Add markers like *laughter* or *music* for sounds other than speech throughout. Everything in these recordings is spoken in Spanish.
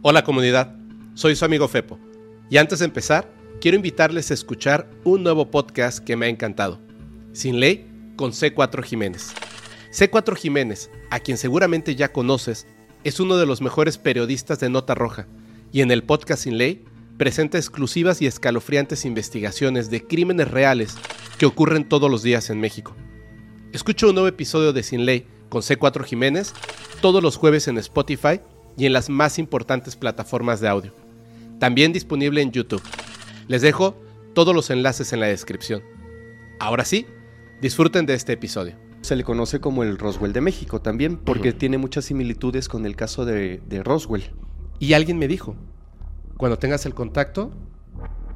Hola comunidad, soy su amigo Fepo. Y antes de empezar, quiero invitarles a escuchar un nuevo podcast que me ha encantado. Sin ley con C4 Jiménez. C4 Jiménez, a quien seguramente ya conoces, es uno de los mejores periodistas de Nota Roja y en el podcast Sin Ley presenta exclusivas y escalofriantes investigaciones de crímenes reales que ocurren todos los días en México. Escucha un nuevo episodio de Sin Ley con C4 Jiménez todos los jueves en Spotify y en las más importantes plataformas de audio. También disponible en YouTube. Les dejo todos los enlaces en la descripción. Ahora sí, disfruten de este episodio. Se le conoce como el Roswell de México también, porque tiene muchas similitudes con el caso de, de Roswell. Y alguien me dijo, cuando tengas el contacto,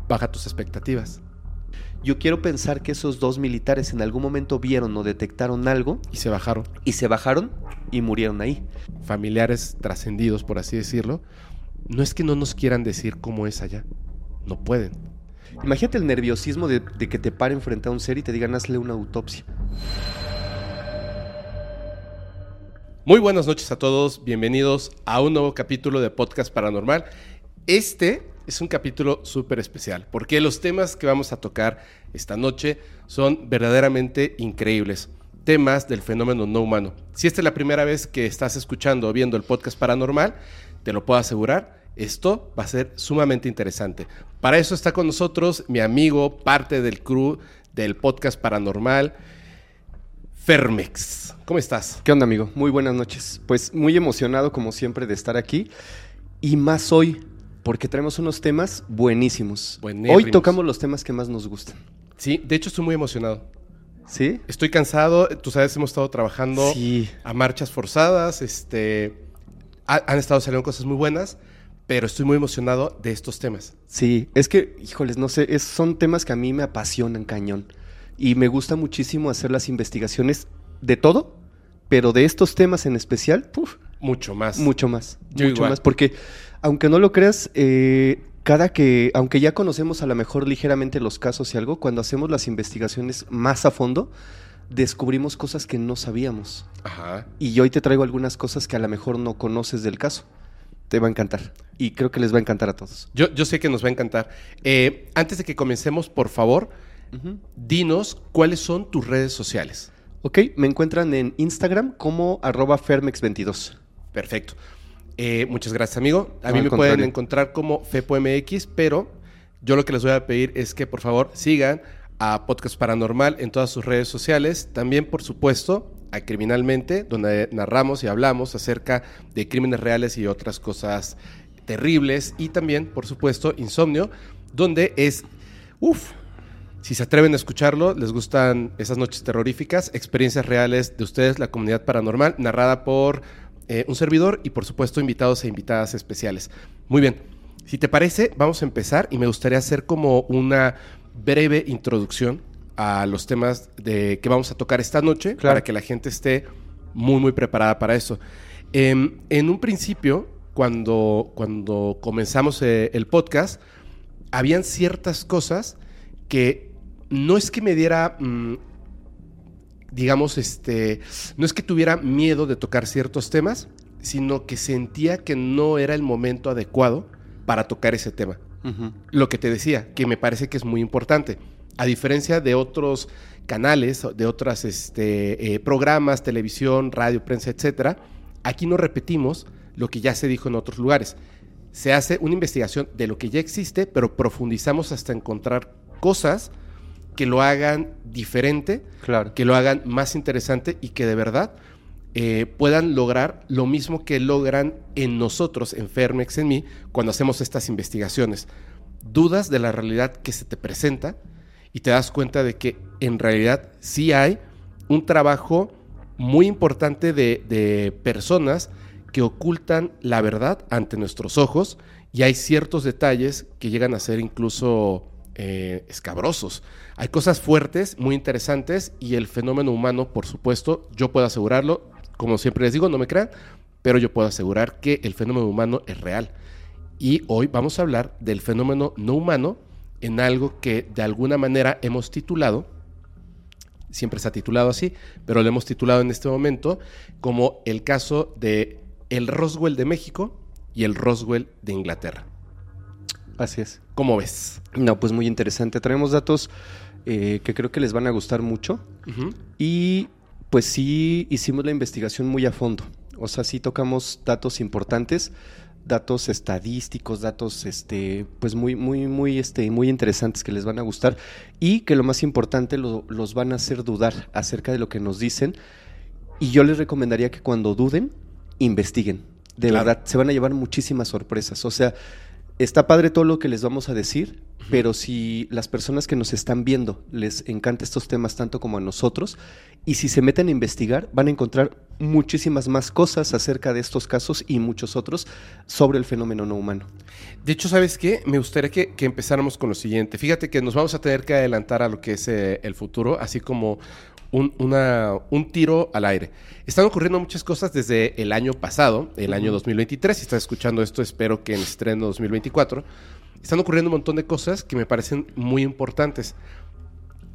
baja tus expectativas. Yo quiero pensar que esos dos militares en algún momento vieron o detectaron algo Y se bajaron. y se bajaron y murieron ahí. Familiares trascendidos, por así decirlo. No es que no nos quieran decir cómo es allá. No pueden. Imagínate el nerviosismo de, de que te paren frente a un ser y te digan hazle una autopsia. Muy buenas noches a todos, bienvenidos a un nuevo capítulo de Podcast Paranormal. Este es un capítulo súper especial porque los temas que vamos a tocar esta noche son verdaderamente increíbles. Temas del fenómeno no humano. Si esta es la primera vez que estás escuchando o viendo el podcast paranormal, te lo puedo asegurar, esto va a ser sumamente interesante. Para eso está con nosotros mi amigo, parte del crew del podcast paranormal, Fermex. ¿Cómo estás? ¿Qué onda, amigo? Muy buenas noches. Pues muy emocionado, como siempre, de estar aquí. Y más hoy, porque traemos unos temas buenísimos. Buenérrimos. Hoy tocamos los temas que más nos gustan. Sí, de hecho estoy muy emocionado. ¿Sí? Estoy cansado, tú sabes, hemos estado trabajando Sí. a marchas forzadas, este, ha- han estado saliendo cosas muy buenas, pero estoy muy emocionado de estos temas. Sí, es que, híjoles, no sé, es- son temas que a mí me apasionan cañón. Y me gusta muchísimo hacer las investigaciones de todo, pero de estos temas en especial, puf, Mucho más. mucho más. Yo mucho igual. más. Porque, aunque no lo creas, eh, cada que, aunque ya conocemos a lo mejor ligeramente los casos y algo, cuando hacemos las investigaciones más a fondo, descubrimos cosas que no sabíamos. Ajá. Y hoy te traigo algunas cosas que a lo mejor no conoces del caso. Te va a encantar. Y creo que les va a encantar a todos. Yo, yo sé que nos va a encantar. Eh, antes de que comencemos, por favor, dinos cuáles son tus redes sociales. Ok, me encuentran en Instagram como arroba Fermex22. Perfecto. Eh, muchas gracias, amigo. A No, mí me pueden encontrar como FepoMX, pero yo lo que les voy a pedir es que por favor sigan a Podcast Paranormal en todas sus redes sociales. También, por supuesto, a Criminalmente, donde narramos y hablamos acerca de crímenes reales y otras cosas terribles. Y también, por supuesto, Insomnio, donde es, uff, si se atreven a escucharlo, les gustan esas noches terroríficas, experiencias reales de ustedes, la comunidad paranormal, narrada por eh, un servidor y por supuesto invitados e invitadas especiales. Muy bien, si te parece, vamos a empezar y me gustaría hacer como una breve introducción a los temas de, que vamos a tocar esta noche Claro. para que la gente esté muy, muy preparada para eso. Em, en un principio, cuando, cuando comenzamos eh, el podcast, habían ciertas cosas que no es que me diera, mm, digamos, este, no es que tuviera miedo de tocar ciertos temas, sino que sentía que no era el momento adecuado para tocar ese tema. Lo que te decía, que me parece que es muy importante. A diferencia de otros canales, de otros este, eh, programas, televisión, radio, prensa, etcétera, aquí no repetimos lo que ya se dijo en otros lugares. Se hace una investigación de lo que ya existe, pero profundizamos hasta encontrar cosas que lo hagan diferente, Claro. que lo hagan más interesante y que de verdad eh, puedan lograr lo mismo que logran en nosotros, en Fermex, en mí, cuando hacemos estas investigaciones. Dudas de la realidad que se te presenta y te das cuenta de que en realidad sí hay un trabajo muy importante de, de personas que ocultan la verdad ante nuestros ojos y hay ciertos detalles que llegan a ser incluso eh, escabrosos. Hay cosas fuertes, muy interesantes y el fenómeno humano, por supuesto, yo puedo asegurarlo, como siempre les digo, no me crean, pero yo puedo asegurar que el fenómeno humano es real. Y hoy vamos a hablar del fenómeno no humano en algo que de alguna manera hemos titulado, siempre está titulado así, pero lo hemos titulado en este momento como el caso de el Roswell de México y el Roswell de Inglaterra. Así es. ¿Cómo ves? No, pues muy interesante. Traemos datos eh, que creo que les van a gustar mucho. Y pues sí hicimos la investigación muy a fondo. O sea, sí tocamos datos importantes, datos estadísticos, datos este, pues muy, muy, muy, este, muy interesantes que les van a gustar. Y que lo más importante los van a hacer dudar acerca de lo que nos dicen. Y yo les recomendaría que cuando duden, investiguen. De verdad, se van a llevar muchísimas sorpresas. O sea, está padre todo lo que les vamos a decir, pero si las personas que nos están viendo les encanta estos temas tanto como a nosotros, y si se meten a investigar, van a encontrar muchísimas más cosas acerca de estos casos y muchos otros sobre el fenómeno no humano. De hecho, ¿sabes qué? Me gustaría que, empezáramos con lo siguiente. Fíjate que nos vamos a tener que adelantar a lo que es eh, el futuro, así como un, una, un tiro al aire. Están ocurriendo muchas cosas desde el año pasado, el año 2023. Si estás escuchando esto, espero que en estreno 2024. Están ocurriendo un montón de cosas que me parecen muy importantes.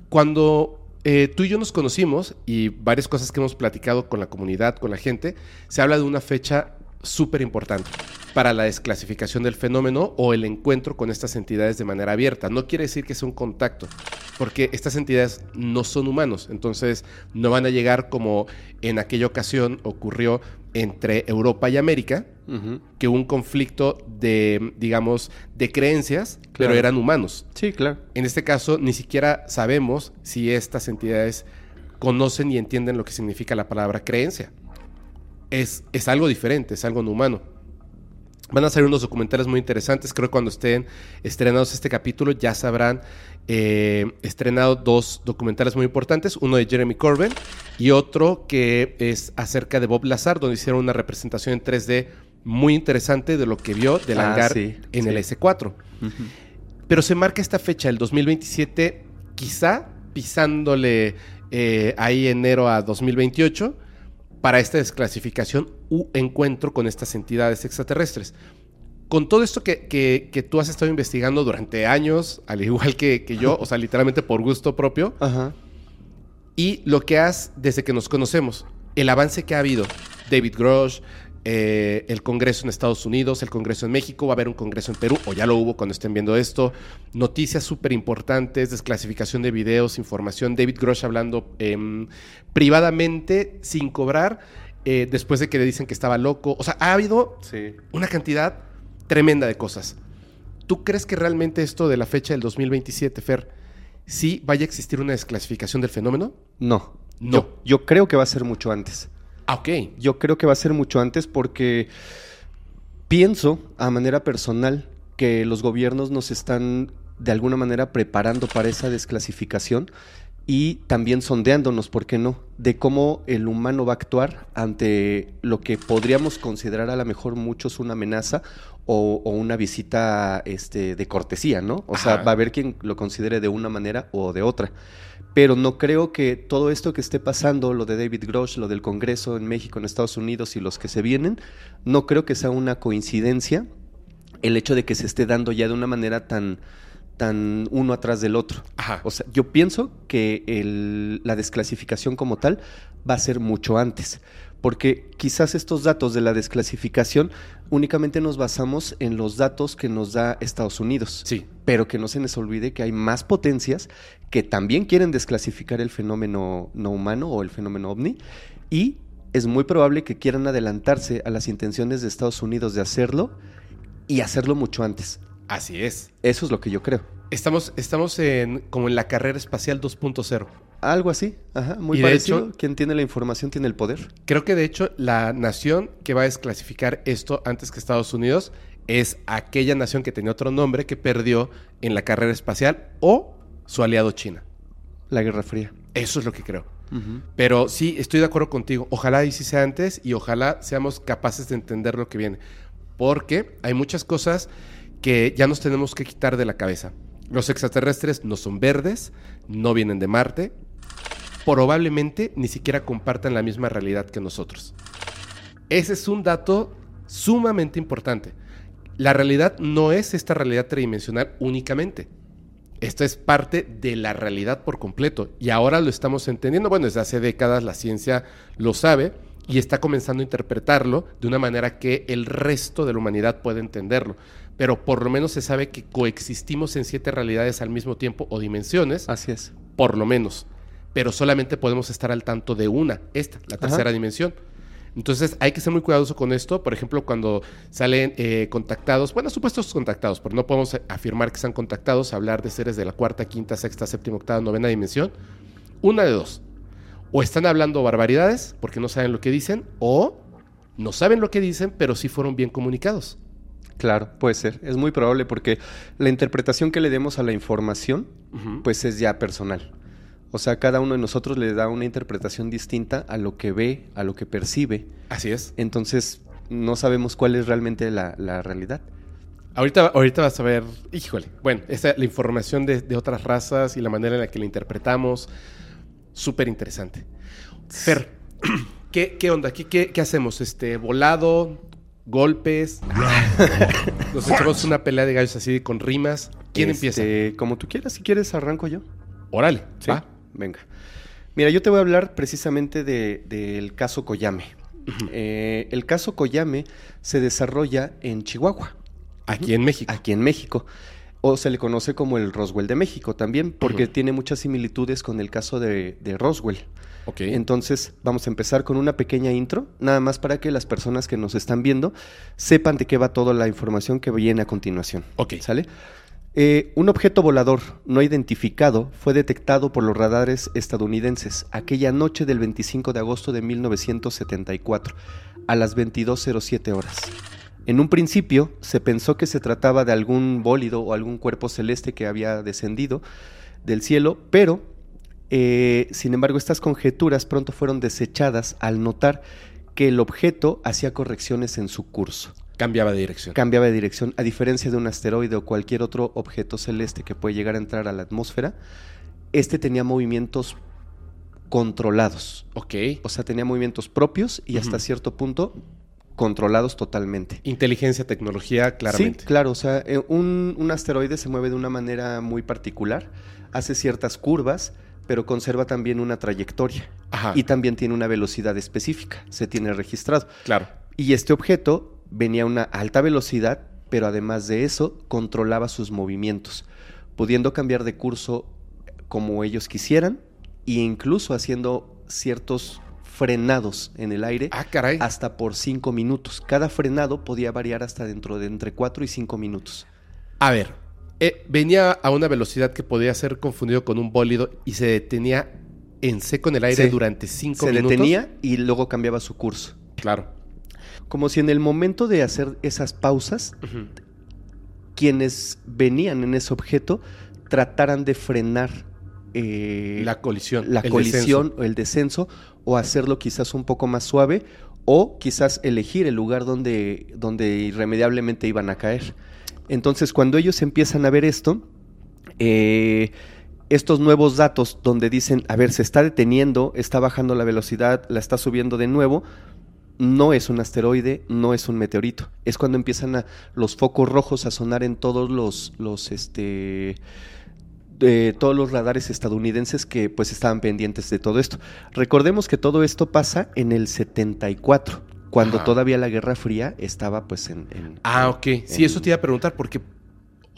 Cuando eh, tú y yo nos conocimos y varias cosas que hemos platicado con la comunidad, con la gente, se habla de una fecha súper importante para la desclasificación del fenómeno o el encuentro con estas entidades de manera abierta. No quiere decir que sea un contacto, porque estas entidades no son humanos, entonces no van a llegar como en aquella ocasión ocurrió entre Europa y América, que hubo un conflicto de, digamos, de creencias, pero eran humanos. Sí, claro. En este caso, ni siquiera sabemos si estas entidades conocen y entienden lo que significa la palabra creencia. Es, es algo diferente, es algo no humano. Van a salir unos documentales muy interesantes. Creo que cuando estén estrenados este capítulo ya sabrán eh, estrenado dos documentales muy importantes. Uno de Jeremy Corbyn y otro que es acerca de Bob Lazar, donde hicieron una representación en 3D muy interesante de lo que vio del ah, hangar en el S4. Pero se marca esta fecha, el 2027, quizá pisándole eh, ahí enero a 2028 para esta desclasificación u encuentro con estas entidades extraterrestres. Con todo esto que, tú has estado investigando durante años, al igual que, yo, o sea, literalmente por gusto propio, *laughs* y lo que has desde que nos conocemos, el avance que ha habido, David Grosh, eh, el Congreso en Estados Unidos, el Congreso en México, va a haber un Congreso en Perú, o ya lo hubo cuando estén viendo esto. Noticias súper importantes, desclasificación de videos, información. David Grosh hablando em, privadamente, sin cobrar, eh, después de que le dicen que estaba loco. O sea, ha habido una cantidad tremenda de cosas. ¿Tú crees que realmente esto de la fecha del 2027, Fer, sí vaya a existir una desclasificación del fenómeno? No. No. yo creo que va a ser mucho antes. Ah, ok. Yo creo que va a ser mucho antes porque pienso a manera personal que los gobiernos nos están de alguna manera preparando para esa desclasificación y también sondeándonos, ¿por qué no?, de cómo el humano va a actuar ante lo que podríamos considerar a lo mejor muchos una amenaza o, una visita este, de cortesía, ¿no? O sea, va a haber quien lo considere de una manera o de otra pero no creo que todo esto que esté pasando, lo de David Grosh, lo del Congreso en México, en Estados Unidos y los que se vienen, no creo que sea una coincidencia el hecho de que se esté dando ya de una manera tan, tan uno atrás del otro. O sea, yo pienso que la desclasificación como tal va a ser mucho antes porque quizás estos datos de la desclasificación únicamente nos basamos en los datos que nos da Estados Unidos. Sí. Pero que no se nos olvide que hay más potencias que también quieren desclasificar el fenómeno no humano o el fenómeno ovni y es muy probable que quieran adelantarse a las intenciones de Estados Unidos de hacerlo y hacerlo mucho antes. Así es. Eso es lo que yo creo. Estamos, estamos en, como en la carrera espacial 2.0. Algo así, ajá, muy parecido. Quien tiene la información tiene el poder. Creo que de hecho la nación que va a desclasificar esto antes que Estados Unidos es aquella nación que tenía otro nombre que perdió en la carrera espacial o su aliado China. La Guerra Fría. Eso es lo que creo. Pero sí, estoy de acuerdo contigo. Ojalá y sea antes y ojalá seamos capaces de entender lo que viene. Porque hay muchas cosas que ya nos tenemos que quitar de la cabeza. Los extraterrestres no son verdes, no vienen de Marte, probablemente ni siquiera compartan la misma realidad que nosotros. Ese es un dato sumamente importante. La realidad no es esta realidad tridimensional únicamente. Esto es parte de la realidad por completo y ahora lo estamos entendiendo. Bueno, desde hace décadas la ciencia lo sabe y está comenzando a interpretarlo de una manera que el resto de la humanidad puede entenderlo. Pero por lo menos se sabe que coexistimos en siete realidades al mismo tiempo o dimensiones, Así es. por lo menos. Pero solamente podemos estar al tanto de una, esta, la tercera Ajá. dimensión. Entonces hay que ser muy cuidadoso con esto. Por ejemplo, cuando salen eh, contactados, bueno, supuestos contactados, pero no podemos afirmar que sean contactados, hablar de seres de la cuarta, quinta, sexta, séptima, octava, novena dimensión. Una de dos. O están hablando barbaridades porque no saben lo que dicen, o no saben lo que dicen, pero sí fueron bien comunicados. Claro, puede ser. Es muy probable porque la interpretación que le demos a la información, pues es ya personal. O sea, cada uno de nosotros le da una interpretación distinta a lo que ve, a lo que percibe. Así es. Entonces, no sabemos cuál es realmente la, la realidad. Ahorita, ahorita vas a ver, híjole, bueno, esa, la información de, de otras razas y la manera en la que la interpretamos, súper interesante. Fer, *clears throat* ¿qué, qué onda? ¿Qué, qué, qué hacemos? Este, volado, golpes, *laughs* nos echamos una pelea de gallos así con rimas. ¿Quién empieza? Este, Como tú quieras, si quieres, arranco yo. Órale, ¿Sí? va. Venga. Mira, yo te voy a hablar precisamente de- del caso Coyame. Eh, el caso Coyame se desarrolla en Chihuahua, Aquí en México. aquí en México. O se le conoce como el Roswell de México también, porque tiene muchas similitudes con el caso de, de Roswell. Ok. Entonces, vamos a empezar con una pequeña intro, nada más para que las personas que nos están viendo sepan de qué va toda la información que viene a continuación. Ok. ¿Sale? Eh, un objeto volador no identificado fue detectado por los radares estadounidenses aquella noche del 25 de agosto de 1974 a las 22.07 horas. En un principio se pensó que se trataba de algún bólido o algún cuerpo celeste que había descendido del cielo, pero eh, sin embargo estas conjeturas pronto fueron desechadas al notar que el objeto hacía correcciones en su curso Cambiaba de dirección. cambiaba de dirección, a diferencia de un asteroide o cualquier otro objeto celeste que puede llegar a entrar a la atmósfera, este tenía movimientos controlados, ok. o sea, tenía movimientos propios y hasta cierto punto controlados totalmente. Inteligencia, tecnología, claramente. Sí, claro, o sea, eh, un, un asteroide se mueve de una manera muy particular, hace ciertas curvas, pero conserva también una trayectoria Ajá. y también tiene una velocidad específica, se tiene registrado. claro. Y este objeto venía a una alta velocidad, pero además de eso controlaba sus movimientos, pudiendo cambiar de curso como ellos quisieran e incluso haciendo ciertos frenados en el aire Ah, caray. hasta por cinco minutos. Cada frenado podía variar hasta dentro de entre cuatro y cinco minutos. A ver, eh, venía a una velocidad que podía ser confundido con un bólido y se detenía en seco en el aire Sí. durante cinco Se minutos. detenía y luego cambiaba su curso. Claro. Como si en el momento de hacer esas pausas quienes venían en ese objeto trataran de frenar eh, La colisión. la el colisión descenso. o el descenso o hacerlo quizás un poco más suave o quizás elegir el lugar donde, donde irremediablemente iban a caer. Entonces cuando ellos empiezan a ver esto, eh, estos nuevos datos donde dicen, a ver, se está deteniendo, está bajando la velocidad, la está subiendo de nuevo, no es un asteroide, no es un meteorito. Es cuando empiezan a, los focos rojos a sonar en todos los, los este, de todos los radares estadounidenses que pues estaban pendientes de todo esto. Recordemos que todo esto pasa en el 74, cuando Ajá. todavía la Guerra Fría estaba pues en... en- Ah, ok. Sí, eso te iba a preguntar porque,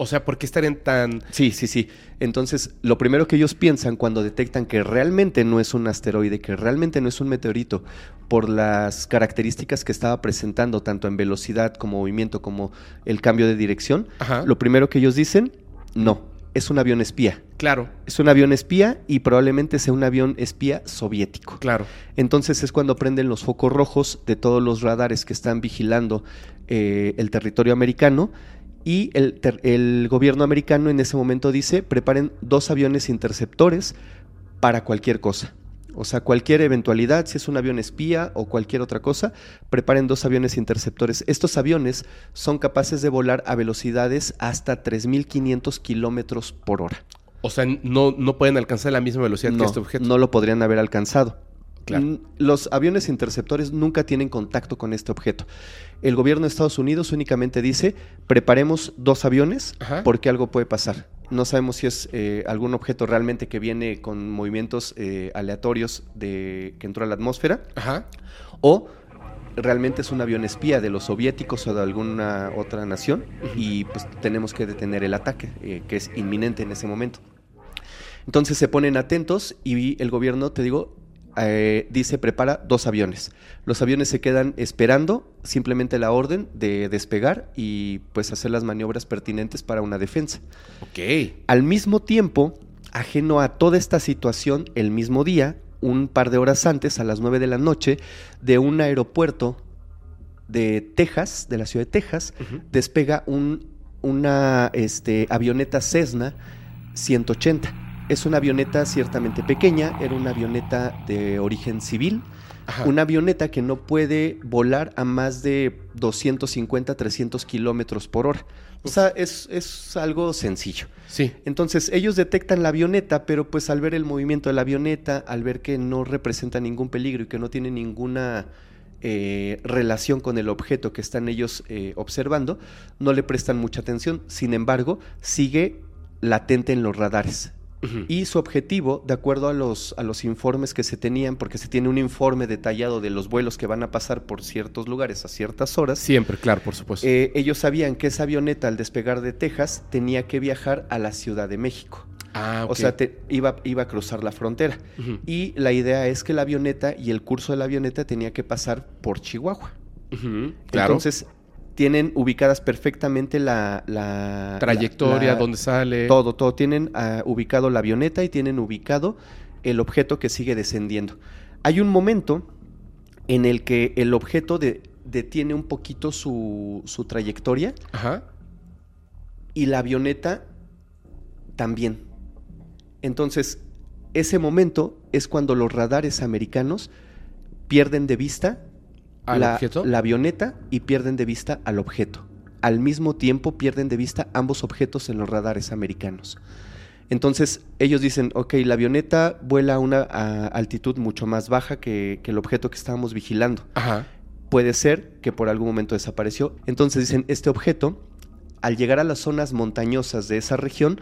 o sea, ¿por qué estarían tan... Sí, sí, sí. Entonces, lo primero que ellos piensan cuando detectan que realmente no es un asteroide, que realmente no es un meteorito, por las características que estaba presentando, tanto en velocidad como movimiento, como el cambio de dirección, Ajá. lo primero que ellos dicen, no, es un avión espía. Claro, Es un avión espía y probablemente sea un avión espía soviético. claro. Entonces es cuando prenden los focos rojos de todos los radares que están vigilando eh, el territorio americano y el, gobierno americano en ese momento dice preparen dos aviones interceptores para cualquier cosa. O sea, cualquier eventualidad, si es un avión espía o cualquier otra cosa, preparen dos aviones interceptores. Estos aviones son capaces de volar a velocidades hasta 3.500 kilómetros por hora. O sea, no, no pueden alcanzar la misma velocidad que No, este objeto. no lo podrían haber alcanzado. Claro. Los aviones interceptores nunca tienen contacto con este objeto. El gobierno de Estados Unidos únicamente dice, preparemos dos aviones Ajá. porque algo puede pasar. No sabemos si es eh, algún objeto realmente que viene con movimientos eh, aleatorios de, que entró a la atmósfera Ajá. O realmente es un avión espía de los soviéticos o de alguna otra nación y pues tenemos que detener el ataque, eh, que es inminente en ese momento. Entonces se ponen atentos y el gobierno, te digo, eh, dice prepara dos aviones. Los aviones se quedan esperando simplemente la orden de despegar y pues hacer las maniobras pertinentes para una defensa. Ok. Al mismo tiempo, ajeno a toda esta situación, el mismo día, un par de horas antes, a las 9 de la noche, de un aeropuerto de Texas, de la ciudad de Texas, despega un, una este, avioneta Cessna 180. Es una avioneta ciertamente pequeña, era una avioneta de origen civil, Ajá. una avioneta que no puede volar a más de 250, 300 kilómetros por hora. O sea, es, es algo sencillo. Sí. Entonces ellos detectan la avioneta, pero pues al ver el movimiento de la avioneta, al ver que no representa ningún peligro y que no tiene ninguna eh, relación con el objeto que están ellos eh, observando, no le prestan mucha atención. Sin embargo, sigue latente en los radares. Y su objetivo, de acuerdo a los, a los informes que se tenían, porque se tiene un informe detallado de los vuelos que van a pasar por ciertos lugares a ciertas horas, Siempre, claro, por supuesto. eh, ellos sabían que esa avioneta al despegar de Texas tenía que viajar a la Ciudad de México. ah, ok. O sea, te- iba, iba a cruzar la frontera. Y la idea es que la avioneta y el curso de la avioneta tenía que pasar por Chihuahua. Claro. Entonces, tienen ubicadas perfectamente la... la Trayectoria, dónde sale. Todo, todo. Tienen ah, ubicado la avioneta y tienen ubicado el objeto que sigue descendiendo. Hay un momento en el que el objeto de- detiene un poquito su, su trayectoria Ajá. y la avioneta también. Entonces, ese momento es cuando los radares americanos pierden de vista ¿Al la, objeto? la avioneta y pierden de vista al objeto. Al mismo tiempo pierden de vista ambos objetos en los radares americanos. Entonces ellos dicen, ok, la avioneta vuela a una a altitud mucho más baja que, que el objeto que estábamos vigilando. Ajá. Puede ser que por algún momento desapareció. Entonces dicen, este objeto, al llegar a las zonas montañosas de esa región,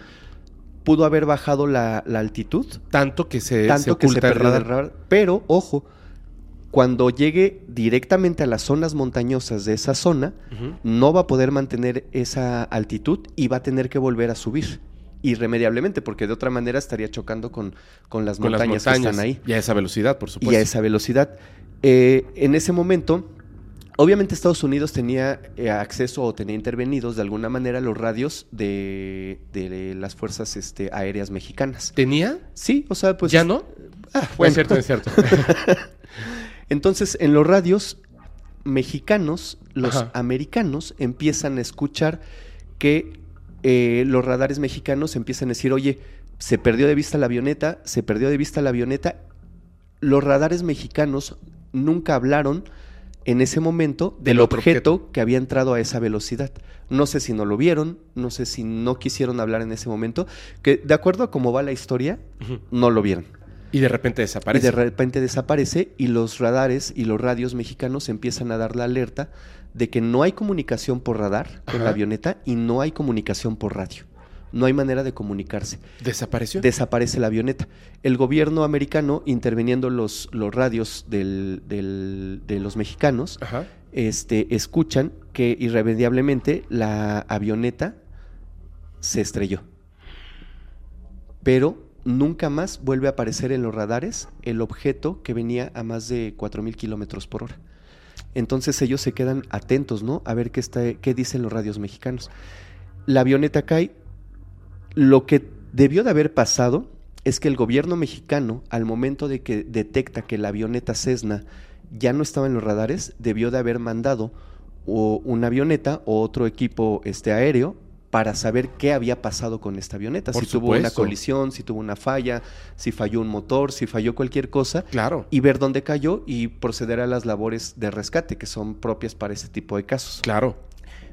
pudo haber bajado la, la altitud, Tanto que se, tanto se que se oculta el radar. Pero, ojo, cuando llegue directamente a las zonas montañosas de esa zona, no va a poder mantener esa altitud y va a tener que volver a subir. Irremediablemente, porque de otra manera estaría chocando con, con las Con las montañas que están ahí Y a esa velocidad, por supuesto. y a esa velocidad. Eh, en ese momento, obviamente Estados Unidos tenía eh, acceso o tenía intervenidos de alguna manera los radios de, de las fuerzas este, aéreas mexicanas. ¿Tenía? Sí, o sea, pues... ¿Ya no? Ah, No bueno. es cierto, es cierto. *laughs* Entonces, en los radios mexicanos, los Ajá. americanos empiezan a escuchar que eh, los radares mexicanos empiezan a decir, oye, se perdió de vista la avioneta, se perdió de vista la avioneta. Los radares mexicanos nunca hablaron en ese momento del, objeto, objeto. que había entrado a esa velocidad. No sé si no lo vieron, no sé si no quisieron hablar en ese momento, que de acuerdo a cómo va la historia, no lo vieron. Y de repente desaparece. Y de repente desaparece y los radares y los radios mexicanos empiezan a dar la alerta de que no hay comunicación por radar con la avioneta y no hay comunicación por radio. No hay manera de comunicarse. ¿Desapareció? Desaparece la avioneta. El gobierno americano, interviniendo los, los radios del- del- de los mexicanos, Ajá. este, escuchan que irremediablemente la avioneta se estrelló. Pero nunca más vuelve a aparecer en los radares el objeto que venía a más de 4.000 kilómetros por hora. Entonces ellos se quedan atentos, ¿no? A ver qué, está, qué dicen los radios mexicanos. La avioneta cae. Lo que debió de haber pasado es que el gobierno mexicano, al momento de que detecta que la avioneta Cessna ya no estaba en los radares, debió de haber mandado o una avioneta o otro equipo este, aéreo para saber qué había pasado con esta avioneta. Por si tuvo una colisión, si tuvo una falla, si falló un motor, si falló cualquier cosa, Claro. y ver dónde cayó y proceder a las labores de rescate que son propias para ese tipo de casos. Claro.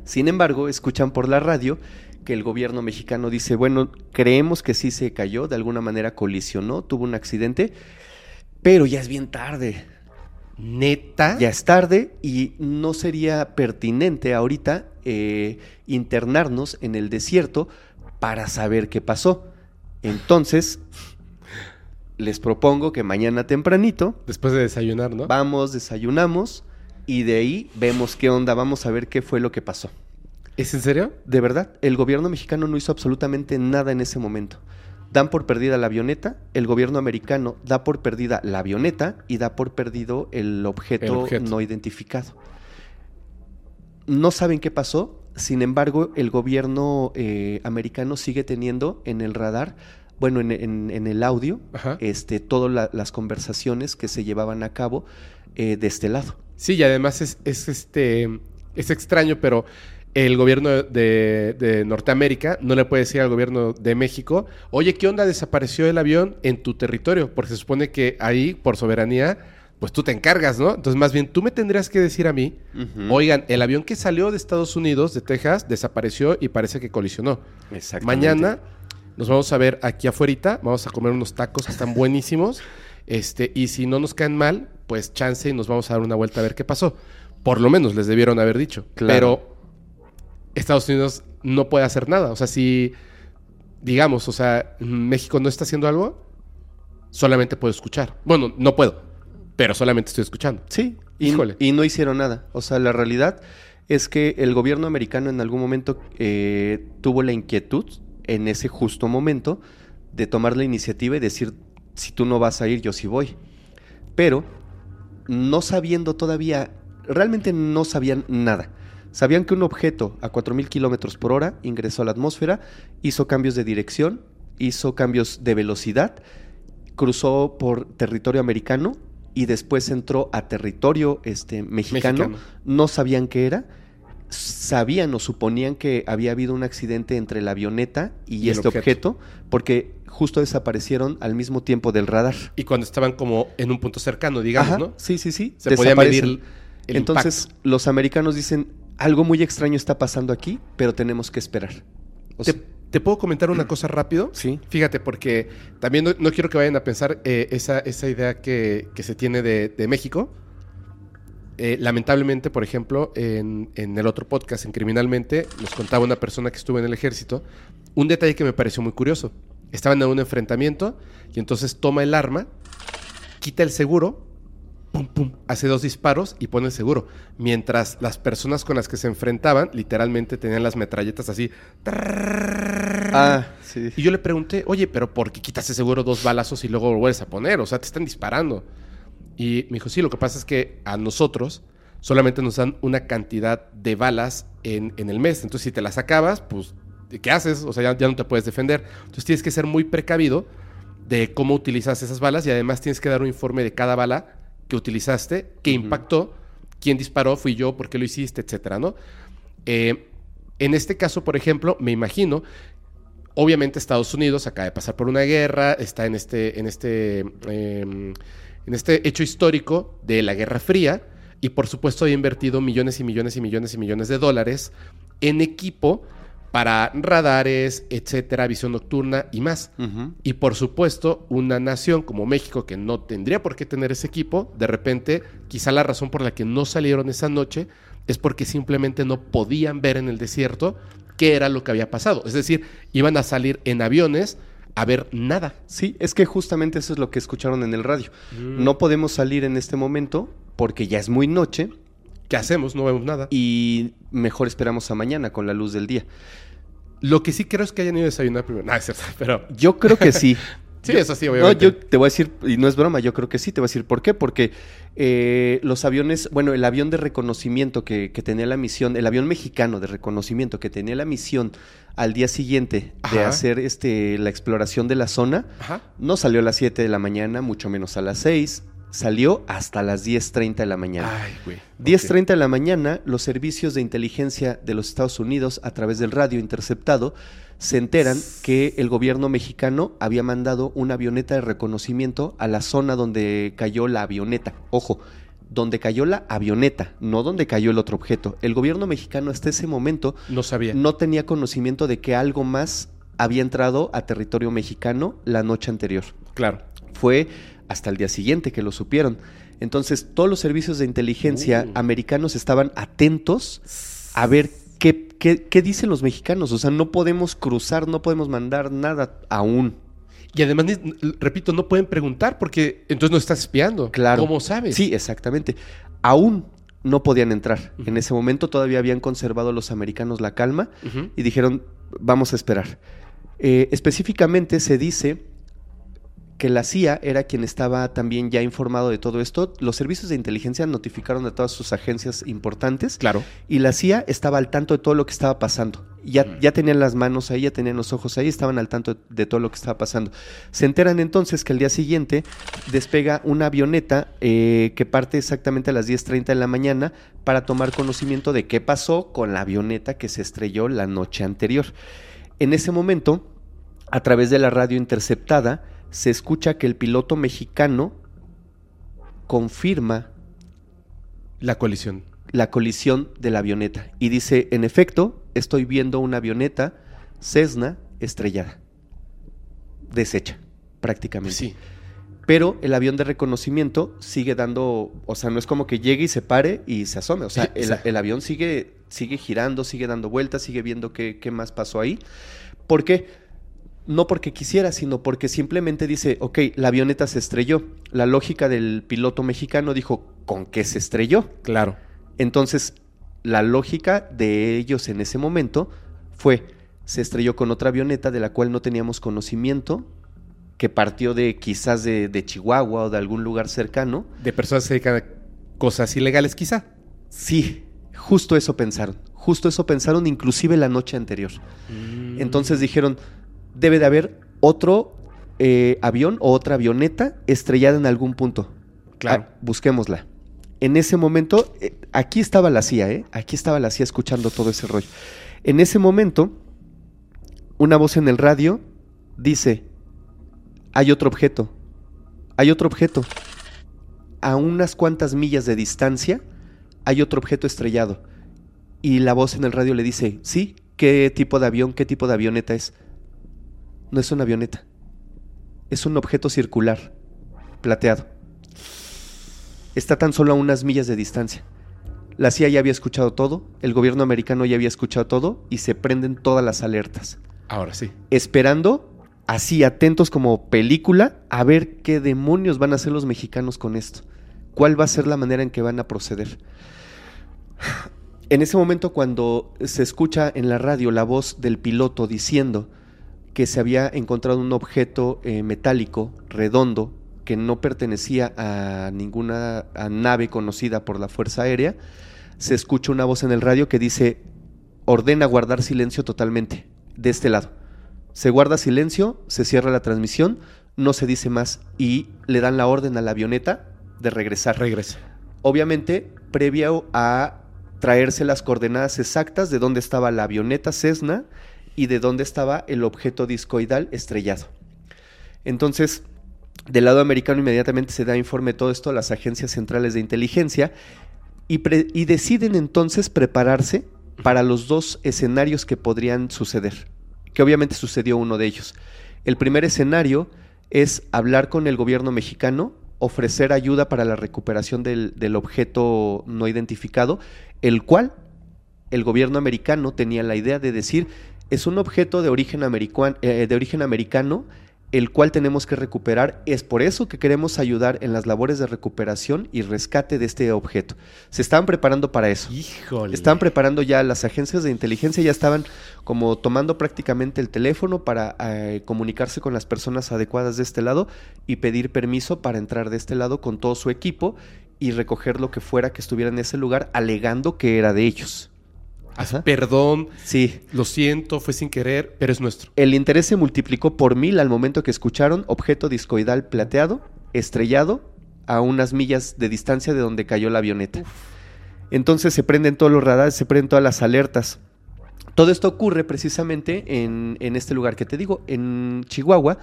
Sin embargo, escuchan por la radio que el gobierno mexicano dice, bueno, creemos que sí se cayó, de alguna manera colisionó, tuvo un accidente, pero ya es bien tarde. ¿Neta? Ya es tarde y no sería pertinente ahorita eh, internarnos en el desierto para saber qué pasó. Entonces, les propongo que mañana tempranito Después de desayunar, ¿no? vamos, desayunamos y de ahí vemos qué onda, vamos a ver qué fue lo que pasó. ¿Es en serio? De verdad, el gobierno mexicano no hizo absolutamente nada en ese momento. Dan por perdida la avioneta, el gobierno americano da por perdida la avioneta y da por perdido el objeto, El objeto. no identificado. No saben qué pasó, sin embargo, el gobierno eh, americano sigue teniendo en el radar, bueno, en, en- en el audio, Ajá. este, todas la- las conversaciones que se llevaban a cabo eh, de este lado. Sí, y además es, es, este es extraño, pero el gobierno de, de Norteamérica no le puede decir al gobierno de México, oye, ¿qué onda? Desapareció el avión en tu territorio, porque se supone que ahí, por soberanía, pues tú te encargas, ¿no? Entonces, más bien, tú me tendrías que decir a mí, oigan, el avión que salió de Estados Unidos, de Texas, desapareció y parece que colisionó. Mañana nos vamos a ver aquí afuera, vamos a comer unos tacos que están *laughs* buenísimos. Este, y si no nos caen mal, pues chance y nos vamos a dar una vuelta a ver qué pasó. Por lo menos les debieron haber dicho. Claro. Pero Estados Unidos no puede hacer nada. O sea, si, digamos, o sea, México no está haciendo algo, solamente puedo escuchar. Bueno, no puedo, pero solamente estoy escuchando. Sí, y, Híjole. y no hicieron nada. O sea, la realidad es que el gobierno americano en algún momento eh, tuvo la inquietud, en ese justo momento, de tomar la iniciativa y decir, si tú no vas a ir, yo sí voy. Pero, no sabiendo todavía, realmente no sabían nada. Sabían que un objeto a 4.000 kilómetros por hora ingresó a la atmósfera, hizo cambios de dirección, hizo cambios de velocidad, cruzó por territorio americano y después entró a territorio este, mexicano. Mexicano. No sabían qué era. Sabían o suponían que había habido un accidente entre la avioneta y, este objeto. objeto. porque justo desaparecieron al mismo tiempo del radar. Y cuando estaban como en un punto cercano, digamos, Ajá, ¿no? Sí, sí, sí. Se podía medir el Entonces, los americanos dicen, algo muy extraño está pasando aquí, pero tenemos que esperar. O ¿Te, puedo comentar una *clears throat* cosa rápido? sí. Fíjate, porque también no, no quiero que vayan a pensar eh, esa, esa idea que, que se tiene de, de México. Eh, lamentablemente, por ejemplo, en, en el otro podcast, en Criminalmente, nos contaba una persona que estuvo en el ejército un detalle que me pareció muy curioso. Estaban en un enfrentamiento y entonces toma el arma, quita el seguro, pum, pum, hace dos disparos y pone el seguro. Mientras las personas con las que se enfrentaban, literalmente tenían las metralletas así. Sí. Y yo le pregunté, oye, pero ¿por qué quitas ese seguro dos balazos y luego lo vuelves a poner? O sea, te están disparando. Y me dijo, sí, lo que pasa es que a nosotros solamente nos dan una cantidad de balas en, en el mes. Entonces, si te las acabas, pues, ¿qué haces? O sea, ya, ya no te puedes defender. Entonces, tienes que ser muy precavido de cómo utilizas esas balas y además tienes que dar un informe de cada bala que utilizaste, qué Ujú. impactó, quién disparó, fui yo, por qué lo hiciste, etcétera, ¿no? Eh, en este caso, por ejemplo, me imagino Obviamente Estados Unidos acaba de pasar por una guerra, está en este, en este, eh, en este hecho histórico de la Guerra Fría y por supuesto ha invertido millones y millones y millones y millones de dólares en equipo para radares, etcétera, visión nocturna y más. Y por supuesto, una nación como México que no tendría por qué tener ese equipo, de repente, quizá la razón por la que no salieron esa noche es porque simplemente no podían ver en el desierto qué era lo que había pasado. Es decir, iban a salir en aviones a ver nada. Sí, es que justamente eso es lo que escucharon en el radio. Mm. No podemos salir en este momento porque ya es muy noche ¿Qué hacemos? No vemos nada. y mejor esperamos a mañana con la luz del día. Lo que sí creo es que hayan ido a desayunar primero. No, es cierto, *laughs* pero... Yo creo que sí. *laughs* Sí, Yo- eso sí, No, obviamente. yo te voy a decir, y no es broma, yo creo que sí, te voy a decir por qué. Porque eh, los aviones, bueno, el avión de reconocimiento que, que tenía la misión, el avión mexicano de reconocimiento que tenía la misión al día siguiente de hacer este, la exploración de la zona, Ajá. no salió a las 7 de la mañana, mucho menos a las 6, salió hasta las 10.30 de la mañana. Ay, güey. 10.30 de la mañana, los servicios de inteligencia de los Estados Unidos, a través del radio interceptado, se enteran que el gobierno mexicano había mandado una avioneta de reconocimiento a la zona donde cayó la avioneta. Ojo, donde cayó la avioneta, no donde cayó el otro objeto. El gobierno mexicano hasta ese momento No sabía. no tenía conocimiento de que algo más había entrado a territorio mexicano la noche anterior Claro. fue hasta el día siguiente que lo supieron. Entonces, todos los servicios de inteligencia Uh. americanos estaban atentos a ver qué, qué- qué dicen los mexicanos. O sea, no podemos cruzar, no podemos mandar nada aún. Y además, repito, no pueden preguntar porque entonces no estás espiando. Claro. ¿Cómo sabes? Sí, exactamente. Aún no podían entrar. En ese momento todavía habían conservado los americanos la calma y dijeron, vamos a esperar. Eh, específicamente se dice que la CIA era quien estaba también ya informado de todo esto. Los servicios de inteligencia notificaron a todas sus agencias importantes Claro. y la CIA estaba al tanto de todo lo que estaba pasando. Ya, Mm. ya tenían las manos ahí, ya tenían los ojos ahí, estaban al tanto de todo lo que estaba pasando. Se enteran entonces que el día siguiente despega una avioneta eh, que parte exactamente a las 10.30 de la mañana para tomar conocimiento de qué pasó con la avioneta que se estrelló la noche anterior. En ese momento, a través de la radio interceptada, se escucha que el piloto mexicano confirma La colisión. la colisión de la avioneta y dice, en efecto, estoy viendo una avioneta Cessna estrellada, deshecha prácticamente. Sí. Pero el avión de reconocimiento sigue dando, o sea, no es como que llegue y se pare y se asome, o sea, el, el avión sigue, sigue girando, sigue dando vueltas, sigue viendo qué, qué más pasó ahí. ¿Por qué? No porque quisiera, sino porque simplemente dice, ok, la avioneta se estrelló. La lógica del piloto mexicano dijo, ¿con qué se estrelló? Claro. Entonces, la lógica de ellos en ese momento fue, se estrelló con otra avioneta de la cual no teníamos conocimiento, que partió de quizás de, de Chihuahua o de algún lugar cercano. De personas que se dedican a cosas ilegales, quizá. Sí, justo eso pensaron, justo eso pensaron inclusive la noche anterior. Mm. Entonces dijeron, debe de haber otro eh, avión o otra avioneta estrellada en algún punto. Claro. Ah, busquémosla. En ese momento, eh, aquí estaba la CIA, ¿eh? Aquí estaba la CIA escuchando todo ese rollo. En ese momento, una voz en el radio dice, hay otro objeto, hay otro objeto. A unas cuantas millas de distancia hay otro objeto estrellado. Y la voz en el radio le dice, sí, ¿qué tipo de avión, qué tipo de avioneta es? No es una avioneta, es un objeto circular, plateado. Está tan solo a unas millas de distancia. La CIA ya había escuchado todo, el gobierno americano ya había escuchado todo y se prenden todas las alertas. Ahora sí. Esperando, así atentos como película, a ver qué demonios van a hacer los mexicanos con esto. ¿Cuál va a ser la manera en que van a proceder? En ese momento cuando se escucha en la radio la voz del piloto diciendo que se había encontrado un objeto eh, metálico, redondo, que no pertenecía a ninguna a nave conocida por la Fuerza Aérea, se escucha una voz en el radio que dice, ordena guardar silencio totalmente, de este lado. Se guarda silencio, se cierra la transmisión, no se dice más y le dan la orden a la avioneta de regresar Regresa. obviamente previo a traerse las coordenadas exactas de dónde estaba la avioneta Cessna y de dónde estaba el objeto discoidal estrellado. Entonces, del lado americano inmediatamente se da informe de todo esto a las agencias centrales de inteligencia y, y deciden entonces prepararse para los dos escenarios que podrían suceder, que obviamente sucedió uno de ellos. El primer escenario es hablar con el gobierno mexicano, ofrecer ayuda para la recuperación del, del objeto no identificado, el cual el gobierno americano tenía la idea de decir es un objeto de origen, eh, de origen americano el cual tenemos que recuperar. Es por eso que queremos ayudar en las labores de recuperación y rescate de este objeto. Se estaban preparando para eso. Híjole. Estaban preparando ya las agencias de inteligencia, ya estaban como tomando prácticamente el teléfono para eh, comunicarse con las personas adecuadas de este lado y pedir permiso para entrar de este lado con todo su equipo y recoger lo que fuera que estuviera en ese lugar, alegando que era de ellos. Ajá. Perdón, Sí, lo siento, fue sin querer, pero es nuestro. el interés se multiplicó por mil al momento que escucharon objeto discoidal plateado, estrellado, a unas millas de distancia de donde cayó la avioneta. Entonces se prenden todos los radares, se prenden todas las alertas. Todo esto ocurre precisamente en, en este lugar que te digo, en Chihuahua,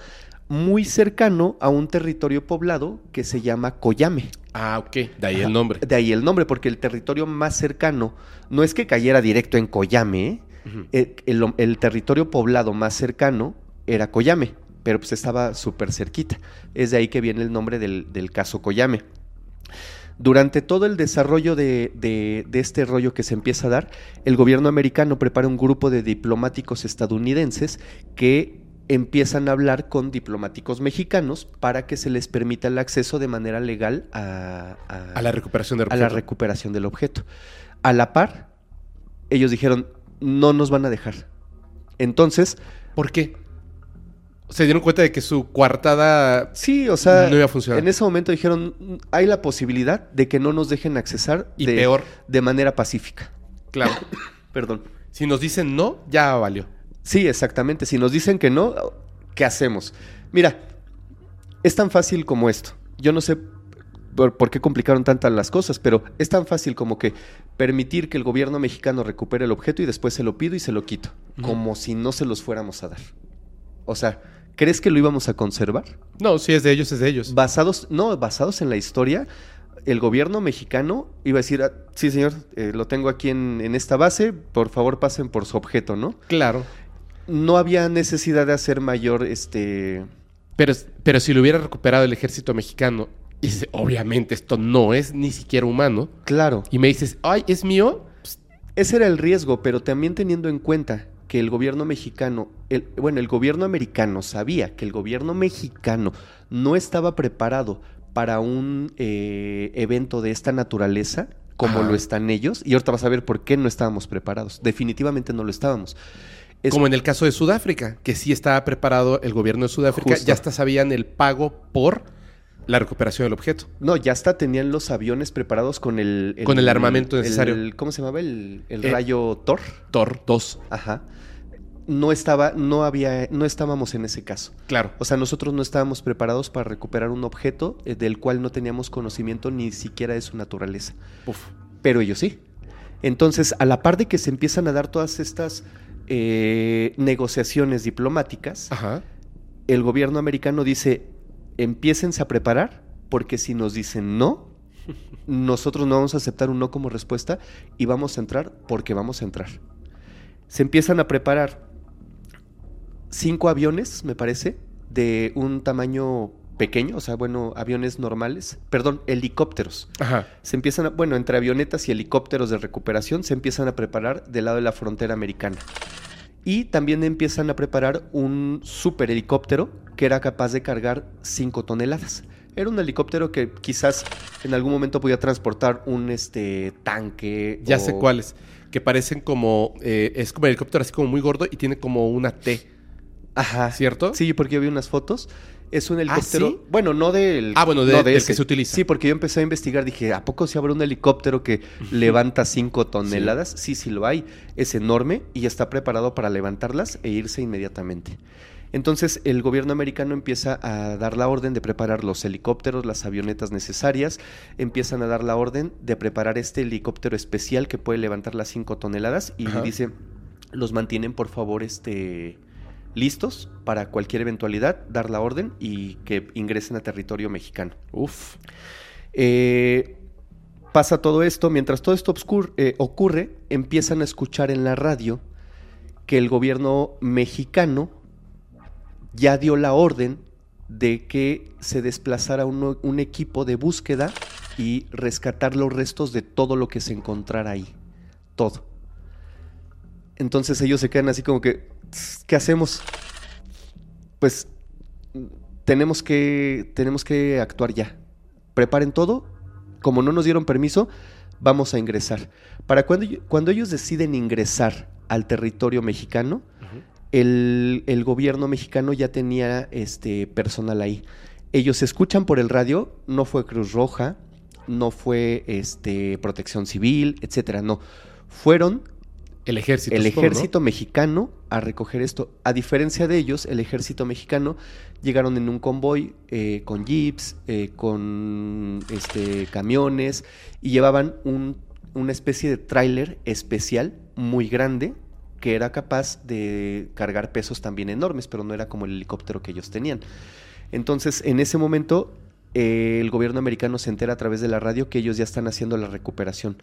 muy cercano a un territorio poblado que se llama Coyame. Ah, ok. De ahí Ajá. el nombre. De ahí el nombre, porque el territorio más cercano no es que cayera directo en Coyame, ¿eh? Ujú. el, el- el territorio poblado más cercano era Coyame, pero pues estaba súper cerquita. Es de ahí que viene el nombre del, del caso Coyame. Durante todo el desarrollo de, de- de este rollo que se empieza a dar, el gobierno americano prepara un grupo de diplomáticos estadounidenses que empiezan a hablar con diplomáticos mexicanos para que se les permita el acceso de manera legal a, a- A la recuperación del a la objeto. recuperación del objeto. A la par, ellos dijeron, no nos van a dejar. Entonces, ¿Por qué? Se dieron cuenta de que su coartada sí, o sea, no iba a funcionar. en ese momento dijeron, "Mm, hay la posibilidad de que no nos dejen accesar Y de, peor, de manera pacífica. claro. *coughs* Perdón. si nos dicen no, ya valió. Sí, exactamente. Si nos dicen que no, ¿qué hacemos? Mira, es tan fácil como esto. Yo no sé por, por qué complicaron tantas las cosas, pero es tan fácil como que permitir que el gobierno mexicano recupere el objeto y después se lo pido y se lo quito, como si no se los fuéramos a dar. O sea, ¿crees que lo íbamos a conservar? No, si es de ellos, es de ellos. Basados, no, basados en la historia, el gobierno mexicano iba a decir, "Ah, sí señor, eh, lo tengo aquí en, en esta base, por favor pasen por su objeto, ¿no? Claro. No había necesidad de hacer mayor este Pero, pero si lo hubiera recuperado el ejército mexicano, y dice, obviamente esto no es ni siquiera humano, claro. Y me dices, ay, es mío, pues, ese era el riesgo pero también teniendo en cuenta que el gobierno mexicano el, bueno el gobierno americano sabía que el gobierno mexicano no estaba preparado para un eh, evento de esta naturaleza como Ajá. lo están ellos y ahorita vas a ver por qué no estábamos preparados. Definitivamente no lo estábamos Es- como en el caso de Sudáfrica, que sí estaba preparado el gobierno de Sudáfrica, Justo. ya hasta sabían el pago por la recuperación del objeto. No, ya hasta tenían los aviones preparados con el... Con el armamento necesario. el- ¿Cómo se llamaba? El, el Eh, rayo Thor. Thor 2, Ajá. No estaba, no había, no estábamos en ese caso. claro. O sea, nosotros no estábamos preparados para recuperar un objeto eh, del cual no teníamos conocimiento ni siquiera de su naturaleza. Uf. Pero ellos sí. Entonces, a la par de que se empiezan a dar todas estas eh, negociaciones diplomáticas, Ajá. el gobierno americano dice, empiécense a preparar, porque si nos dicen no, *laughs* nosotros no vamos a aceptar un no como respuesta y vamos a entrar porque vamos a entrar. Se empiezan a preparar cinco aviones, me parece, de un tamaño pequeño, o sea, bueno, aviones normales, perdón, helicópteros. Ajá. Se empiezan, a, bueno, entre avionetas y helicópteros de recuperación se empiezan a preparar del lado de la frontera americana. Y también empiezan a preparar un super helicóptero que era capaz de cargar 5 toneladas. Era un helicóptero que quizás en algún momento podía transportar un este, tanque. Ya o- sé cuáles. Que parecen como. eh, es como el helicóptero así como muy gordo y tiene como una T. Ajá. ¿Cierto? Sí, porque yo vi unas fotos. Es un helicóptero. ¿sí? Bueno, no del. Ah, bueno, de- no del ese. que se utiliza. Sí, porque yo empecé a investigar. Dije, ¿a poco si habrá un helicóptero que levanta 5 toneladas? Sí. sí, lo hay. Es enorme y está preparado para levantarlas e irse inmediatamente. Entonces, el gobierno americano empieza a dar la orden de preparar los helicópteros, las avionetas necesarias. Empiezan a dar la orden de preparar este helicóptero especial que puede levantar las 5 toneladas. Y Ajá. dice, los mantienen, por favor, este listos para cualquier eventualidad, dar la orden y que ingresen a territorio mexicano. Uf. Eh, pasa todo esto, mientras todo esto eh, ocurre, empiezan a escuchar en la radio que el gobierno mexicano ya dio la orden de que se desplazara un, un equipo de búsqueda y rescatar los restos de todo lo que se encontrara ahí. Todo. Entonces ellos se quedan así como que, "Tss, ¿qué hacemos? Pues tenemos que, tenemos que actuar ya. Preparen todo. Como no nos dieron permiso, vamos a ingresar. Para cuando, cuando ellos deciden ingresar al territorio mexicano, el, el gobierno mexicano ya tenía este personal ahí. Ellos escuchan por el radio, no fue Cruz Roja, no fue este Protección Civil, etcétera, no. Fueron El ejército. el supongo, ¿no? ejército mexicano a recoger esto. A diferencia de ellos, el ejército mexicano llegaron en un convoy eh, con jeeps, eh, con este, camiones y llevaban un- una especie de tráiler especial muy grande que era capaz de cargar pesos también enormes, pero no era como el helicóptero que ellos tenían. Entonces, en ese momento, eh, el gobierno americano se entera a través de la radio que ellos ya están haciendo la recuperación.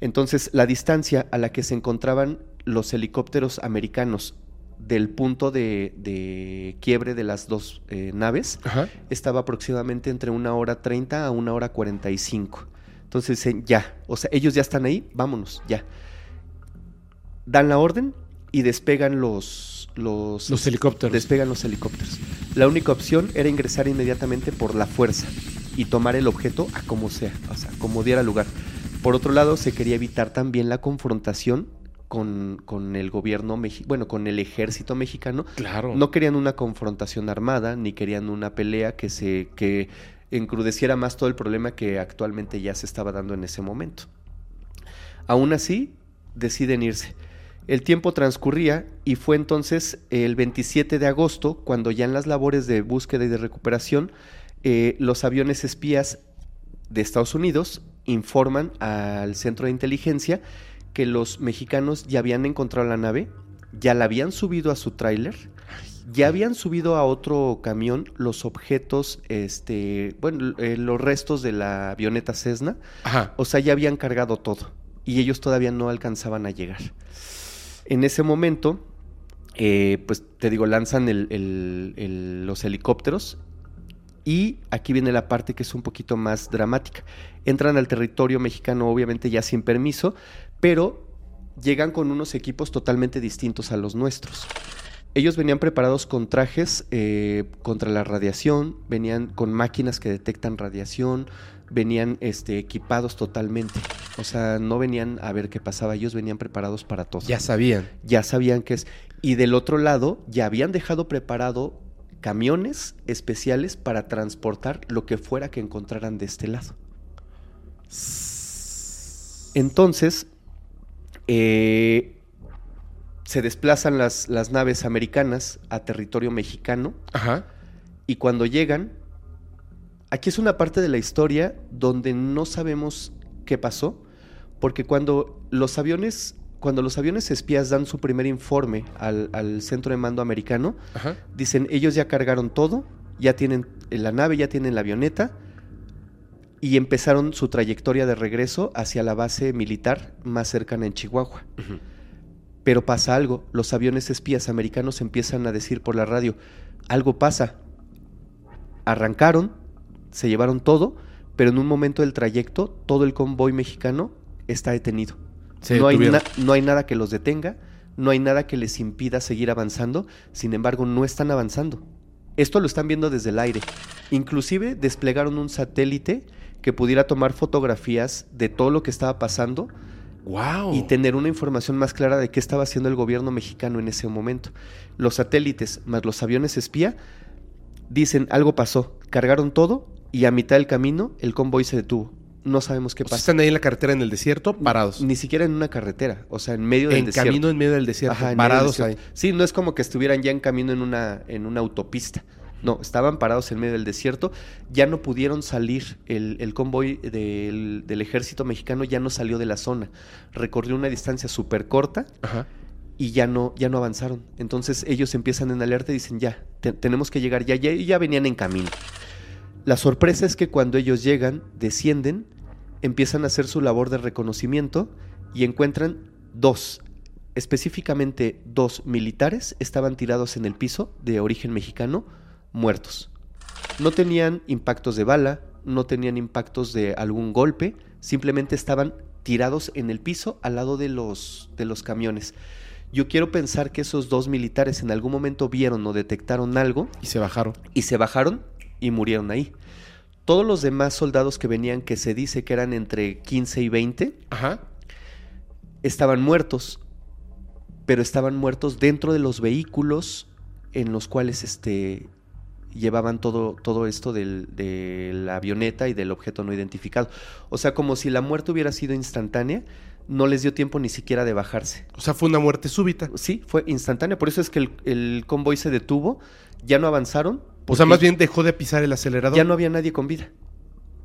Entonces, la distancia a la que se encontraban los helicópteros americanos del punto de, de quiebre de las dos eh, naves Ajá. estaba aproximadamente entre una hora 30 a una hora 45. Entonces, dicen, ya, o sea, ellos ya están ahí, vámonos, ya. Dan la orden, y despegan los, los, Los helicópteros. Despegan los helicópteros. La única opción era ingresar inmediatamente por la fuerza y tomar el objeto a como sea, o sea, como diera lugar. Por otro lado, se quería evitar también la confrontación con, con el gobierno mexicano, bueno, con el ejército mexicano. Claro. No querían una confrontación armada, ni querían una pelea que se que encrudeciera más todo el problema que actualmente ya se estaba dando en ese momento. Aún así, deciden irse. El tiempo transcurría y fue entonces el 27 de agosto cuando ya en las labores de búsqueda y de recuperación eh, los aviones espías de Estados Unidos informan al centro de inteligencia que los mexicanos ya habían encontrado la nave, ya la habían subido a su tráiler, ya habían subido a otro camión los objetos, este, bueno, eh, los restos de la avioneta Cessna, Ajá. o sea, ya habían cargado todo y ellos todavía no alcanzaban a llegar. En ese momento, eh, pues te digo, lanzan el- el- el- los helicópteros y aquí viene la parte que es un poquito más dramática. Entran al territorio mexicano, obviamente ya sin permiso, pero llegan con unos equipos totalmente distintos a los nuestros. Ellos venían preparados con trajes eh, contra la radiación, venían con máquinas que detectan radiación, venían este, equipados totalmente. O sea, no venían a ver qué pasaba, ellos venían preparados para todo Ya sabían. ya sabían que es. Y del otro lado, ya habían dejado preparado camiones especiales para transportar lo que fuera que encontraran de este lado. Entonces, eh, se desplazan las, las naves americanas a territorio mexicano Ajá. y cuando llegan, aquí es una parte de la historia donde no sabemos qué pasó, porque cuando los aviones, cuando los aviones espías dan su primer informe al, al centro de mando americano, Ajá. dicen ellos ya cargaron todo, ya tienen la nave, ya tienen la avioneta y empezaron su trayectoria de regreso hacia la base militar más cercana en Chihuahua. Pero pasa algo, los aviones espías americanos empiezan a decir por la radio, algo pasa. Arrancaron, se llevaron todo, pero en un momento del trayecto todo el convoy mexicano está detenido. Se no, hay no hay nada que los detenga, no hay nada que les impida seguir avanzando, sin embargo no están avanzando. Esto lo están viendo desde el aire. Inclusive desplegaron un satélite que pudiera tomar fotografías de todo lo que estaba pasando Wow. y tener una información más clara de qué estaba haciendo el gobierno mexicano en ese momento. Los satélites más los aviones espía dicen algo pasó, cargaron todo y a mitad del camino el convoy se detuvo. No sabemos qué O sea, pasa. están ahí en la carretera en el desierto, parados. Ni siquiera en una carretera, o sea, en medio del en desierto. camino en medio del desierto, Ajá, en medio del parados ahí. Sí, no es como que estuvieran ya en camino en una, en una autopista. No, estaban parados en medio del desierto. Ya no pudieron salir. El, el convoy del, del ejército mexicano ya no salió de la zona. Recorrió una distancia súper corta Ajá. y ya no, ya no avanzaron. Entonces ellos empiezan en alerta y dicen, ya, te- tenemos que llegar, ya, ya, y ya venían en camino. La sorpresa es que cuando ellos llegan, descienden, empiezan a hacer su labor de reconocimiento y encuentran dos, específicamente dos militares, estaban tirados en el piso de origen mexicano, muertos. No tenían impactos de bala, no tenían impactos de algún golpe, simplemente estaban tirados en el piso al lado de los, de los camiones. Yo quiero pensar que esos dos militares en algún momento vieron o detectaron algo Y se bajaron. y se bajaron y murieron ahí. Todos los demás soldados que venían, que se dice que eran entre 15 y 20, Ajá. estaban muertos, pero estaban muertos dentro de los vehículos en los cuales este, llevaban todo, todo esto del- de la avioneta y del objeto no identificado. O sea, como si la muerte hubiera sido instantánea, no les dio tiempo ni siquiera de bajarse. O sea, fue una muerte súbita. Sí, fue instantánea, por eso es que el, el convoy se detuvo, ya no avanzaron. O sea, más bien dejó de pisar el acelerador. ya no había nadie con vida.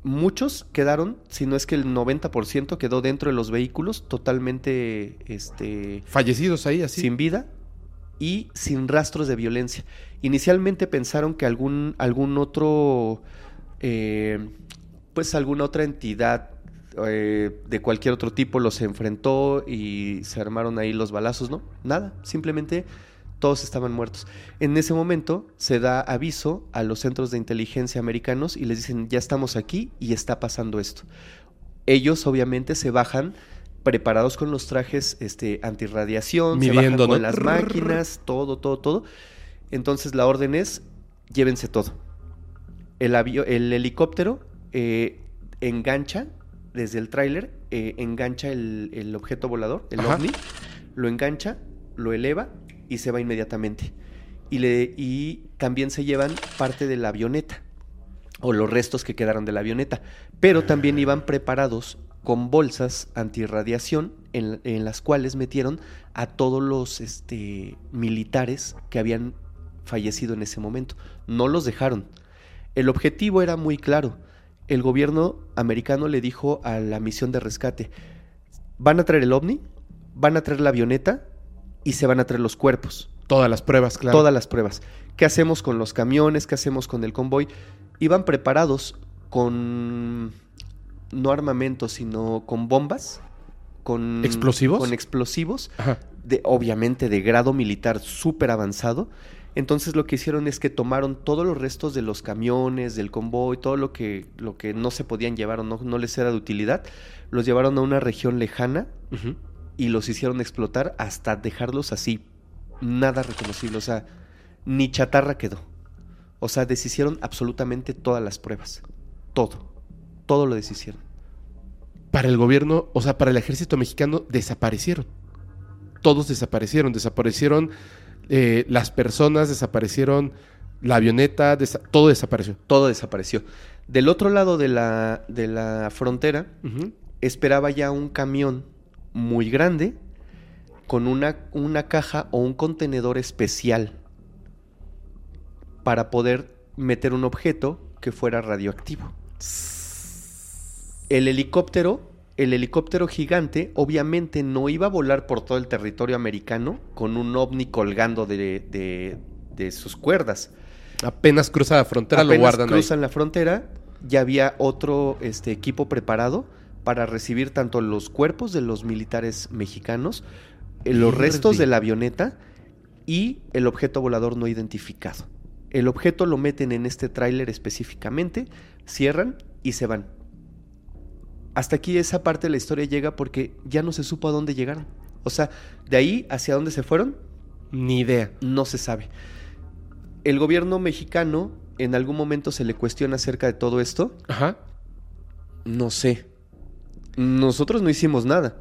Muchos quedaron, si no es que el 90% quedó dentro de los vehículos totalmente este, Fallecidos ahí, así. sin vida y sin rastros de violencia. Inicialmente pensaron que algún, algún otro, eh, pues alguna otra entidad eh, de cualquier otro tipo los enfrentó y se armaron ahí los balazos, ¿no? Nada, simplemente todos estaban muertos. En ese momento se da aviso a los centros de inteligencia americanos y les dicen, ya estamos aquí y está pasando esto. Ellos obviamente se bajan preparados con los trajes este, antirradiación, se Midiendo, bajan con ¿no? las máquinas, todo, todo, todo. Entonces la orden es, llévense todo. El, el helicóptero eh, engancha desde el tráiler, eh, engancha el, el objeto volador, el Ajá. ovni, lo engancha, lo eleva y se va inmediatamente. Y, le, y también se llevan parte de la avioneta o los restos que quedaron de la avioneta, pero también iban preparados con bolsas antirradiación en, en las cuales metieron a todos los este, militares que habían fallecido en ese momento. No los dejaron. El objetivo era muy claro. El gobierno americano le dijo a la misión de rescate, van a traer el ovni, van a traer la avioneta y se van a traer los cuerpos. Todas las pruebas, claro. Todas las pruebas. ¿Qué hacemos con los camiones? ¿Qué hacemos con el convoy? Iban preparados con no armamento, sino con bombas, con ¿Explosivos? con explosivos, Ajá. de, obviamente de grado militar súper avanzado. Entonces lo que hicieron es que tomaron todos los restos de los camiones, del convoy, todo lo que, lo que no se podían llevar o no, no les era de utilidad, los llevaron a una región lejana. Y los hicieron explotar hasta dejarlos así, nada reconocible, o sea, ni chatarra quedó. O sea, deshicieron absolutamente todas las pruebas. Todo. Todo lo deshicieron. Para el gobierno, o sea, para el ejército mexicano, desaparecieron. Todos desaparecieron. Desaparecieron eh, las personas, desaparecieron la avioneta, desa- todo desapareció. Todo desapareció. Del otro lado de la, de la frontera esperaba ya un camión muy grande con una, una caja o un contenedor especial para poder meter un objeto que fuera radioactivo. El helicóptero, el helicóptero gigante, obviamente no iba a volar por todo el territorio americano con un ovni colgando de, de- de sus cuerdas. Apenas cruza la frontera, lo Apenas guardan cruzan la frontera, ya había otro este, equipo preparado para recibir tanto los cuerpos de los militares mexicanos, eh, los restos de la avioneta y el objeto volador no identificado. El objeto lo meten en este tráiler específicamente, cierran y se van. Hasta aquí esa parte de la historia llega porque ya no se supo a dónde llegaron. O sea, de ahí hacia dónde se fueron. Ni idea. no se sabe. El gobierno mexicano en algún momento se le cuestiona acerca de todo esto. Ajá. No sé. Nosotros no hicimos nada.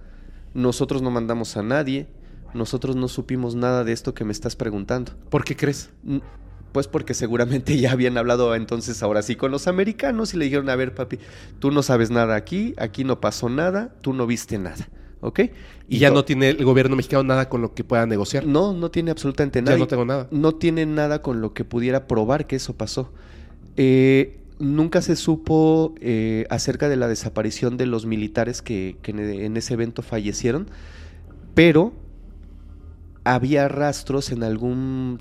Nosotros no mandamos a nadie. Nosotros no supimos nada de esto que me estás preguntando. ¿Por qué crees? Pues porque seguramente *laughs* ya habían hablado entonces ahora sí con los americanos y le dijeron, a ver papi, tú no sabes nada aquí, aquí no pasó nada, tú no viste nada, ¿ok? Y, ya no tiene el gobierno mexicano nada con lo que pueda negociar. No, no tiene absolutamente ya nada. no Y- tengo nada. no tiene nada con lo que pudiera probar que eso pasó. Eh, nunca se supo eh, acerca de la desaparición de los militares que, que en, en ese evento fallecieron, pero había rastros en algún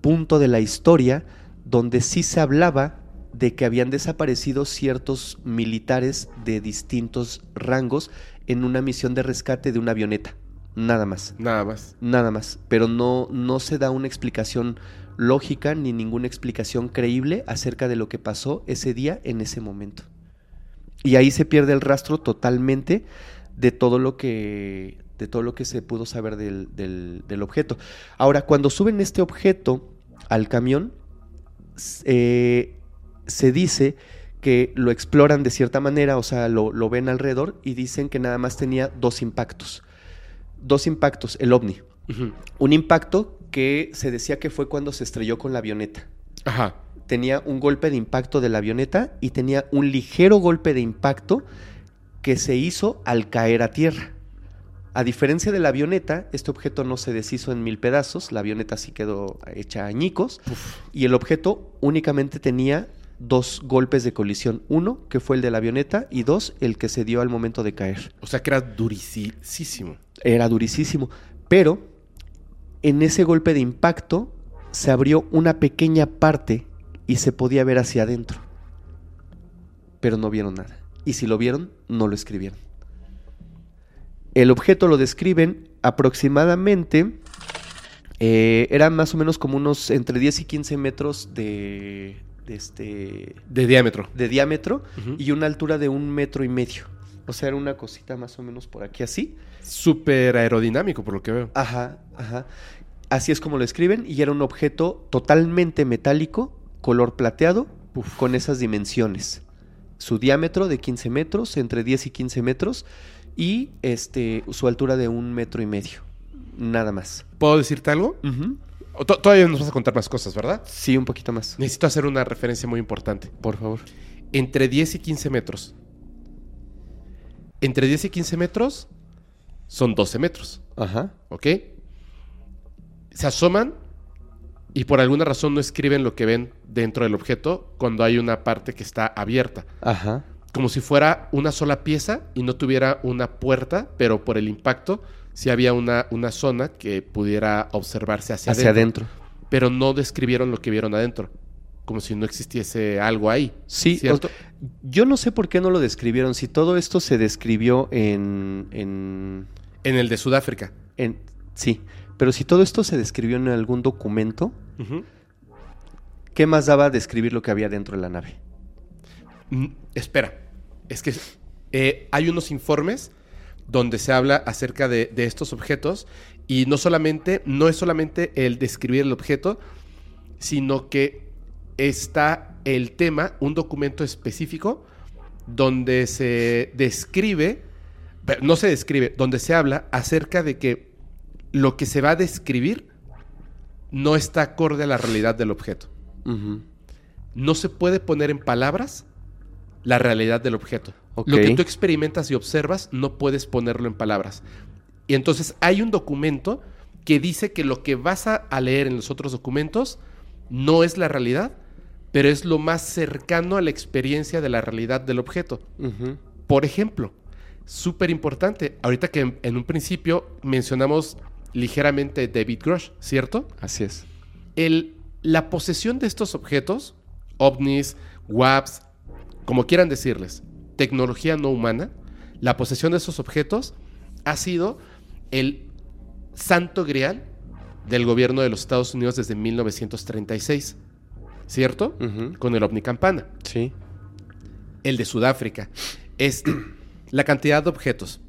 punto de la historia donde sí se hablaba de que habían desaparecido ciertos militares de distintos rangos en una misión de rescate de una avioneta. Nada más. Nada más. Nada más, pero no, no se da una explicación lógica ni ninguna explicación creíble acerca de lo que pasó ese día en ese momento. Y ahí se pierde el rastro totalmente de todo lo que, de todo lo que se pudo saber del, del- del objeto. Ahora, cuando suben este objeto al camión, eh, se dice que lo exploran de cierta manera, o sea, lo, lo ven alrededor y dicen que nada más tenía dos impactos. Dos impactos, el ovni. Un impacto que se decía que fue cuando se estrelló con la avioneta. Ajá. Tenía un golpe de impacto de la avioneta y tenía un ligero golpe de impacto que se hizo al caer a tierra. A diferencia de la avioneta, este objeto no se deshizo en mil pedazos, la avioneta sí quedó hecha añicos y el objeto únicamente tenía dos golpes de colisión. Uno, que fue el de la avioneta, y dos, el que se dio al momento de caer. O sea que era durisísimo. Era durísimo. Pero en ese golpe de impacto se abrió una pequeña parte y se podía ver hacia adentro. Pero no vieron nada. Y si lo vieron, no lo escribieron. El objeto lo describen aproximadamente. eh, eran más o menos como unos entre 10 y 15 metros de, de este, De diámetro. de diámetro y una altura de un metro y medio. O sea, era una cosita más o menos por aquí así. Súper aerodinámico, por lo que veo. Ajá, ajá. Así es como lo escriben y era un objeto totalmente metálico, color plateado, Uf. con esas dimensiones. Su diámetro de 15 metros, entre 10 y 15 metros, y este, su altura de un metro y medio. Nada más. ¿Puedo decirte algo? To- Todavía nos vas a contar más cosas, ¿verdad? Sí, un poquito más. Necesito hacer una referencia muy importante. Por favor. Entre 10 y 15 metros. Entre 10 y 15 metros son 12 metros, Ajá. ¿ok? Se asoman y por alguna razón no escriben lo que ven dentro del objeto cuando hay una parte que está abierta. Ajá. Como si fuera una sola pieza y no tuviera una puerta, pero por el impacto sí había una, una zona que pudiera observarse hacia, Hacia adentro. adentro. Pero no describieron lo que vieron adentro. Como si no existiese algo ahí. Sí, ¿cierto? o- yo no sé por qué no lo describieron. Si todo esto se describió en, en, En el de Sudáfrica. en- Sí, pero si todo esto se describió en algún documento. ¿qué más daba describir lo que había dentro de la nave? Mm, espera, es que eh, hay unos informes donde se habla acerca de, de estos objetos y no solamente, no es solamente el describir el objeto, sino que está el tema, un documento específico donde se describe, no se describe, donde se habla acerca de que lo que se va a describir no está acorde a la realidad del objeto no se puede poner en palabras la realidad del objeto. Lo que tú experimentas y observas no puedes ponerlo en palabras. Y entonces hay un documento que dice que lo que vas a leer en los otros documentos no es la realidad, pero es lo más cercano a la experiencia de la realidad del objeto. Por ejemplo, súper importante, ahorita que en, en un principio mencionamos ligeramente David Grush, ¿cierto? Así es. el, la posesión de estos objetos, ovnis, WAPs, como quieran decirles, tecnología no humana, la posesión de esos objetos ha sido el santo grial del gobierno de los Estados Unidos desde 1936, ¿cierto? Con el ovni campana. Sí. El de Sudáfrica. Este, *clears throat* la cantidad de objetos,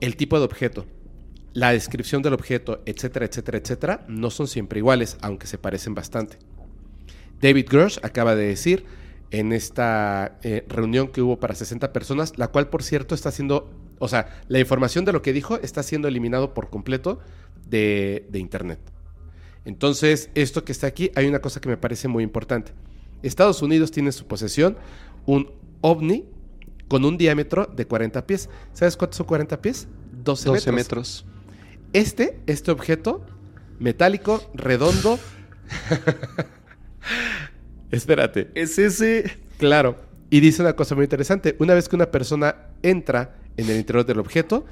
el tipo de objeto, la descripción del objeto, etcétera, etcétera, etcétera, no son siempre iguales, aunque se parecen bastante. David Grush acaba de decir en esta eh, reunión que hubo para 60 personas, la cual por cierto está siendo, o sea, la información de lo que dijo está siendo eliminado por completo de, de Internet. Entonces, esto que está aquí, hay una cosa que me parece muy importante. Estados Unidos tiene en su posesión un ovni con un diámetro de 40 pies. ¿Sabes cuántos son 40 pies? 12, 12 metros. metros. Este, este objeto metálico, redondo. *laughs* Espérate. Es ese. Claro. Y dice una cosa muy interesante. Una vez que una persona entra en el interior del objeto,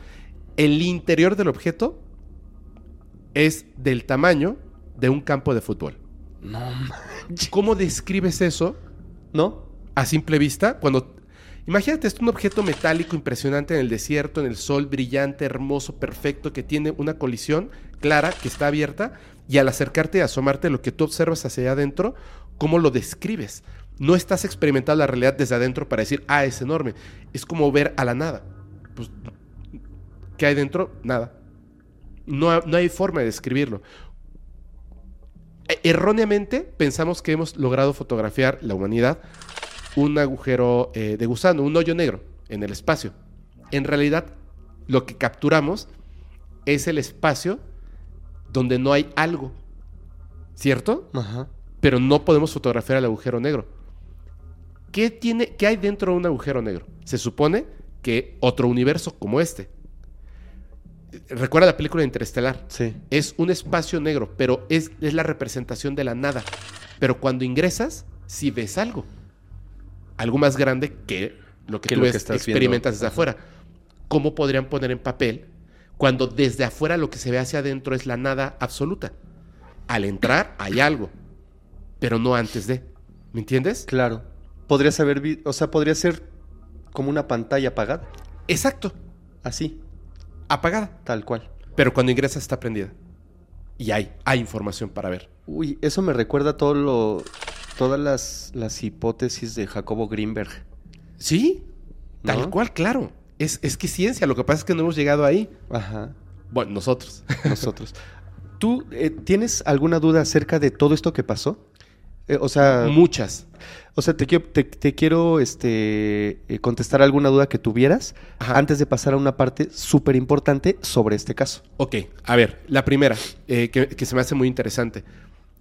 el interior del objeto es del tamaño de un campo de fútbol. No manches. ¿Cómo describes eso ¿No? a simple vista? Cuando imagínate, es un objeto metálico impresionante en el desierto, en el sol, brillante, hermoso, perfecto, que tiene una colisión clara, que está abierta, y al acercarte y asomarte lo que tú observas hacia allá adentro, ¿cómo lo describes? No estás experimentando la realidad desde adentro para decir, ah, es enorme. Es como ver a la nada. Pues, ¿qué hay dentro? Nada. No, no hay forma de describirlo. E- Erróneamente pensamos que hemos logrado fotografiar la humanidad un agujero eh, de gusano, un hoyo negro en el espacio. En realidad, lo que capturamos es el espacio donde no hay algo, ¿cierto? Ajá. Pero no podemos fotografiar el agujero negro. ¿Qué, tiene, ¿Qué hay dentro de un agujero negro? Se supone que otro universo como este. Recuerda la película Interestelar. Sí. Es un espacio negro, pero es, es la representación de la nada. Pero cuando ingresas, sí ves algo. Algo más grande que lo que Que tú lo ves, experimentas viendo. desde afuera. ¿Cómo podrían poner en papel cuando desde afuera lo que se ve hacia adentro es la nada absoluta? Al entrar hay algo, pero no antes de. ¿Me entiendes? Claro. Podrías haber o sea, podría ser como una pantalla apagada. Exacto, Así, apagada. tal cual. Pero cuando ingresas está prendida. Y hay, hay información para ver. Uy, eso me recuerda todo lo, todas las, las hipótesis de Jacobo Greenberg. Sí, tal cual, claro. Es, es que ciencia, lo que pasa es que no hemos llegado ahí. Ajá. Bueno, nosotros. Nosotros. ¿Tú eh, tienes alguna duda acerca de todo esto que pasó? Eh, o sea, Muchas. o sea, te quiero, te, te quiero este, eh, contestar alguna duda que tuvieras Ajá. antes de pasar a una parte súper importante sobre este caso. Ok, a ver, la primera, eh, que, que se me hace muy interesante.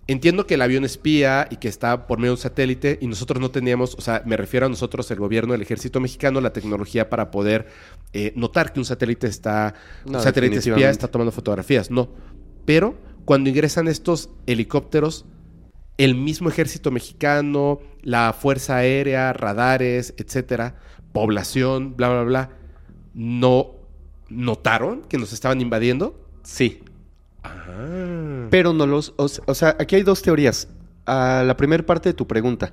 Entiendo que el avión espía y que está por medio de un satélite y nosotros no teníamos, o sea, me refiero a nosotros, el gobierno, el ejército mexicano, la tecnología para poder eh, notar que un satélite está, No, un satélite espía está tomando fotografías, no. Pero cuando ingresan estos helicópteros, el mismo ejército mexicano, la fuerza aérea, radares, etcétera, población, bla, bla, bla, no notaron que nos estaban invadiendo. Sí. Ah. Pero no los. O, se- o sea, aquí hay dos teorías. A la primera parte de tu pregunta.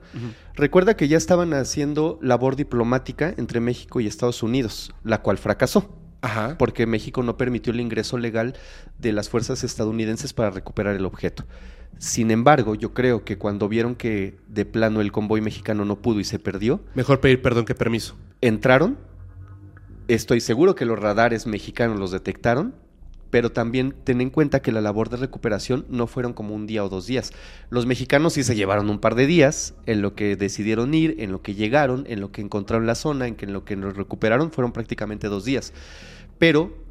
Recuerda que ya estaban haciendo labor diplomática entre México y Estados Unidos, la cual fracasó. Ajá. porque México no permitió el ingreso legal de las fuerzas estadounidenses para recuperar el objeto. Sin embargo, yo creo que cuando vieron que de plano el convoy mexicano no pudo y se perdió, Mejor pedir perdón que permiso. entraron. Estoy seguro que los radares mexicanos los detectaron, pero también ten en cuenta que la labor de recuperación no fueron como un día o dos días. Los mexicanos sí se llevaron un par de días en lo que decidieron ir, en lo que llegaron, en lo que encontraron la zona, en, que en lo que nos recuperaron, fueron prácticamente dos días. Pero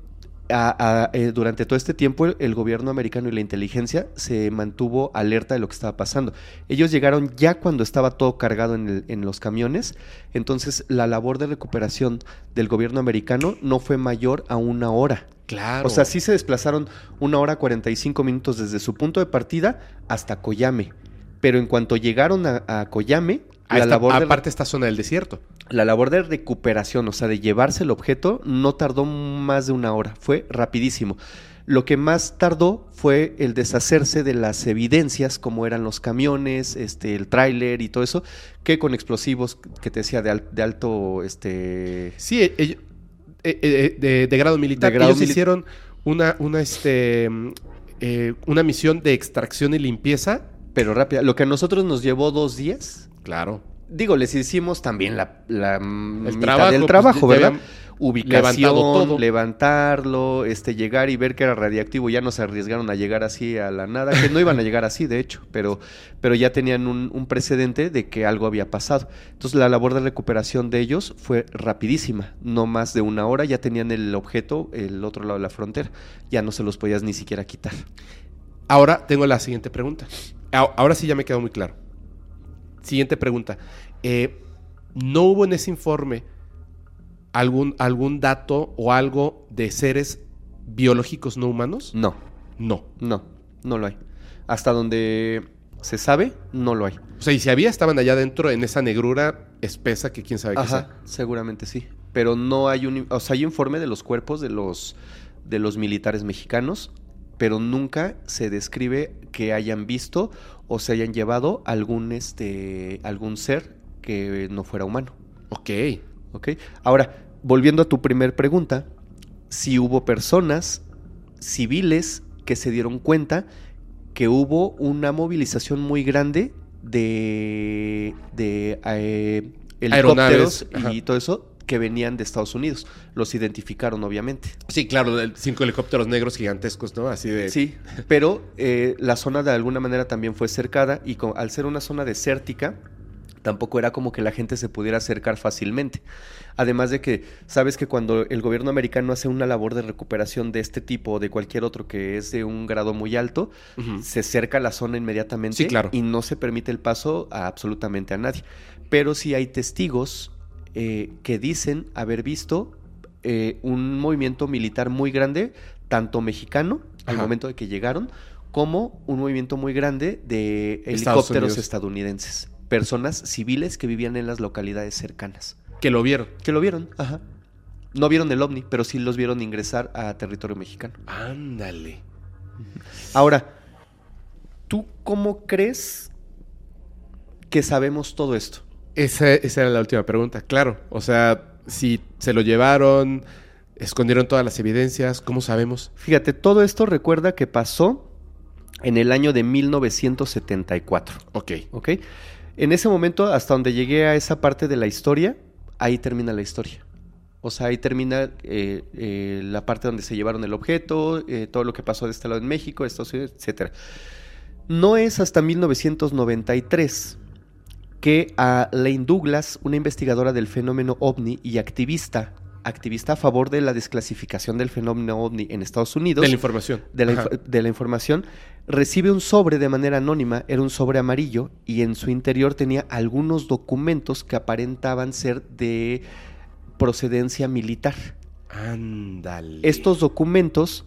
a- a- eh, durante todo este tiempo el, el gobierno americano y la inteligencia se mantuvo alerta de lo que estaba pasando. Ellos llegaron ya cuando estaba todo cargado en, el- en los camiones, entonces la labor de recuperación del gobierno americano no fue mayor a una hora. Claro. O sea, sí se desplazaron una hora 45 minutos desde su punto de partida hasta Coyame. Pero en cuanto llegaron a, a Coyame, Ah, la está- labor, de, aparte esta zona del desierto. la labor de recuperación, o sea, de llevarse el objeto, no tardó más de una hora. Fue rapidísimo. Lo que más tardó fue el deshacerse de las evidencias, como eran los camiones, este, el tráiler y todo eso, que con explosivos que te decía de, al- de alto, este, Sí, eh, eh, eh, de, de grado militar. Grado ellos mili- hicieron una, una, este, mm, eh, una misión de extracción y limpieza. pero rápida. Lo que a nosotros nos llevó dos días, Claro. Digo, les hicimos también la, la El mitad trabajo, del pues, trabajo, ¿verdad? Ubicación, todo. levantarlo, este, llegar y ver que era radiactivo. Ya no se arriesgaron a llegar así a la nada, que no iban a llegar así, de hecho, pero, pero ya tenían un, un precedente de que algo había pasado. Entonces la labor de recuperación de ellos fue rapidísima, no más de una hora, ya tenían el objeto el otro lado de la frontera, ya no se los podías ni siquiera quitar. Ahora tengo la siguiente pregunta. Ahora sí ya me quedó muy claro. Siguiente pregunta. Eh, ¿No hubo en ese informe algún, algún dato o algo de seres biológicos no humanos? No, No. no, no lo hay. Hasta donde se sabe, no lo hay. O sea, y si había, estaban allá adentro en esa negrura espesa que quién sabe qué Ajá, sea. seguramente sí. Pero no hay un, o sea, hay informe de los cuerpos de los de los militares mexicanos, pero nunca se describe que hayan visto o se hayan llevado algún este algún ser que no fuera humano, Ok. ¿ok? Ahora, volviendo a tu primer pregunta, si hubo personas civiles que se dieron cuenta que hubo una movilización muy grande de, de eh, Aeronaves, helicópteros ajá. y todo eso que venían de Estados Unidos. Los identificaron, obviamente. Sí, claro, cinco helicópteros negros gigantescos, ¿no? Así de. Sí, pero eh, la zona de alguna manera también fue cercada y al ser una zona desértica, tampoco era como que la gente se pudiera acercar fácilmente. Además de que, sabes que cuando el gobierno americano hace una labor de recuperación de este tipo o de cualquier otro que es de un grado muy alto, se cerca la zona inmediatamente Sí, claro. y no se permite el paso a absolutamente a nadie. Pero sí hay testigos eh, que dicen haber visto eh, un movimiento militar muy grande, tanto mexicano, al Ajá. momento de que llegaron, como un movimiento muy grande de helicópteros estadounidenses. Personas civiles que vivían en las localidades cercanas. Que lo vieron. Que lo vieron, ajá. No vieron el ovni, pero sí los vieron ingresar a territorio mexicano. Ándale. Ahora, ¿tú cómo crees que sabemos todo esto? Esa, esa era la última pregunta, claro. O sea, si se lo llevaron, escondieron todas las evidencias, ¿cómo sabemos? Fíjate, todo esto recuerda que pasó en el año de 1974, Ok. ¿ok? En ese momento, hasta donde llegué a esa parte de la historia, ahí termina la historia. O sea, ahí termina eh, eh, la parte donde se llevaron el objeto, eh, todo lo que pasó de este lado en México, Estados Unidos, etc. No es hasta 1993 que a Lane Douglas, una investigadora del fenómeno ovni y activista, activista a favor de la desclasificación del fenómeno ovni en Estados Unidos, De la información. de la, inf- de la información, recibe un sobre de manera anónima, era un sobre amarillo y en su interior tenía algunos documentos que aparentaban ser de procedencia militar. Ándale. Estos documentos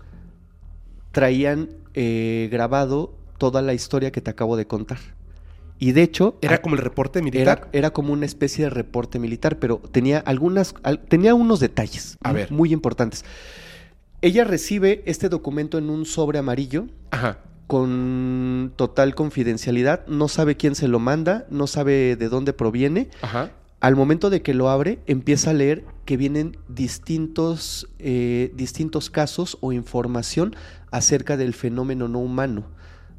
traían eh, grabado toda la historia que te acabo de contar. Y de hecho, Era a- como el reporte militar. era, era como una especie de reporte militar, pero tenía algunas, al- tenía unos detalles A mu- ver. muy importantes. Ella recibe este documento en un sobre amarillo Ajá. con total confidencialidad, no sabe quién se lo manda, no sabe de dónde proviene. Ajá. Al momento de que lo abre, empieza a leer que vienen distintos, eh, distintos casos o información acerca del fenómeno no humano,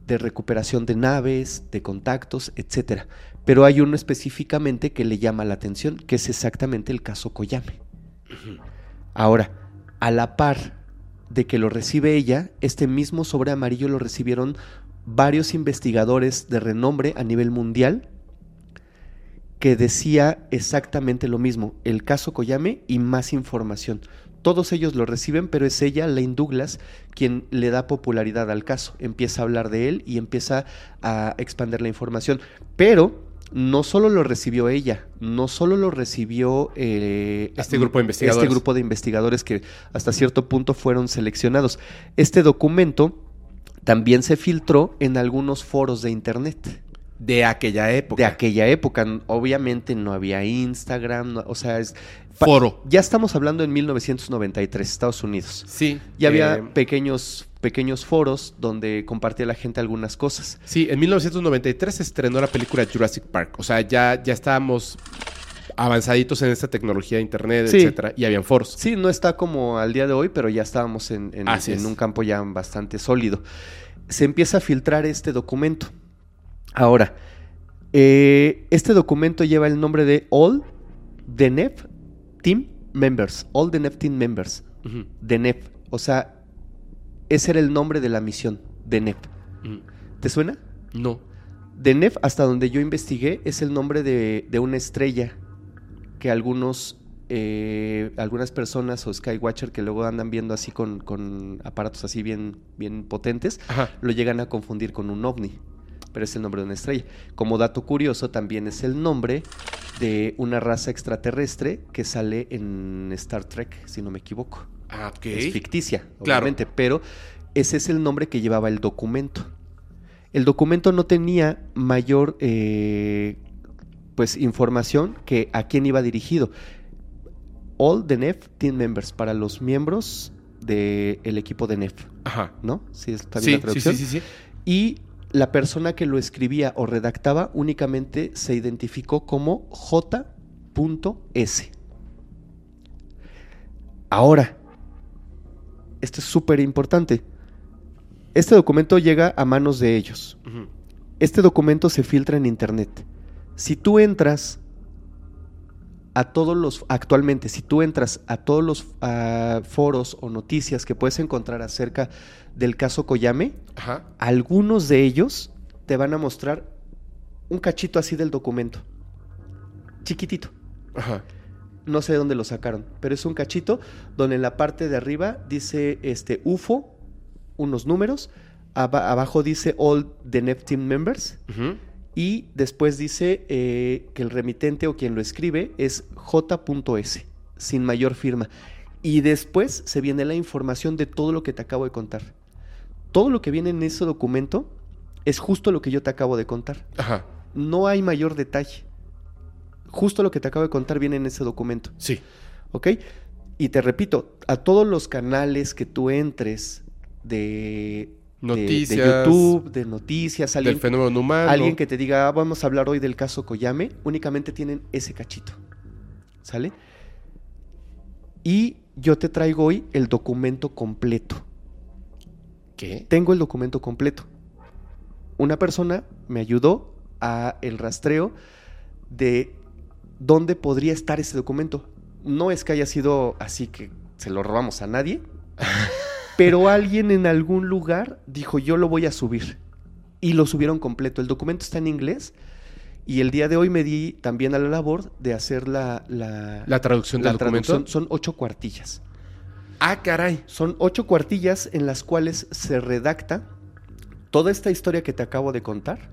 de recuperación de naves, de contactos, etc. Pero hay uno específicamente que le llama la atención, que es exactamente el caso Koyame. Ahora, a la par de que lo recibe ella, este mismo sobre amarillo lo recibieron varios investigadores de renombre a nivel mundial que decía exactamente lo mismo, el caso Koyame y más información. Todos ellos lo reciben, pero es ella, Lane Douglas, quien le da popularidad al caso. Empieza a hablar de él y empieza a expandir la información. Pero no solo lo recibió ella, no solo lo recibió eh, Este grupo de investigadores. Este grupo de investigadores que hasta cierto punto fueron seleccionados. Este documento también se filtró en algunos foros de internet De aquella época. de aquella época. Obviamente no había Instagram, no- o sea, es... Foro. Ya estamos hablando en 1993, Estados Unidos. Sí. Ya había eh, pequeños, pequeños foros donde compartía la gente algunas cosas. Sí, en 1993 se estrenó la película Jurassic Park. O sea, ya, ya estábamos avanzaditos en esta tecnología de internet, Sí. etcétera, y habían foros. Sí, no está como al día de hoy, pero ya estábamos en, en- un campo ya bastante sólido. Se empieza a filtrar este documento. Ahora, eh, este documento lleva el nombre de All the NEF Team Members. All the NEF Team Members. NEP. O sea, ese era el nombre de la misión, de. ¿Te suena? No. NEP, hasta donde yo investigué, es el nombre de, de una estrella que algunos, eh, algunas personas o Skywatcher que luego andan viendo así con, con aparatos así bien, bien potentes, Ajá. lo llegan a confundir con un ovni. Pero es el nombre de una estrella. Como dato curioso, también es el nombre de una raza extraterrestre que sale en Star Trek, si no me equivoco. Ah, ok. Es ficticia, Claro. obviamente, pero ese es el nombre que llevaba el documento. El documento no tenía mayor eh, pues información que a quién iba dirigido. All the NEF Team Members, para los miembros del equipo de NEF, Ajá. ¿no? Sí, está bien Sí, la sí, traducción. sí, sí, sí. Y la persona que lo escribía o redactaba únicamente se identificó como J.S. Ahora, esto es súper importante. Este documento llega a manos de ellos. Este documento se filtra en internet. Si tú entras a todos los, actualmente, si tú entras a todos los foros o noticias que puedes encontrar acerca del caso Koyame, Ajá. algunos de ellos te van a mostrar un cachito así del documento. Chiquitito. Ajá. No sé de dónde lo sacaron, pero es un cachito donde en la parte de arriba dice este UFO, unos números, aba- abajo dice All the NEP Team Members. Y después dice eh, que el remitente o quien lo escribe es J.S, sin mayor firma. Y después se viene la información de todo lo que te acabo de contar. Todo lo que viene en ese documento es justo lo que yo te acabo de contar. Ajá. No hay mayor detalle. Justo lo que te acabo de contar viene en ese documento. Sí. ¿Ok? Y te repito, a todos los canales que tú entres de, de- Noticias. de, YouTube, de noticias, Del alguien, fenómeno humano. alguien que te diga, "Ah, vamos a hablar hoy del caso Koyame, únicamente tienen ese cachito. ¿Sale? Y yo te traigo hoy el documento completo. ¿Qué? Tengo el documento completo. Una persona me ayudó a el rastreo de dónde podría estar ese documento. no es que haya sido así que se lo robamos a nadie, *laughs* pero alguien en algún lugar dijo yo lo voy a subir. Y lo subieron completo. El documento está en inglés. Y el día de hoy me di también a la labor de hacer la, la, La traducción la del documento. traducción. Son ocho cuartillas. Ah, caray. Son ocho cuartillas en las cuales se redacta toda esta historia que te acabo de contar.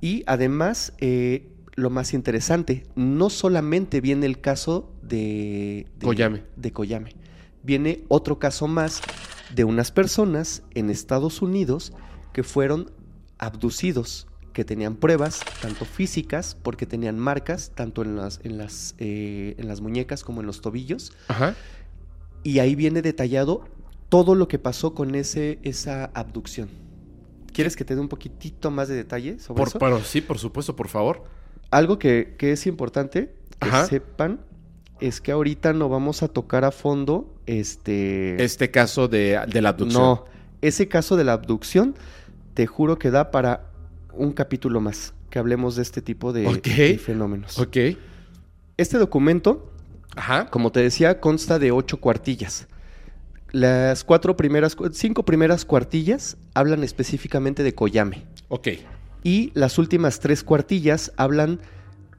Y además, eh, lo más interesante, no solamente viene el caso de, de Koyame. de Koyame. Viene otro caso más de unas personas en Estados Unidos que fueron abducidos, que tenían pruebas, tanto físicas, porque tenían marcas, tanto en las, en las, eh, en las muñecas como en los tobillos, Ajá. y ahí viene detallado todo lo que pasó con ese, esa abducción. ¿Quieres que te dé un poquitito más de detalle sobre Por, eso? pero sí, por supuesto, por favor. Algo que, que es importante que Ajá. sepan es que ahorita no vamos a tocar a fondo este... Este caso de, de la abducción. No, ese caso de la abducción, te juro que da para un capítulo más, que hablemos de este tipo de, fenómenos. Ok. Este documento Ajá. Como te decía, consta de ocho cuartillas. Las cuatro primeras, cinco primeras cuartillas hablan específicamente de Koyame. Ok. Y las últimas tres cuartillas hablan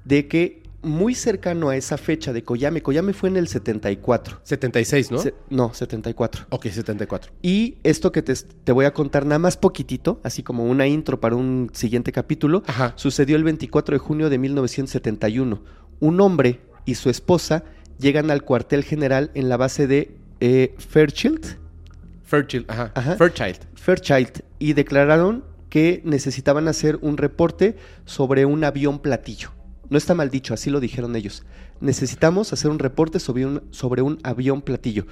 de que muy cercano a esa fecha de Koyame, Koyame fue en el 74. 76, ¿no? Se- no, 74. Ok, 74. Y esto que te, te voy a contar nada más poquitito, así como una intro para un siguiente capítulo, Ajá. sucedió el 24 de junio de 1971. Un hombre y su esposa llegan al cuartel general en la base de eh, Fairchild, Fairchild. Ajá. Ajá. Fairchild. Fairchild y declararon que necesitaban hacer un reporte sobre un avión platillo. No está mal dicho, así lo dijeron ellos. Necesitamos hacer un reporte sobre un, sobre un avión platillo.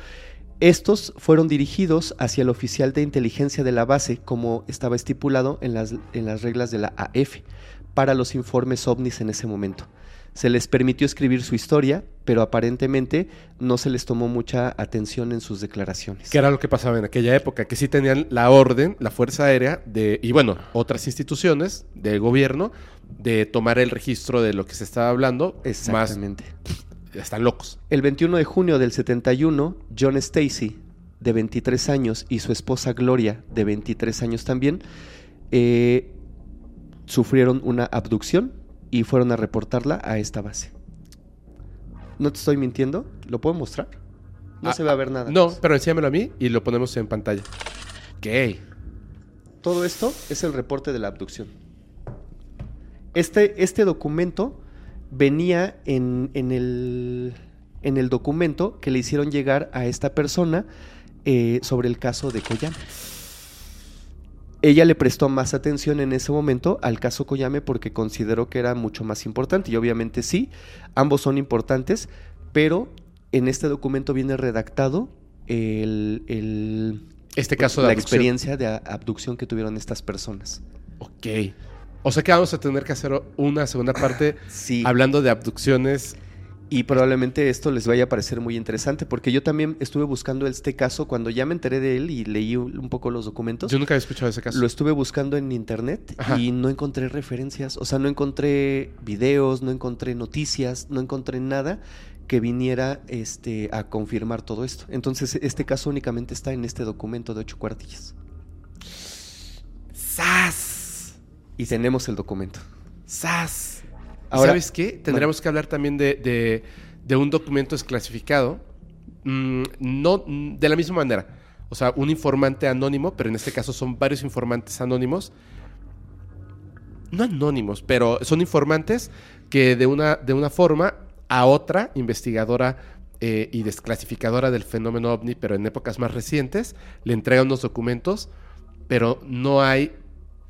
Estos fueron dirigidos hacia el oficial de inteligencia de la base, como estaba estipulado en las, en las reglas de la AF, para los informes ovnis en ese momento. Se les permitió escribir su historia, pero aparentemente no se les tomó mucha atención en sus declaraciones. Que era lo que pasaba en aquella época, que sí tenían la orden, la Fuerza Aérea, de, y bueno, otras instituciones del gobierno, de tomar el registro de lo que se estaba hablando. Más, Exactamente. están locos. El 21 de junio del 71, John Stacy, de 23 años, y su esposa Gloria, de 23 años también, eh, sufrieron una abducción y fueron a reportarla a esta base. ¿No te estoy mintiendo? ¿Lo puedo mostrar? No Ah, se va a ver nada. No, pero enséñamelo a mí y lo ponemos en pantalla. Ok. Todo esto es el reporte de la abducción. Este, este documento venía en, en el, en el documento que le hicieron llegar a esta persona eh, sobre el caso de Koyame. Ella le prestó más atención en ese momento al caso Koyame porque consideró que era mucho más importante. Y obviamente sí, ambos son importantes, pero en este documento viene redactado el, el- Este caso de la abducción. experiencia de abducción que tuvieron estas personas. Ok. O sea que vamos a tener que hacer una segunda parte *laughs* Sí. hablando de abducciones. Y probablemente esto les vaya a parecer muy interesante porque yo también estuve buscando este caso cuando ya me enteré de él y leí un poco los documentos. Yo nunca había escuchado ese caso. Lo estuve buscando en internet Ajá. y no encontré referencias, o sea, no encontré videos, no encontré noticias, no encontré nada que viniera este, a confirmar todo esto. Entonces, este caso únicamente está en este documento de ocho cuartillas. ¡Sas! Y tenemos el documento. ¡Sas! Ahora- ¿Sabes qué? Tendríamos que hablar también de, de- de un documento desclasificado. Mm, no mm, de la misma manera. O sea, un informante anónimo, pero en este caso son varios informantes anónimos. No anónimos, pero son informantes que de una, de una forma a otra investigadora eh, y desclasificadora del fenómeno ovni, pero en épocas más recientes, le entregan unos documentos, pero no hay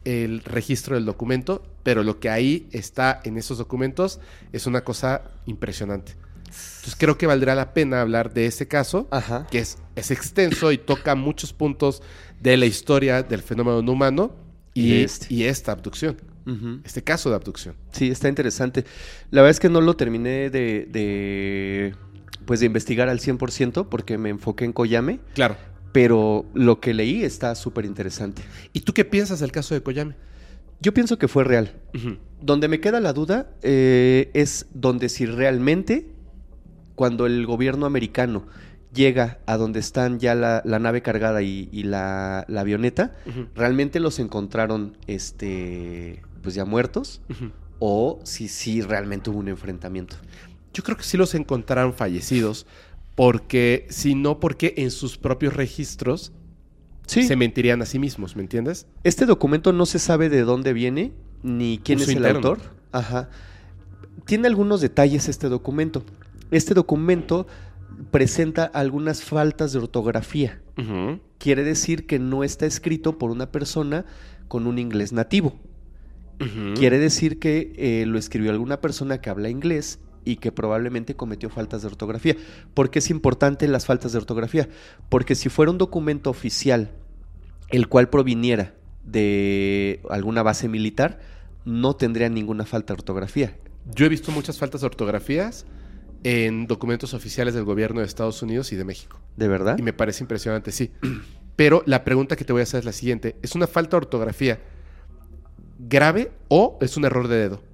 el registro del documento, pero lo que ahí está en esos documentos es una cosa impresionante. Entonces creo que valdrá la pena hablar de ese caso, Ajá. que es, es extenso y toca muchos puntos de la historia del fenómeno no humano Y y, este. y esta abducción, este caso de abducción. Sí, está interesante. La verdad es que no lo terminé de, de, pues de investigar al 100% porque me enfoqué en Koyame, Claro. Pero lo que leí está súper interesante. ¿Y tú qué piensas del caso de Koyame? Yo pienso que fue real. Donde me queda la duda eh, es donde si realmente cuando el gobierno americano llega a donde están ya la, la nave cargada y, y la, la avioneta, realmente los encontraron este pues ya muertos o si sí realmente hubo un enfrentamiento. Yo creo que sí los encontraron fallecidos, porque si no, porque en sus propios registros Sí. se mentirían a sí mismos, ¿me entiendes? Este documento no se sabe de dónde viene ni quién Uso es el autor. Ajá. Tiene algunos detalles este documento. Este documento presenta algunas faltas de ortografía. Quiere decir que no está escrito por una persona con un inglés nativo. Quiere decir que eh, lo escribió alguna persona que habla inglés y que probablemente cometió faltas de ortografía. ¿Por qué es importante las faltas de ortografía? Porque si fuera un documento oficial el cual proviniera de alguna base militar, no tendría ninguna falta de ortografía. Yo he visto muchas faltas de ortografías en documentos oficiales del gobierno de Estados Unidos y de México. ¿De verdad? Y me parece impresionante, sí. *clears throat* Pero la pregunta que te voy a hacer es la siguiente. ¿Es una falta de ortografía grave o es un error de dedo?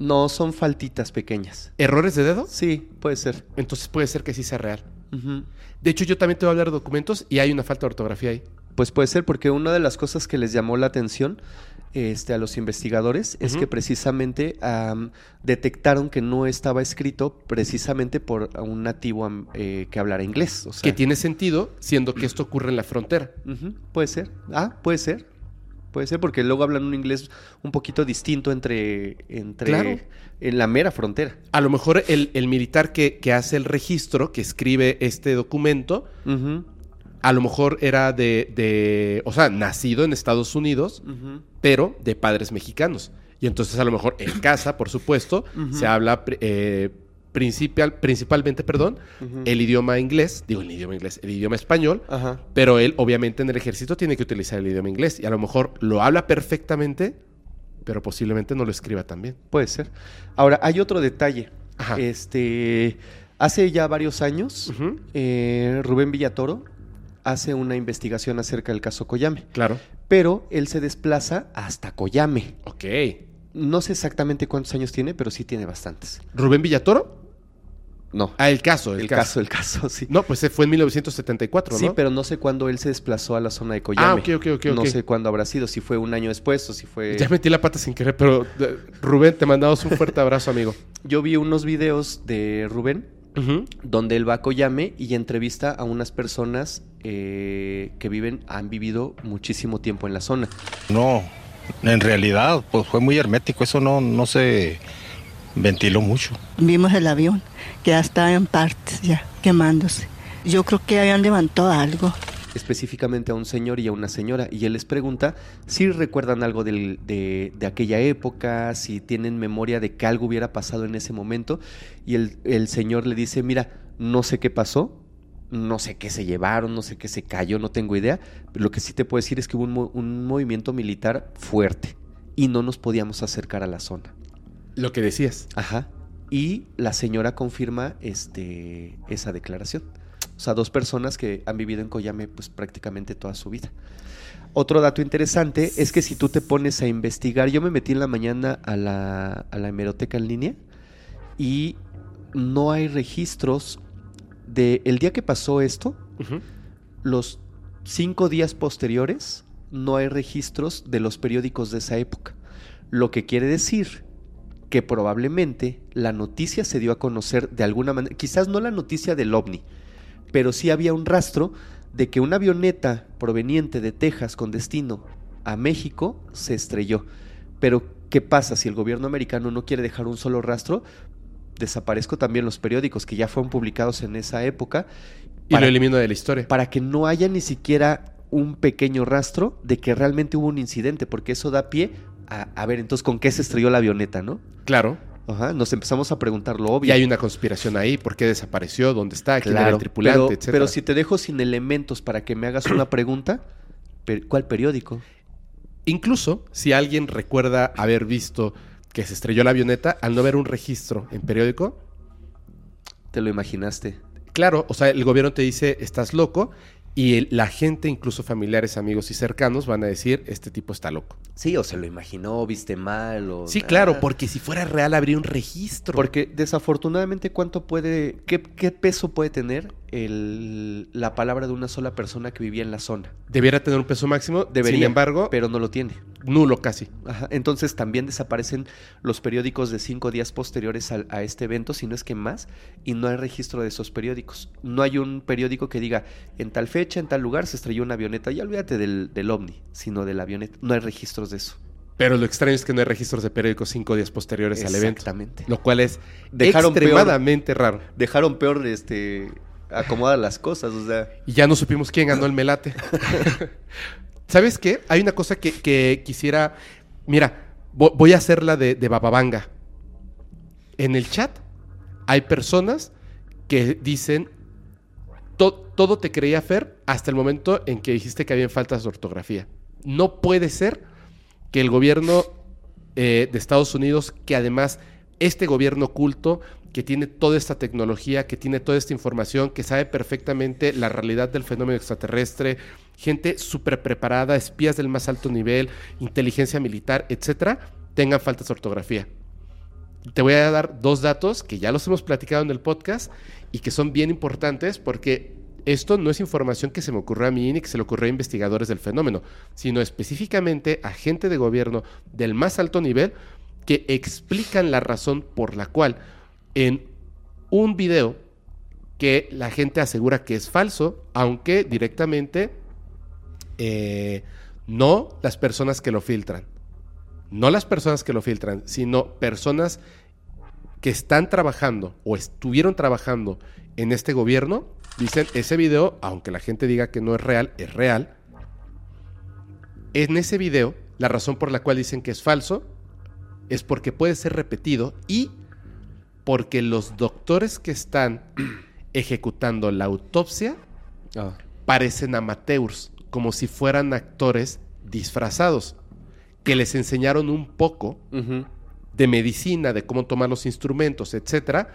No, son faltitas pequeñas. ¿Errores de dedo? Sí, puede ser. Entonces puede ser que sí sea real. De hecho, yo también te voy a hablar de documentos y hay una falta de ortografía ahí. Pues puede ser porque una de las cosas que les llamó la atención este, a los investigadores es que precisamente am, detectaron que no estaba escrito precisamente por un nativo eh, que hablara inglés. O sea, Que tiene sentido, siendo que esto ocurre en la frontera. Puede ser. Ah, puede ser. Puede ser porque luego hablan un inglés un poquito distinto entre, entre Claro. en la mera frontera. A lo mejor el, el militar que, que hace el registro, que escribe este documento, a lo mejor era de, de, o sea, nacido en Estados Unidos, pero de padres mexicanos. Y entonces a lo mejor en casa, por supuesto, se habla eh, principal, principalmente, perdón, el idioma inglés, digo el idioma inglés, el idioma español, Ajá. pero él obviamente en el ejército tiene que utilizar el idioma inglés y a lo mejor lo habla perfectamente, pero posiblemente no lo escriba tan bien. Puede ser. Ahora, hay otro detalle. Ajá. Este, hace ya varios años, eh, Rubén Villatoro hace una investigación acerca del caso Coyame, Claro. pero él se desplaza hasta Coyame. Ok. No sé exactamente cuántos años tiene, pero sí tiene bastantes. ¿Rubén Villatoro? No, Ah, el caso, el, el caso. caso, el caso, sí. No, pues fue en 1974, Sí, ¿no? pero no sé cuándo él se desplazó a la zona de Coyame. Ah, ok, ok, ok, No sé cuándo habrá sido, si fue un año después o si fue... Ya metí la pata sin querer, pero eh, Rubén, te mandamos un fuerte abrazo, amigo. Yo vi unos videos de Rubén donde él va a Coyame y entrevista a unas personas eh, que viven, han vivido muchísimo tiempo en la zona. No, en realidad, pues fue muy hermético, eso no, no se ventiló mucho. Vimos el avión que ya estaba en partes, ya quemándose. Yo creo que habían levantado algo. específicamente a un señor y a una señora y él les pregunta si recuerdan algo del- de, de aquella época, si tienen memoria de que algo hubiera pasado en ese momento y el, el señor le dice, mira, no sé qué pasó, no sé qué se llevaron, no sé qué se cayó, no tengo idea, pero lo que sí te puedo decir es que hubo un movimiento militar fuerte y no nos podíamos acercar a la zona. Lo que decías. Ajá. Y la señora confirma este, esa declaración. O sea, dos personas que han vivido en Coyame pues prácticamente toda su vida. Otro dato interesante es que si tú te pones a investigar, yo me metí en la mañana a la, a la hemeroteca en línea y no hay registros de el día que pasó esto, Ujú. los cinco días posteriores, no hay registros de los periódicos de esa época. Lo que quiere decir que probablemente la noticia se dio a conocer de alguna manera, quizás no la noticia del ovni, pero sí había un rastro de que una avioneta proveniente de Texas con destino a México se estrelló. Pero, ¿qué pasa si el gobierno americano no quiere dejar un solo rastro? Desaparezco también los periódicos que ya fueron publicados en esa época Y Para- lo elimino de la historia. para que no haya ni siquiera un pequeño rastro de que realmente hubo un incidente, porque eso da pie a, a ver, entonces, ¿con qué se estrelló la avioneta, no? Claro. Ajá, nos empezamos a preguntar lo obvio. Y hay una conspiración ahí. ¿Por qué desapareció? ¿Dónde está? ¿Quién era Claro, el tripulante? pero, etcétera. pero si te dejo sin elementos para que me hagas una pregunta, ¿cuál periódico? Incluso si alguien recuerda haber visto que se estrelló la avioneta, al no ver un registro en periódico, Te lo imaginaste. claro, o sea, el gobierno te dice, estás loco, Y el- la gente, incluso familiares, amigos y cercanos, van a decir, este tipo está loco. Sí, o se lo imaginó, viste mal, o... Sí, claro, porque si fuera real habría un registro. Porque desafortunadamente, ¿cuánto puede, qué, qué peso puede tener el- la palabra de una sola persona que vivía en la zona? Debiera tener un peso máximo, Debería, sin embargo, pero no lo tiene. nulo casi. Ajá, Entonces también desaparecen los periódicos de cinco días posteriores al- a, este evento, si no es que más, y no hay registro de esos periódicos. No hay un periódico que diga, en tal fecha, en tal lugar se estrelló una avioneta. Ya olvídate del, del ovni, sino de la avioneta. No hay registros de eso. Pero lo extraño es que no hay registros de periódicos cinco días posteriores al evento. Exactamente. Lo cual es Dejaron peor. extremadamente raro. Dejaron peor este acomodar las cosas, o sea. Y ya no supimos quién ganó el melate. *laughs* ¿Sabes qué? Hay una cosa que, que quisiera. Mira, vo- voy a hacer la de, de Bababanga. En el chat hay personas que dicen. "To- todo te creía Fer hasta el momento en que dijiste que había faltas de ortografía. No puede ser que el gobierno eh, de Estados Unidos, que además este gobierno oculto, que tiene toda esta tecnología, que tiene toda esta información, que sabe perfectamente la realidad del fenómeno extraterrestre, gente súper preparada, espías del más alto nivel, inteligencia militar, etcétera, tengan faltas de ortografía. Te voy a dar dos datos que ya los hemos platicado en el podcast y que son bien importantes porque esto no es información que se me ocurrió a mí ni que se le ocurrió a investigadores del fenómeno, sino específicamente a gente de gobierno del más alto nivel que explican la razón por la cual en un video que la gente asegura que es falso, aunque directamente eh, no las personas que lo filtran, no las personas que lo filtran, sino personas que están trabajando o estuvieron trabajando en este gobierno, dicen, ese video, aunque la gente diga que no es real, es real. En ese video, la razón por la cual dicen que es falso es porque puede ser repetido y porque los doctores que están *clears throat* ejecutando la autopsia parecen amateurs, como si fueran actores disfrazados, que les enseñaron un poco de medicina, de cómo tomar los instrumentos, etcétera,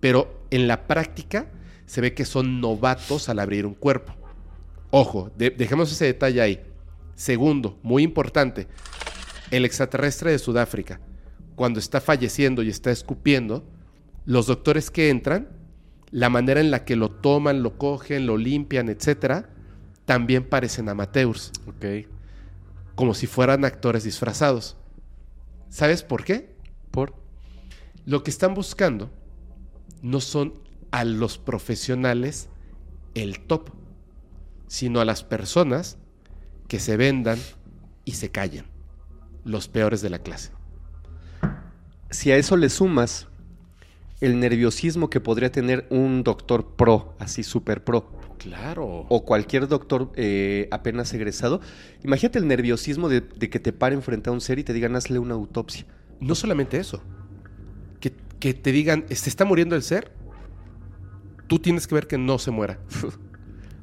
pero en la práctica se ve que son novatos al abrir un cuerpo. Ojo, de- dejemos ese detalle ahí. Segundo, muy importante, el extraterrestre de Sudáfrica, cuando está falleciendo y está escupiendo, los doctores que entran, la manera en la que lo toman, lo cogen, lo limpian, etcétera, también parecen amateurs Ok. como si fueran actores disfrazados. ¿Sabes por qué? ¿Por? Lo que están buscando no son a los profesionales el top, sino a las personas que se vendan y se callen, los peores de la clase. Si a eso le sumas el nerviosismo que podría tener un doctor pro, así super pro, Claro. o cualquier doctor eh, apenas egresado, imagínate el nerviosismo de, de que te paren frente a un ser y te digan hazle una autopsia. No solamente eso, que, que te digan, ¿se está muriendo el ser? Tú tienes que ver que no se muera. *laughs*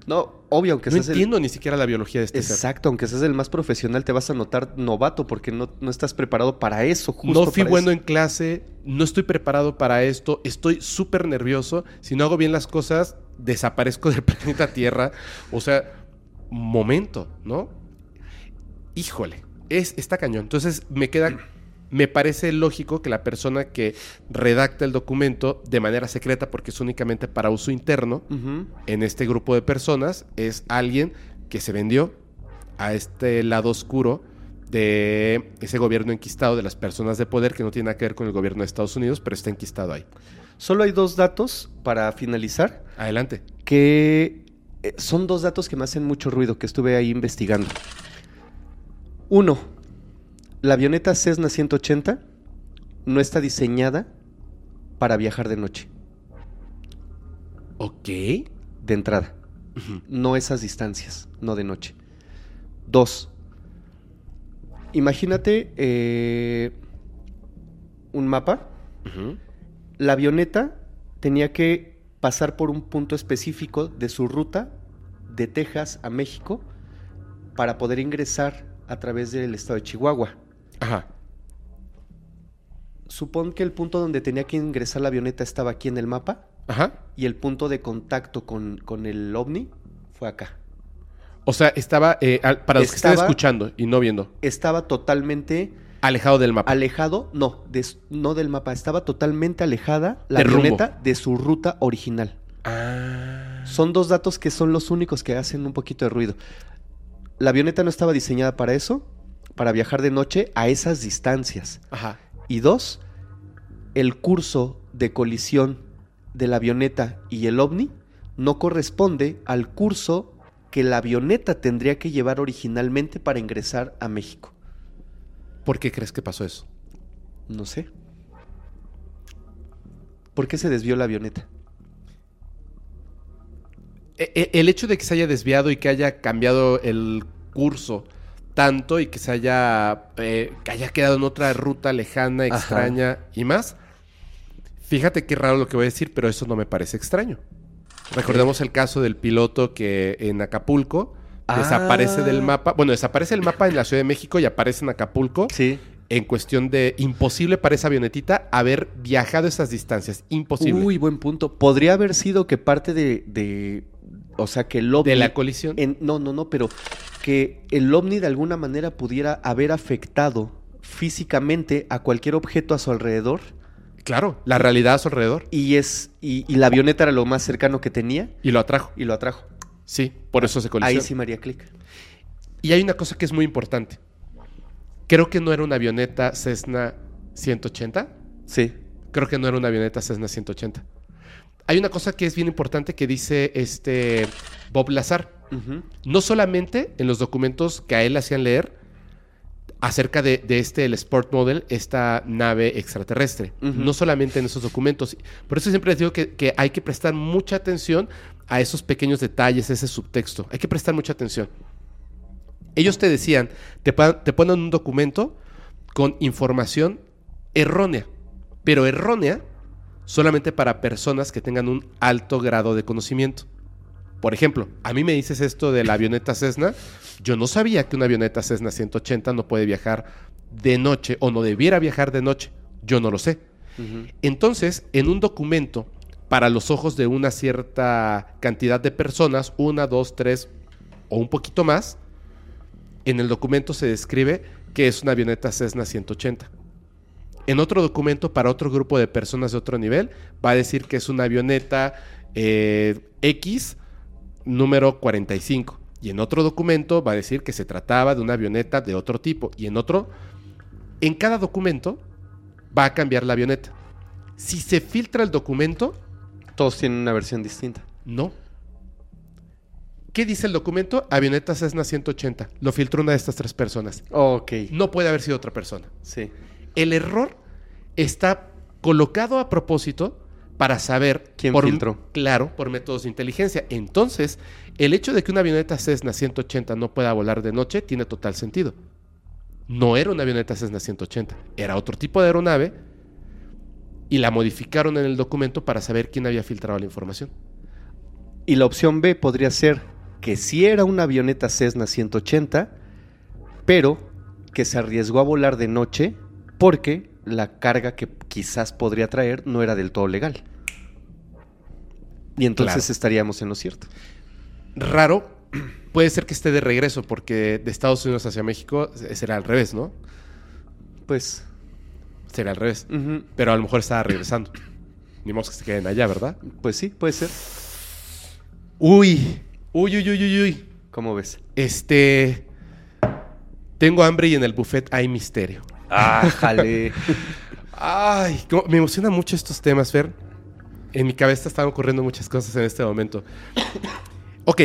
No, obvio, aunque no seas el- entiendo ni siquiera la biología de este ser. Exacto, aunque seas el más profesional, te vas a notar novato porque no, no estás preparado para eso. Justo no fui para bueno eso. en clase, no estoy preparado para esto, estoy súper nervioso. Si no hago bien las cosas, desaparezco del *laughs* planeta Tierra. O sea, momento, ¿no? Híjole, es, está cañón. Entonces me queda, me parece lógico que la persona que redacta el documento de manera secreta, porque es únicamente para uso interno, en este grupo de personas es alguien que se vendió a este lado oscuro de ese gobierno enquistado de las personas de poder que no tiene nada que ver con el gobierno de Estados Unidos, pero está enquistado ahí. Solo hay dos datos para finalizar, Adelante. que eh, son dos datos que me hacen mucho ruido, que estuve ahí investigando. Uno, la avioneta Cessna 180 no está diseñada para viajar de noche, Ok. de entrada. No esas distancias, no de noche. Dos, imagínate eh, un mapa. La avioneta tenía que pasar por un punto específico de su ruta de Texas a México para poder ingresar a través del estado de Chihuahua. Ajá. Supón que el punto donde tenía que ingresar la avioneta estaba aquí en el mapa Ajá. y el punto de contacto con, con el ovni fue acá. O sea, estaba, eh, al- para los que están Estaba- escuchando y no viendo, Estaba totalmente alejado del mapa. alejado, no, de s- no del mapa, estaba totalmente alejada la De rumbo. avioneta de su ruta original. Ah. Son dos datos que son los únicos que hacen un poquito de ruido. La avioneta no estaba diseñada para eso, para viajar de noche a esas distancias. Ajá. Y dos, el curso de colisión de la avioneta y el ovni no corresponde al curso que la avioneta tendría que llevar originalmente para ingresar a México. ¿Por qué crees que pasó eso? No sé. ¿Por qué se desvió la avioneta? E- e- El hecho de que se haya desviado y que haya cambiado el curso tanto y que se haya, eh, que haya quedado en otra ruta lejana, Ajá. extraña y más. Fíjate qué raro lo que voy a decir, pero eso no me parece extraño. Recordemos el caso del piloto que en Acapulco Ah. desaparece del mapa. Bueno, desaparece el mapa en la Ciudad de México y aparece en Acapulco. Sí. En cuestión de imposible para esa avionetita haber viajado esas distancias. Imposible. Uy, buen punto. Podría haber sido que parte de, de- o sea, que el ovni... de la colisión. en- no, no, no, pero que el ovni de alguna manera pudiera haber afectado físicamente a cualquier objeto a su alrededor Claro, la realidad a su alrededor. y es y, y la avioneta era lo más cercano que tenía Y lo atrajo. y lo atrajo. Sí, por eso se colisiona. Ahí sí María Click. Y hay una cosa que es muy importante. Creo que no era una avioneta Cessna 180. Sí. Creo que no era una avioneta Cessna 180. Hay una cosa que es bien importante que dice este Bob Lazar. No solamente en los documentos que a él hacían leer acerca de, de este, el Sport Model, esta nave extraterrestre. No solamente en esos documentos. Por eso siempre les digo que, que hay que prestar mucha atención a esos pequeños detalles, ese subtexto. Hay que prestar mucha atención. Ellos te decían, te, te ponen un documento con información errónea, pero errónea solamente para personas que tengan un alto grado de conocimiento. Por ejemplo, a mí me dices esto de la avioneta Cessna, yo no sabía que una avioneta Cessna 180 no puede viajar de noche o no debiera viajar de noche, yo no lo sé. Entonces, en un documento, para los ojos de una cierta cantidad de personas, una, dos, tres o un poquito más, en el documento se describe que es una avioneta Cessna 180. En otro documento, para otro grupo de personas de otro nivel, va a decir que es una avioneta eh, X número 45. Y en otro documento va a decir que se trataba de una avioneta de otro tipo. Y en otro, en cada documento va a cambiar la avioneta. Si se filtra el documento, Todos tienen una versión distinta. no. ¿Qué dice el documento? Avioneta Cessna 180. Lo filtró una de estas tres personas. Ok. No puede haber sido otra persona. Sí. El error está colocado a propósito para saber ¿Quién por, filtró? Claro, por métodos de inteligencia. Entonces, el hecho de que una avioneta Cessna 180 no pueda volar de noche tiene total sentido. No era una avioneta Cessna 180, era otro tipo de aeronave y la modificaron en el documento para saber quién había filtrado la información. Y la opción B podría ser que sí era una avioneta Cessna 180, pero que se arriesgó a volar de noche porque la carga que quizás podría traer no era del todo legal. Y entonces Claro. estaríamos en lo cierto. Raro, *clears throat* puede ser que esté de regreso porque de Estados Unidos hacia México será al revés, ¿no? Pues, Será al revés. Pero a lo mejor estaba regresando. *clears throat* Ni modo que se queden allá, ¿verdad? pues sí, puede ser. Uy, uy, uy, uy, uy, uy. ¿Cómo ves? Este. Tengo hambre y en el buffet hay misterio. Ah, jale. Ay, me emocionan mucho estos temas, Fer. En mi cabeza están ocurriendo muchas cosas en este momento. Ok,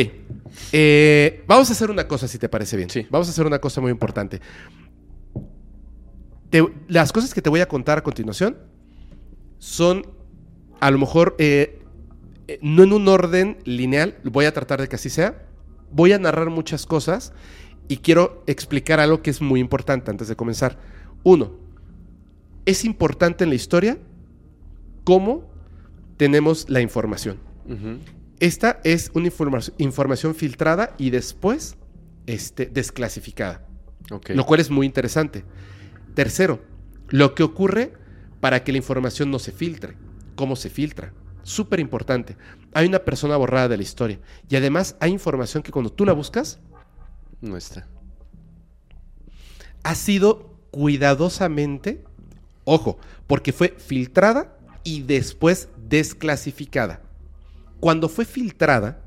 eh, vamos a hacer una cosa, si te parece bien. Sí. Vamos a hacer una cosa muy importante. Te- las cosas que te voy a contar a continuación son, a lo mejor, eh, eh, no en un orden lineal, voy a tratar de que así sea. Voy a narrar muchas cosas y quiero explicar algo que es muy importante antes de comenzar. Uno, es importante en la historia cómo tenemos la información. Esta es una informa- información filtrada y después este, desclasificada, lo cual es muy interesante. Tercero, lo que ocurre para que la información no se filtre, cómo se filtra. Súper importante. Hay una persona borrada de la historia. Y además hay información que cuando tú la buscas, No está. ha sido cuidadosamente, ojo, porque fue filtrada y después desclasificada. Cuando fue filtrada,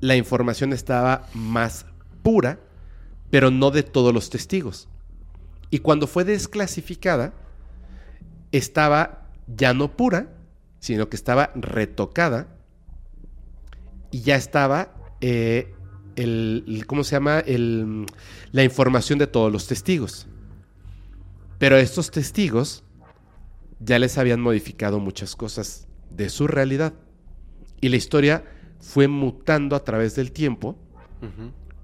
la información estaba más pura, pero no de todos los testigos. Y cuando fue desclasificada, estaba ya no pura, sino que estaba retocada y ya estaba eh, el, el- ¿cómo se llama? El, la información de todos los testigos. Pero estos testigos ya les habían modificado muchas cosas de su realidad. Y la historia fue mutando a través del tiempo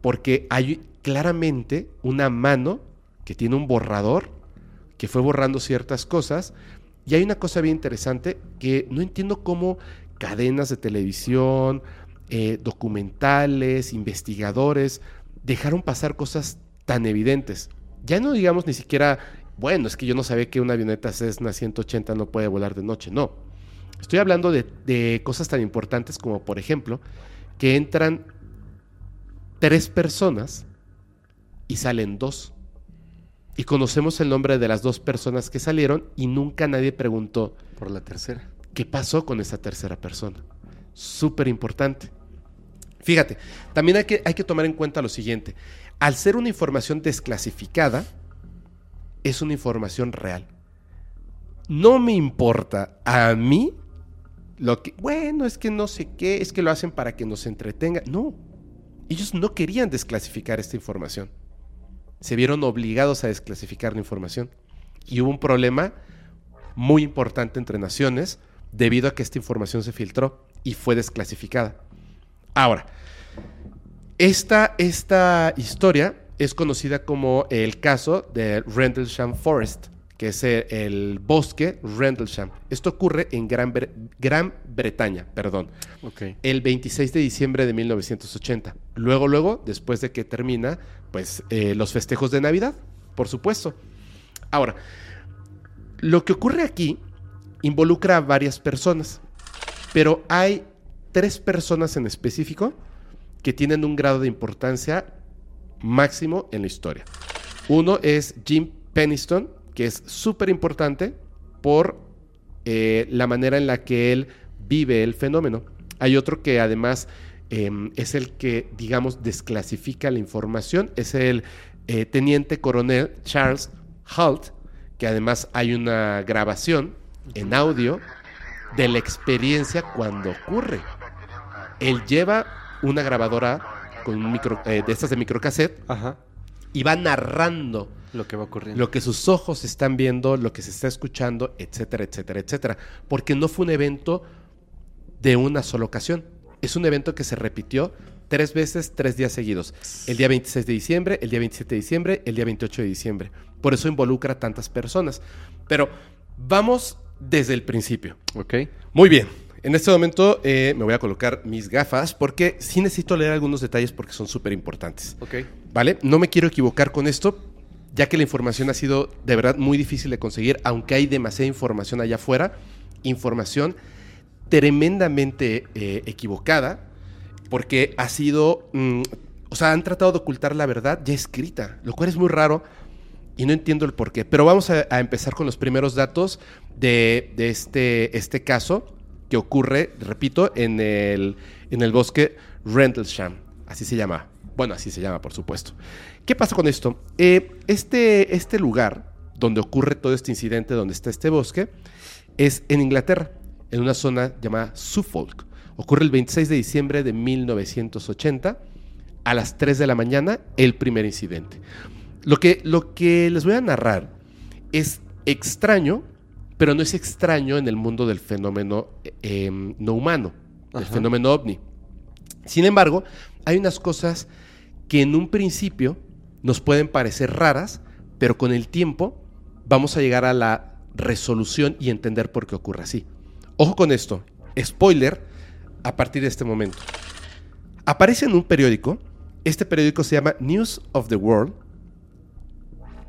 porque hay claramente una mano que tiene un borrador que fue borrando ciertas cosas. Y hay una cosa bien interesante que no entiendo cómo cadenas de televisión, eh, documentales, investigadores, dejaron pasar cosas tan evidentes. Ya no digamos ni siquiera, bueno, es que yo no sabía que una avioneta Cessna 180 no puede volar de noche. No. Estoy hablando de, de cosas tan importantes como, por ejemplo, que entran tres personas y salen dos. Y conocemos el nombre de las dos personas que salieron y nunca nadie preguntó Por la tercera. qué pasó con esa tercera persona. Súper importante. Fíjate, también hay que, hay que tomar en cuenta lo siguiente. Al ser una información desclasificada, es una información real. No me importa a mí lo que, bueno, es que no sé qué, es que lo hacen para que nos entretenga. No, ellos no querían desclasificar esta información. Se vieron obligados a desclasificar la información. Y hubo un problema muy importante entre naciones debido a que esta información se filtró y fue desclasificada. Ahora, esta, esta historia es conocida como el caso de Rendlesham Forest, que es el, bosque Rendlesham. Esto ocurre en Gran, Bre- Gran Bretaña, perdón, el 26 de diciembre de 1980. Luego, luego, después de que termina, pues, eh, los festejos de Navidad, por supuesto. Ahora, lo que ocurre aquí involucra a varias personas, pero hay tres personas en específico que tienen un grado de importancia máximo en la historia. Uno es Jim Peniston, que es súper importante por eh, la manera en la que él vive el fenómeno. Hay otro que además eh, es el que, digamos, desclasifica la información, es el eh, teniente coronel Charles Halt, que además hay una grabación en audio de la experiencia cuando ocurre. Él lleva una grabadora con un micro, eh, de estas de microcassette Ajá. y va narrando Lo que va ocurriendo. lo que sus ojos están viendo, lo que se está escuchando, etcétera, etcétera, etcétera. Porque no fue un evento de una sola ocasión. Es un evento que se repitió tres veces, tres días seguidos. El día 26 de diciembre, el día 27 de diciembre, el día 28 de diciembre. Por eso involucra a tantas personas. Pero vamos desde el principio. Ok. Muy bien. En este momento eh, me voy a colocar mis gafas porque sí necesito leer algunos detalles porque son súper importantes. Ok. ¿Vale? No me quiero equivocar con esto, ya que la información ha sido de verdad muy difícil de conseguir, aunque hay demasiada información allá afuera, información tremendamente eh, equivocada, porque ha sido, mm, o sea, han tratado de ocultar la verdad ya escrita, lo cual es muy raro y no entiendo el por qué. Pero vamos a, a empezar con los primeros datos de, de este, este caso que ocurre, repito, en el, en el bosque Rendlesham, así se llama. Bueno, así se llama, por supuesto. ¿Qué pasa con esto? Eh, este, este lugar donde ocurre todo este incidente, donde está este bosque, es en Inglaterra, en una zona llamada Suffolk. Ocurre el 26 de diciembre de 1980, a las 3 de la mañana, el primer incidente. Lo que, lo que les voy a narrar es extraño, pero no es extraño en el mundo del fenómeno eh, no humano, del fenómeno ovni. Sin embargo, hay unas cosas que en un principio nos pueden parecer raras, pero con el tiempo vamos a llegar a la resolución y entender por qué ocurre así. Ojo con esto, spoiler a partir de este momento. Aparece en un periódico, este periódico se llama News of the World,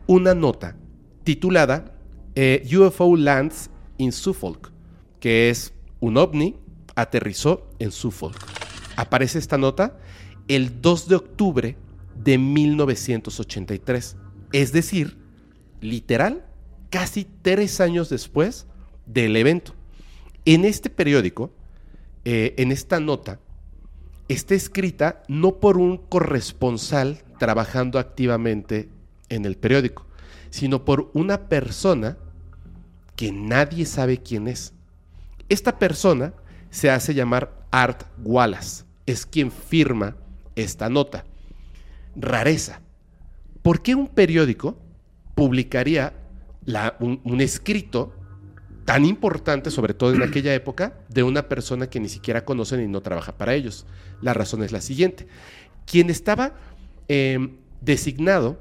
una nota titulada eh, UFO Lands in Suffolk, que es un ovni aterrizó en Suffolk. Aparece esta nota el 2 de octubre de 1983. Es decir, literal, casi tres años después del evento. En este periódico, eh, en esta nota, está escrita no por un corresponsal trabajando activamente en el periódico, sino por una persona que nadie sabe quién es. Esta persona se hace llamar Art Wallace, es quien firma esta nota. Rareza. ¿Por qué un periódico publicaría un, escrito tan importante, sobre todo en aquella época, de una persona que ni siquiera conocen y no trabaja para ellos. La razón es la siguiente. Quien estaba em, designado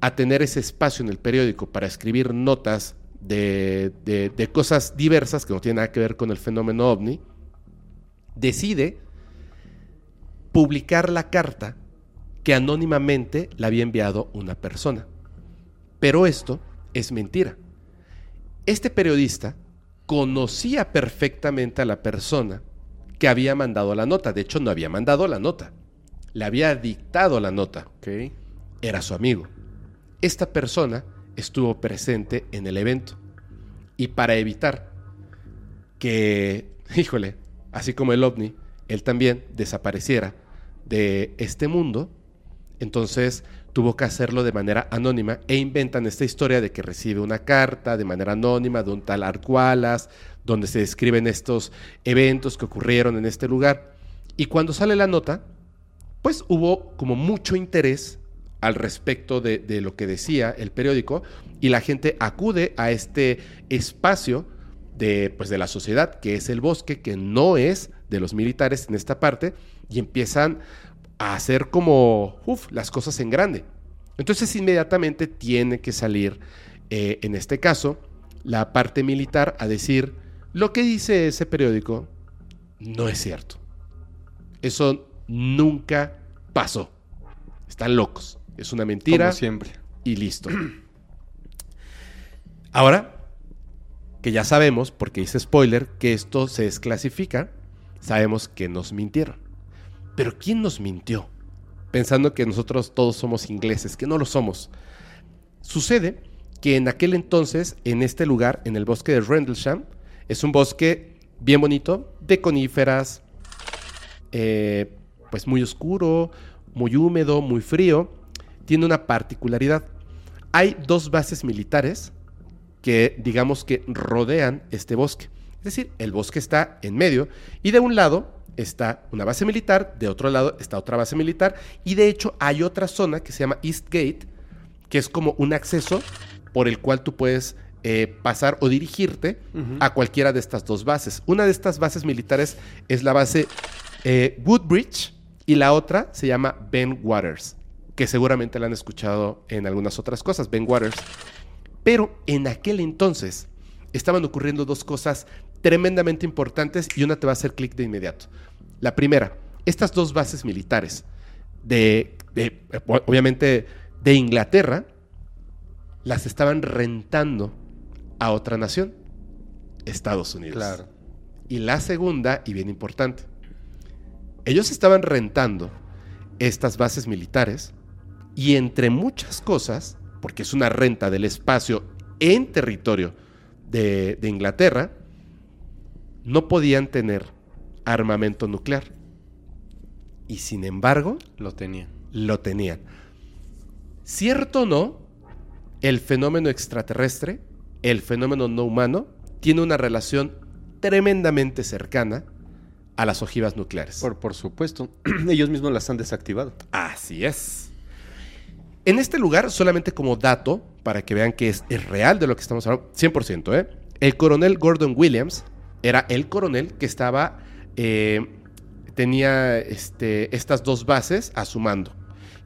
a tener ese espacio en el periódico para escribir notas de, de, cosas diversas que no tienen nada que ver con el fenómeno ovni, decide publicar la carta que anónimamente le había enviado una persona. Pero esto es mentira. Este periodista conocía perfectamente a la persona que había mandado la nota. De hecho, no había mandado la nota. Le había dictado la nota. Era su amigo. Esta persona estuvo presente en el evento. Y para evitar que, híjole, así como el ovni, él también desapareciera de este mundo, entonces tuvo que hacerlo de manera anónima e inventan esta historia de que recibe una carta de manera anónima de un tal Arcualas, donde se describen estos eventos que ocurrieron en este lugar. Y cuando sale la nota, pues hubo como mucho interés al respecto de, lo que decía el periódico y la gente acude a este espacio de, pues de la sociedad, que es el bosque, que no es de los militares en esta parte, y empiezan a hacer como, las cosas en grande. Entonces inmediatamente tiene que salir, eh, en este caso, la parte militar a decir, lo que dice ese periódico no es cierto. Eso nunca pasó. Están locos. Es una mentira. Como siempre. Y listo. Ahora, que ya sabemos, porque dice spoiler, que esto se desclasifica, sabemos que nos mintieron. Pero ¿quién nos mintió? Pensando que nosotros todos somos ingleses, que no lo somos. Sucede que en aquel entonces, en este lugar, en el bosque de Rendlesham, es un bosque bien bonito, de coníferas, eh, pues muy oscuro, muy húmedo, muy frío. Tiene una particularidad. Hay dos bases militares que digamos que rodean este bosque. Es decir, el bosque está en medio y de un lado está una base militar, de otro lado está otra base militar, y de hecho hay otra zona que se llama East Gate, que es como un acceso por el cual tú puedes eh, pasar o dirigirte a cualquiera de estas dos bases. Una de estas bases militares es la base eh, Woodbridge y la otra se llama Ben Waters, que seguramente la han escuchado en algunas otras cosas, Ben Waters. Pero en aquel entonces estaban ocurriendo dos cosas tremendamente importantes y una te va a hacer clic de inmediato. La primera, estas dos bases militares de, obviamente, de Inglaterra, las estaban rentando a otra nación, Estados Unidos. Claro. Y la segunda, y bien importante, ellos estaban rentando estas bases militares y entre muchas cosas, porque es una renta del espacio en territorio de, de Inglaterra, no podían tener armamento nuclear. Y sin embargo, lo tenían. Lo tenían. Cierto o no, el fenómeno extraterrestre, el fenómeno no humano, tiene una relación tremendamente cercana a las ojivas nucleares. Por, por supuesto. *clears throat* Ellos mismos las han desactivado. Así es. En este lugar, solamente como dato, para que vean que es, real de lo que estamos hablando, 100%, ¿eh? el coronel Gordon Williams era el coronel que estaba, eh, tenía este, estas dos bases a su mando.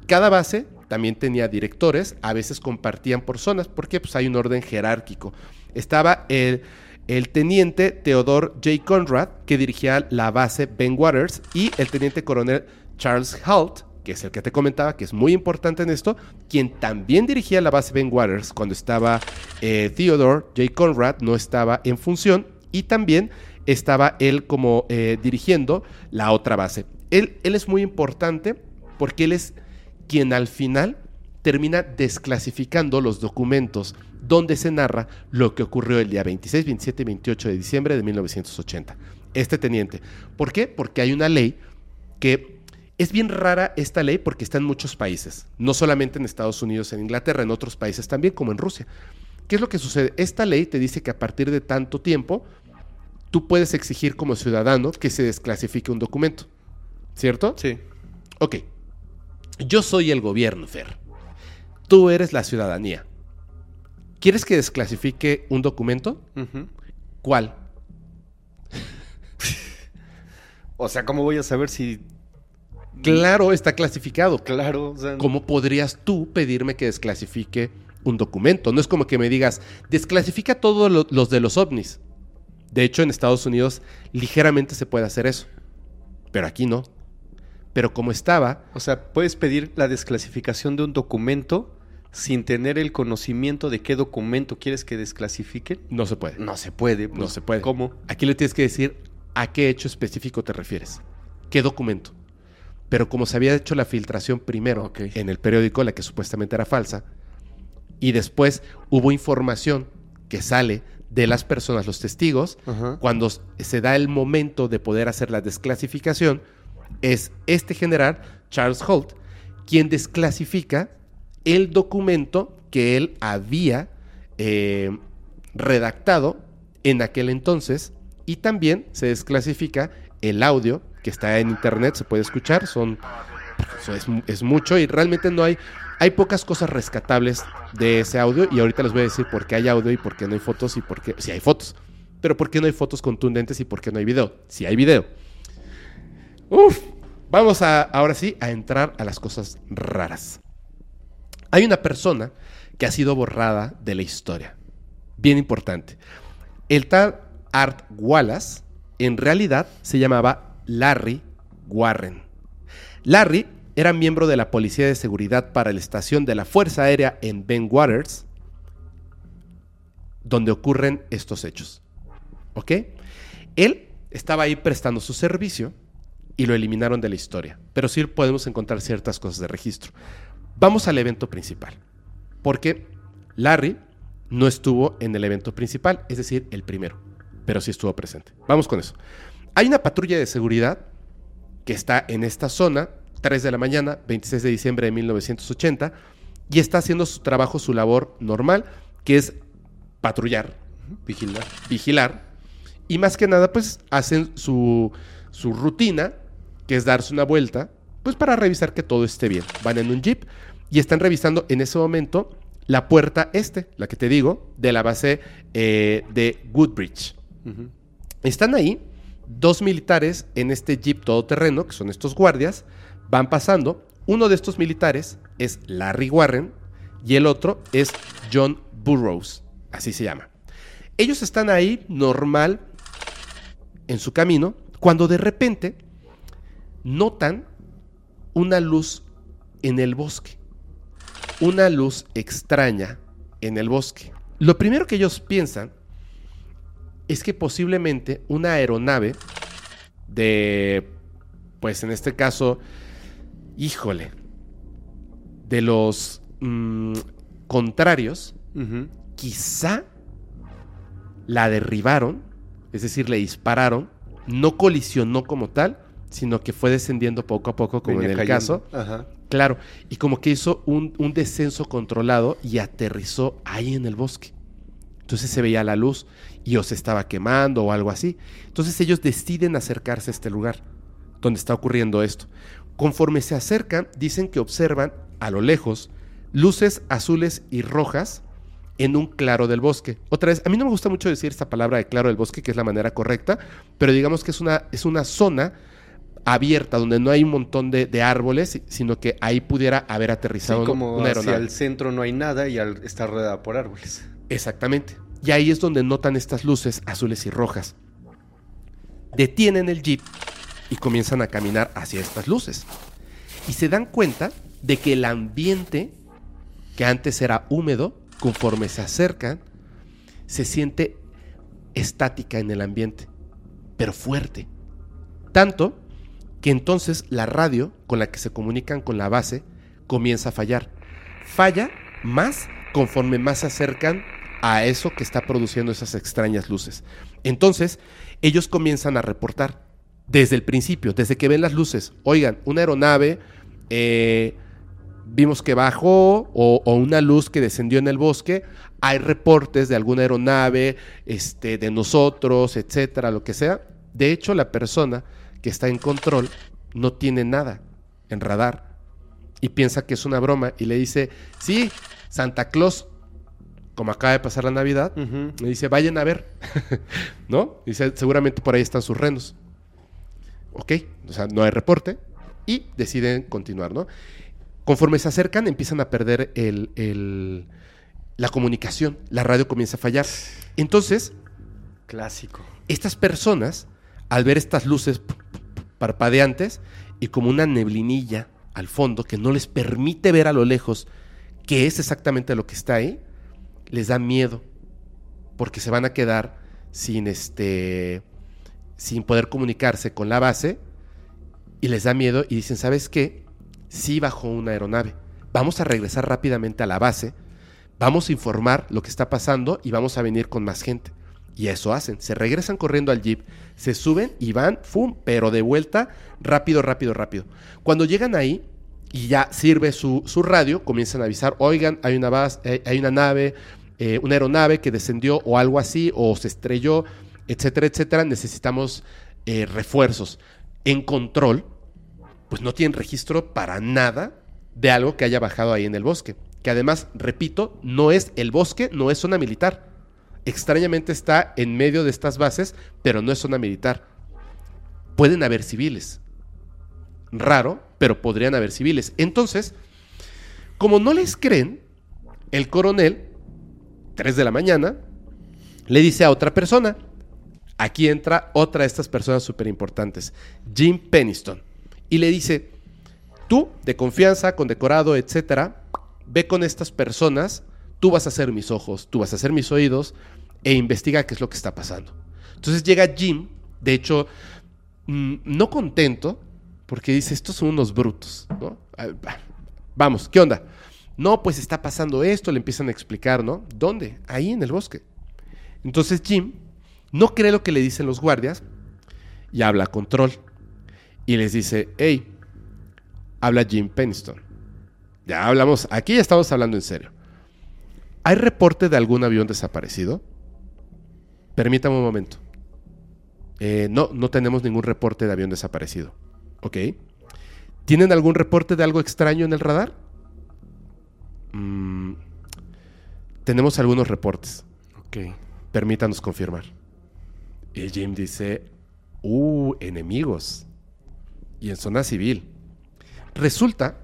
Cada base también tenía directores, a veces compartían por zonas, porque pues, hay un orden jerárquico. Estaba el, el teniente Theodore J. Conrad, que dirigía la base Ben Waters, y el teniente coronel Charles Halt, que es el que te comentaba, que es muy importante en esto, quien también dirigía la base Ben Waters cuando estaba eh, Theodore J. Conrad, no estaba en función, y también estaba él como eh, dirigiendo la otra base. Él, él es muy importante porque él es quien al final termina desclasificando los documentos donde se narra lo que ocurrió el día 26, 27 y 28 de diciembre de 1980. Este teniente. ¿Por qué? Porque hay una ley que es bien rara esta ley porque está en muchos países, no solamente en Estados Unidos, en Inglaterra, en otros países también, como en Rusia. ¿Qué es lo que sucede? Esta ley te dice que a partir de tanto tiempo, tú puedes exigir como ciudadano que se desclasifique un documento. ¿Cierto? Sí. Ok. Yo soy el gobierno, Fer. Tú eres la ciudadanía. ¿Quieres que desclasifique un documento? ¿Cuál? *laughs* O sea, ¿cómo voy a saber si... Claro, está clasificado. Claro, o sea... ¿Cómo podrías tú pedirme que desclasifique un documento? No es como que me digas, desclasifica todos lo- los de los ovnis. De hecho, en Estados Unidos ligeramente se puede hacer eso. Pero aquí no. Pero como estaba, O sea, puedes pedir la desclasificación de un documento sin tener el conocimiento de qué documento quieres que desclasifiquen. no se puede. No se puede. No pues, se puede. ¿Cómo? Aquí le tienes que decir a qué hecho específico te refieres. ¿Qué documento? Pero como se había hecho la filtración primero en el periódico, la que supuestamente era falsa, y después hubo información que sale de las personas, los testigos, cuando se da el momento de poder hacer la desclasificación, es este general, Charles Holt, quien desclasifica el documento que él había eh, redactado en aquel entonces y también se desclasifica el audio que está en internet, se puede escuchar, son eso es, mu- es mucho y realmente no hay hay pocas cosas rescatables de ese audio y ahorita les voy a decir por qué hay audio y por qué no hay fotos y por qué sí hay fotos, pero por qué no hay fotos contundentes y por qué no hay video. Si hay video. Uf, vamos a ahora sí a entrar a las cosas raras. Hay una persona que ha sido borrada de la historia. Bien importante. El tal Art Wallace en realidad se llamaba Larry Warren. Larry era miembro de la Policía de Seguridad para la estación de la Fuerza Aérea en Ben Waters, donde ocurren estos hechos. ¿Ok? Él estaba ahí prestando su servicio y lo eliminaron de la historia, pero sí podemos encontrar ciertas cosas de registro. Vamos al evento principal, porque Larry no estuvo en el evento principal, es decir, el primero, pero sí estuvo presente. Vamos con eso. Hay una patrulla de seguridad que está en esta zona, 3 de la mañana, 26 de diciembre de 1980, y está haciendo su trabajo, su labor normal, que es patrullar, Vigilar. vigilar, y más que nada, pues hacen su, su rutina, que es darse una vuelta, pues para revisar que todo esté bien. Van en un jeep y están revisando en ese momento la puerta este, la que te digo, de la base eh, de Woodbridge. Están ahí dos militares en este jeep todoterreno, que son estos guardias, van pasando. Uno de estos militares es Larry Warren y el otro es John Burroughs, así se llama. Ellos están ahí normal en su camino cuando de repente notan una luz en el bosque. Una luz extraña en el bosque. Lo primero que ellos piensan es que posiblemente una aeronave de, pues en este caso, híjole, de los mm, contrarios, quizá la derribaron, es decir, le dispararon, no colisionó como tal, sino que fue descendiendo poco a poco, como Venía en el cayendo. caso. Ajá. Claro, y como que hizo un, un descenso controlado y aterrizó ahí en el bosque. Entonces se veía la luz y o se estaba quemando o algo así. Entonces ellos deciden acercarse a este lugar donde está ocurriendo esto. Conforme se acercan, dicen que observan a lo lejos luces azules y rojas en un claro del bosque. Otra vez, a mí no me gusta mucho decir esta palabra de claro del bosque, que es la manera correcta, pero digamos que es una, es una zona abierta donde no hay un montón de, de árboles, sino que ahí pudiera haber Sí, aterrizado como una hacia aeronave. el centro no hay nada y al estar rodeada por árboles. Exactamente. Y ahí es donde notan estas luces azules y rojas. Detienen el jeep y comienzan a caminar hacia estas luces. Y se dan cuenta de que el ambiente, que antes era húmedo, conforme se acercan, se siente estática en el ambiente. pero fuerte. Tanto que entonces la radio con la que se comunican con la base comienza a fallar. Falla más conforme más se acercan a eso que está produciendo esas extrañas luces. Entonces, ellos comienzan a reportar desde el principio, desde que ven las luces. Oigan, una aeronave, eh, vimos que bajó o, o, una luz que descendió en el bosque. Hay reportes de alguna aeronave, este, de nosotros, etcétera, lo que sea. De hecho, la persona que está en control no tiene nada en radar y piensa que es una broma y le dice, sí, Santa Claus, como acaba de pasar la Navidad, Ujú. me dice, vayan a ver, *laughs* ¿no? Dice, seguramente por ahí están sus renos. Ok, o sea, no hay reporte y deciden continuar, ¿no? Conforme se acercan, empiezan a perder el, el- la comunicación, la radio comienza a fallar. Entonces, Clásico. estas personas, al ver estas luces parpadeantes y como una neblinilla al fondo que no les permite ver a lo lejos qué es exactamente lo que está ahí, les da miedo porque se van a quedar sin este sin poder comunicarse con la base y les da miedo y dicen, ¿sabes qué? Sí bajó una aeronave. Vamos a regresar rápidamente a la base, vamos a informar lo que está pasando y vamos a venir con más gente. Y eso hacen, se regresan corriendo al jeep, se suben y van, ¡fum! Pero de vuelta, rápido, rápido, rápido. Cuando llegan ahí y ya sirve su, su radio, comienzan a avisar, oigan, hay una, base, eh, hay una nave, eh, una aeronave que descendió o algo así, o se estrelló, etcétera, etcétera, necesitamos eh, refuerzos. En control, pues no tienen registro para nada de algo que haya bajado ahí en el bosque. Que además, repito, no es el bosque, no es zona militar. Extrañamente está en medio de estas bases, pero no es zona militar. Pueden haber civiles. Raro, pero podrían haber civiles. Entonces, como no les creen, el coronel, 3 de la mañana, le dice a otra persona, aquí entra otra de estas personas súper importantes, Jim Peniston, y le dice, tú, de confianza, condecorado, etcétera, ve con estas personas, tú vas a ser mis ojos, tú vas a ser mis oídos, e investiga qué es lo que está pasando. Entonces llega Jim, de hecho, mm, no contento, porque dice, estos son unos brutos, ¿no? Vamos, ¿qué onda? No, pues está pasando esto, le empiezan a explicar, ¿no? ¿Dónde? Ahí en el bosque. Entonces Jim no cree lo que le dicen los guardias y habla a control. Y les dice, hey, habla Jim Peniston. Ya hablamos, aquí ya estamos hablando en serio. ¿Hay reporte de algún avión desaparecido? Permítame un momento. Eh, no, no tenemos ningún reporte de avión desaparecido. Ok. ¿Tienen algún reporte de algo extraño en el radar? Mm, tenemos algunos reportes. Ok. Permítanos confirmar. Y Jim dice, uh, enemigos. Y en zona civil. Resulta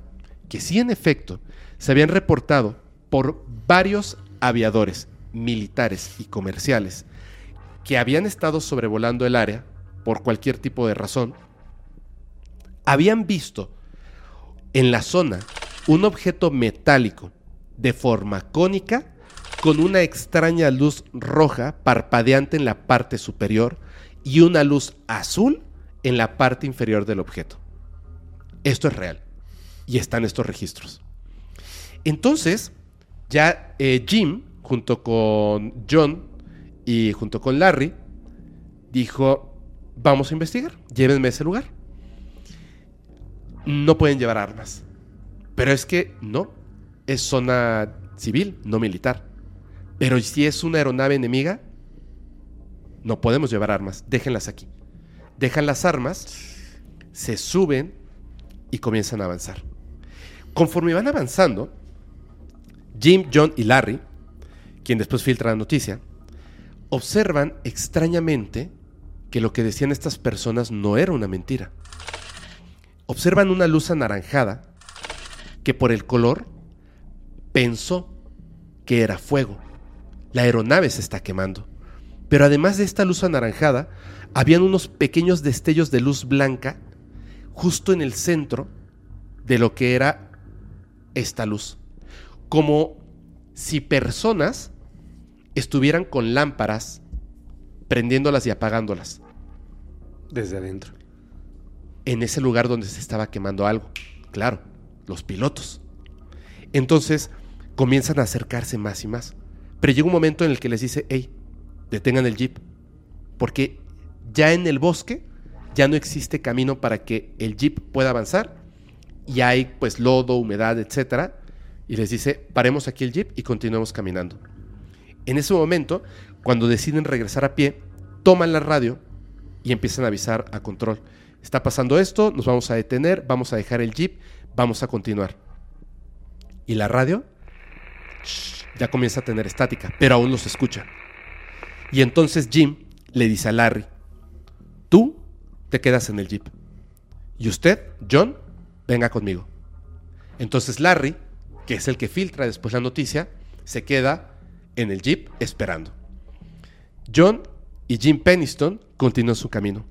que sí, en efecto, se habían reportado por varios aviadores militares y comerciales que habían estado sobrevolando el área por cualquier tipo de razón, habían visto en la zona un objeto metálico de forma cónica con una extraña luz roja parpadeante en la parte superior y una luz azul en la parte inferior del objeto. Esto es real y están estos registros. Entonces, ya eh, Jim, junto con John y junto con Larry, dijo, vamos a investigar, llévenme a ese lugar. No pueden llevar armas. Pero es que no, es zona civil, no militar. Pero si es una aeronave enemiga, no podemos llevar armas, déjenlas aquí. Dejan las armas, se suben y comienzan a avanzar. Conforme van avanzando, Jim, John y Larry, quien después filtra la noticia, observan extrañamente que lo que decían estas personas no era una mentira. Observan una luz anaranjada que por el color pensó que era fuego. La aeronave se está quemando. Pero además de esta luz anaranjada, habían unos pequeños destellos de luz blanca justo en el centro de lo que era esta luz. Como si personas estuvieran con lámparas prendiéndolas y apagándolas. Desde adentro. en ese lugar donde se estaba quemando algo. Claro, los pilotos. Entonces comienzan a acercarse más y más. Pero llega un momento en el que les dice, hey, detengan el jeep. Porque ya en el bosque ya no existe camino para que el jeep pueda avanzar. Y hay pues lodo, humedad, etc. Y les dice, paremos aquí el jeep y continuemos caminando. En ese momento, cuando deciden regresar a pie, toman la radio y empiezan a avisar a control. Está pasando esto, nos vamos a detener, vamos a dejar el jeep, vamos a continuar. Y la radio ya comienza a tener estática, pero aún los escucha. Y entonces Jim le dice a Larry, tú te quedas en el jeep. Y usted, John, venga conmigo. Entonces Larry, que es el que filtra después la noticia, se queda en el jeep esperando. John y Jim Peniston continúan su camino.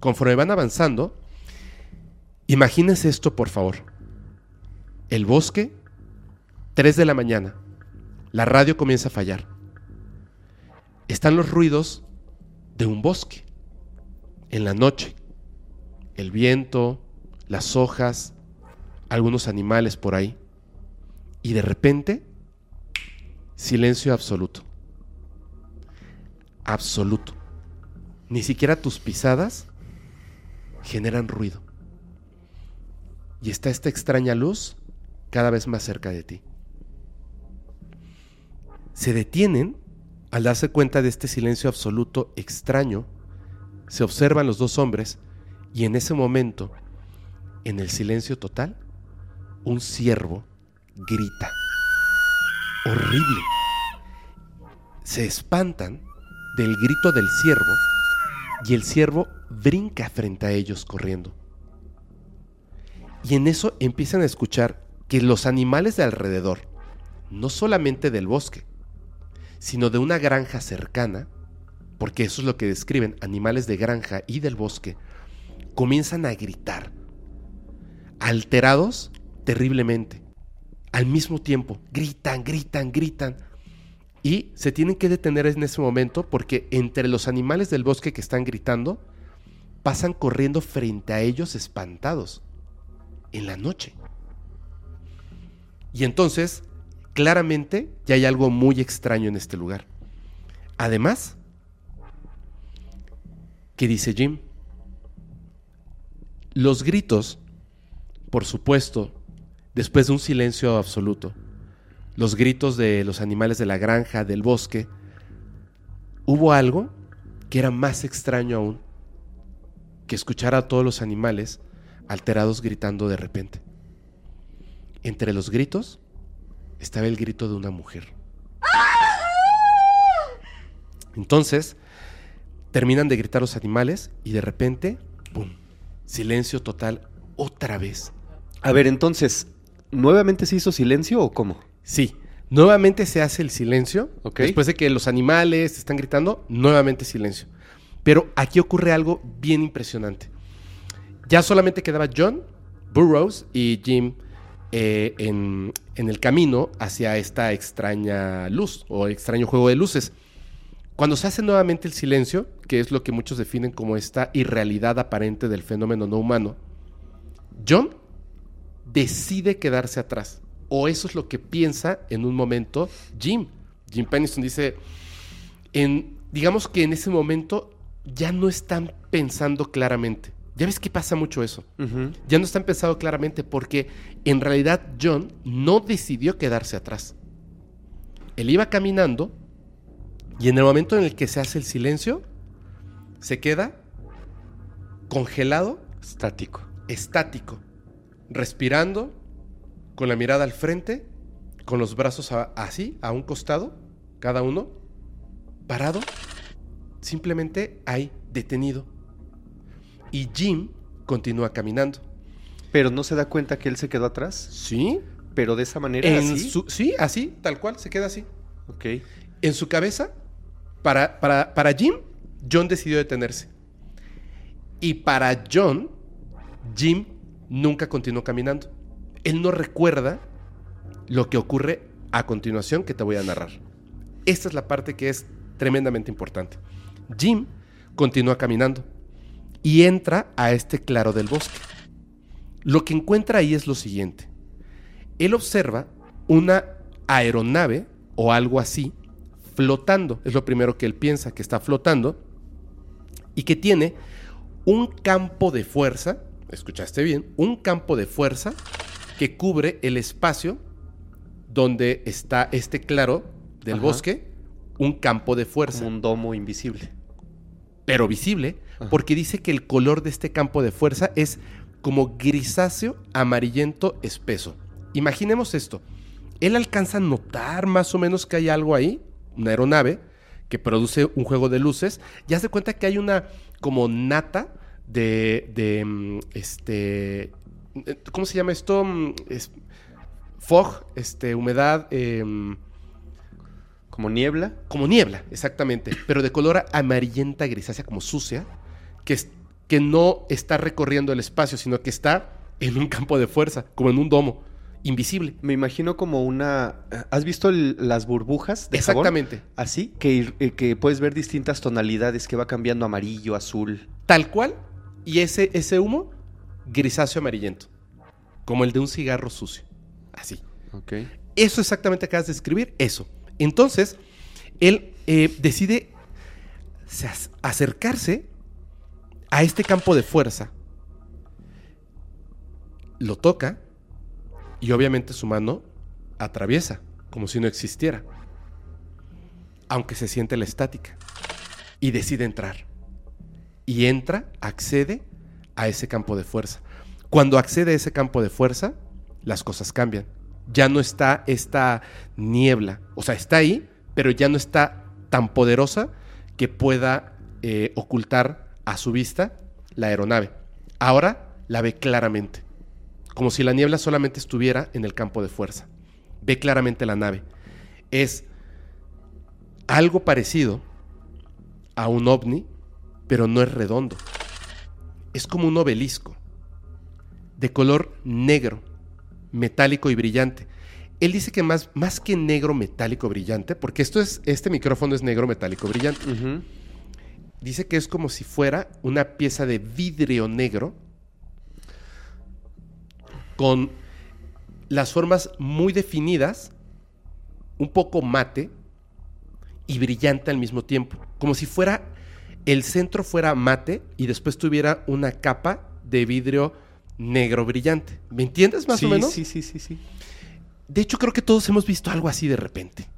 Conforme van avanzando, imagínense esto por favor. El bosque, 3 de la mañana, la radio comienza a fallar. Están los ruidos de un bosque, en la noche. El viento, las hojas, algunos animales por ahí. Y de repente, silencio absoluto. Absoluto. Ni siquiera tus pisadas generan ruido. Y está esta extraña luz cada vez más cerca de ti. Se detienen al darse cuenta de este silencio absoluto extraño. Se observan los dos hombres y en ese momento, en el silencio total, un ciervo grita. Horrible. Se espantan del grito del ciervo y el ciervo brinca frente a ellos corriendo. Y en eso empiezan a escuchar que los animales de alrededor, no solamente del bosque, sino de una granja cercana, porque eso es lo que describen, animales de granja y del bosque, comienzan a gritar, alterados terriblemente. Al mismo tiempo, gritan, gritan, gritan. Y se tienen que detener en ese momento porque entre los animales del bosque que están gritando, pasan corriendo frente a ellos espantados en la noche. Y entonces, claramente, ya hay algo muy extraño en este lugar. Además, ¿qué dice Jim? Los gritos, por supuesto, después de un silencio absoluto, los gritos de los animales de la granja, del bosque, hubo algo que era más extraño aún, que escuchar a todos los animales alterados gritando de repente. Entre los gritos estaba el grito de una mujer. Entonces, terminan de gritar los animales y de repente, ¡pum! Silencio total otra vez. A ver, entonces, ¿nuevamente se hizo silencio o cómo? Sí, nuevamente se hace el silencio. Ok. Después de que los animales están gritando, nuevamente silencio. Pero aquí ocurre algo bien impresionante. Ya solamente quedaba John, Burroughs y Jim eh, en, el camino hacia esta extraña luz o extraño juego de luces. Cuando se hace nuevamente el silencio, que es lo que muchos definen como esta irrealidad aparente del fenómeno no humano, John decide quedarse atrás. O eso es lo que piensa en un momento Jim. Jim Peniston dice, en, digamos que en ese momento ya no están pensando claramente. Ya ves que pasa mucho eso. Ya no están pensando claramente porque en realidad John no decidió quedarse atrás. Él iba caminando y en el momento en el que se hace el silencio, se queda congelado, Estático. estático, respirando, con la mirada al frente, con los brazos a- así, a un costado, cada uno, parado, simplemente ahí, detenido. Y Jim continúa caminando. Pero no se da cuenta que él se quedó atrás. ¿Sí? Pero de esa manera. En así. su- sí, así, tal cual, se queda así. Ok. En su cabeza, para, para, para Jim, John decidió detenerse. Y para John, Jim nunca continuó caminando. Él no recuerda lo que ocurre a continuación que te voy a narrar. Esta es la parte que es tremendamente importante. Jim continúa caminando y entra a este claro del bosque. Lo que encuentra ahí es lo siguiente. Él observa una aeronave o algo así flotando. Es lo primero que él piensa, que está flotando y que tiene un campo de fuerza, escuchaste bien, un campo de fuerza que cubre el espacio donde está este claro del Ajá. bosque, un campo de fuerza Como un domo invisible. pero visible, Ajá. porque dice que el color de este campo de fuerza es como grisáceo amarillento espeso. Imaginemos esto. Él alcanza a notar más o menos que hay algo ahí, una aeronave que produce un juego de luces, y hace cuenta que hay una como nata de, de mm, este, eh, ¿cómo se llama esto? Mm, Es, fog, este, humedad, em, Como niebla. como niebla, exactamente, pero de color amarillenta grisácea, como sucia, que, no está recorriendo el espacio, sino que está en un campo de fuerza, como en un domo, invisible. Me imagino como una... ¿Has visto el- las burbujas de jabón? Exactamente. Así, que, eh, que puedes ver distintas tonalidades que va cambiando amarillo, azul. Tal cual, y ese, ese humo, grisáceo amarillento, como el de un cigarro sucio, así. Ok. Eso exactamente acabas de escribir, eso. Entonces, él eh, decide se ac- acercarse a este campo de fuerza. Lo toca y obviamente su mano atraviesa, como si no existiera. Aunque se siente la estática. Y decide entrar. Y entra, accede a ese campo de fuerza. Cuando accede a ese campo de fuerza, las cosas cambian. Ya no está esta niebla. O sea, está ahí, pero ya no está tan poderosa que pueda eh, ocultar a su vista la aeronave. Ahora la ve claramente. Como si la niebla solamente estuviera en el campo de fuerza. Ve claramente la nave. Es algo parecido a un ovni, pero no es redondo. Es como un obelisco, de color negro, metálico y brillante. Él dice que más, más que negro metálico brillante, porque esto es, este micrófono es negro metálico brillante. Ujú. Dice que es como si fuera una pieza de vidrio negro con las formas muy definidas, un poco mate y brillante al mismo tiempo. Como si fuera el centro fuera mate y después tuviera una capa de vidrio negro brillante. ¿Me entiendes más sí, o menos? Sí, sí, sí, sí. De hecho, creo que todos hemos visto algo así de repente.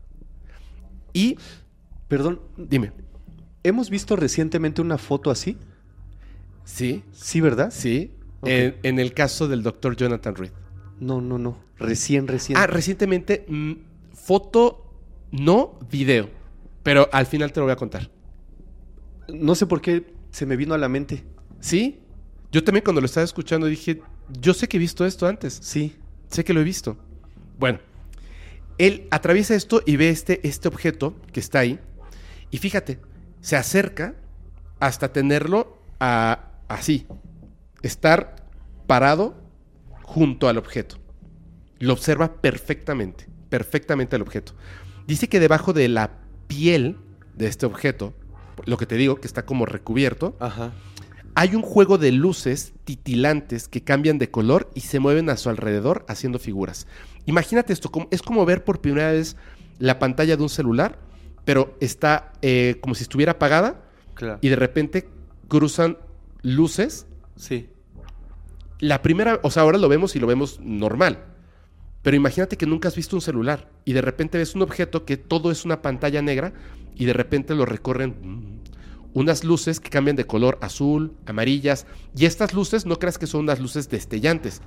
Y, Perdón, dime, ¿hemos visto recientemente una foto así? ¿sí? Sí, ¿verdad? Sí, en, en el caso del doctor Jonathan Reed. No, no, no. Recién, recién. Ah, recientemente, mm, foto, no video, pero al final te lo voy a contar. No sé por qué se me vino a la mente. ¿Sí? Yo también cuando lo estaba escuchando dije, yo sé que he visto esto antes, Sí. sé que lo he visto. Bueno, él atraviesa esto y ve este, este objeto que está ahí, y fíjate, se acerca hasta tenerlo a- así, estar parado junto al objeto. Lo observa perfectamente, perfectamente al objeto. Dice que debajo de la piel de este objeto, lo que te digo, que está como recubierto, Ajá. hay un juego de luces titilantes que cambian de color y se mueven a su alrededor haciendo figuras. Imagínate esto, es como ver por primera vez la pantalla de un celular, pero está eh, como si estuviera apagada Claro. y de repente cruzan luces. Sí. La primera, o sea, ahora lo vemos y lo vemos normal. Pero imagínate que nunca has visto un celular y de repente ves un objeto que todo es una pantalla negra y de repente lo recorren mm, unas luces que cambian de color azul, amarillas. Y estas luces no creas que son unas luces destellantes.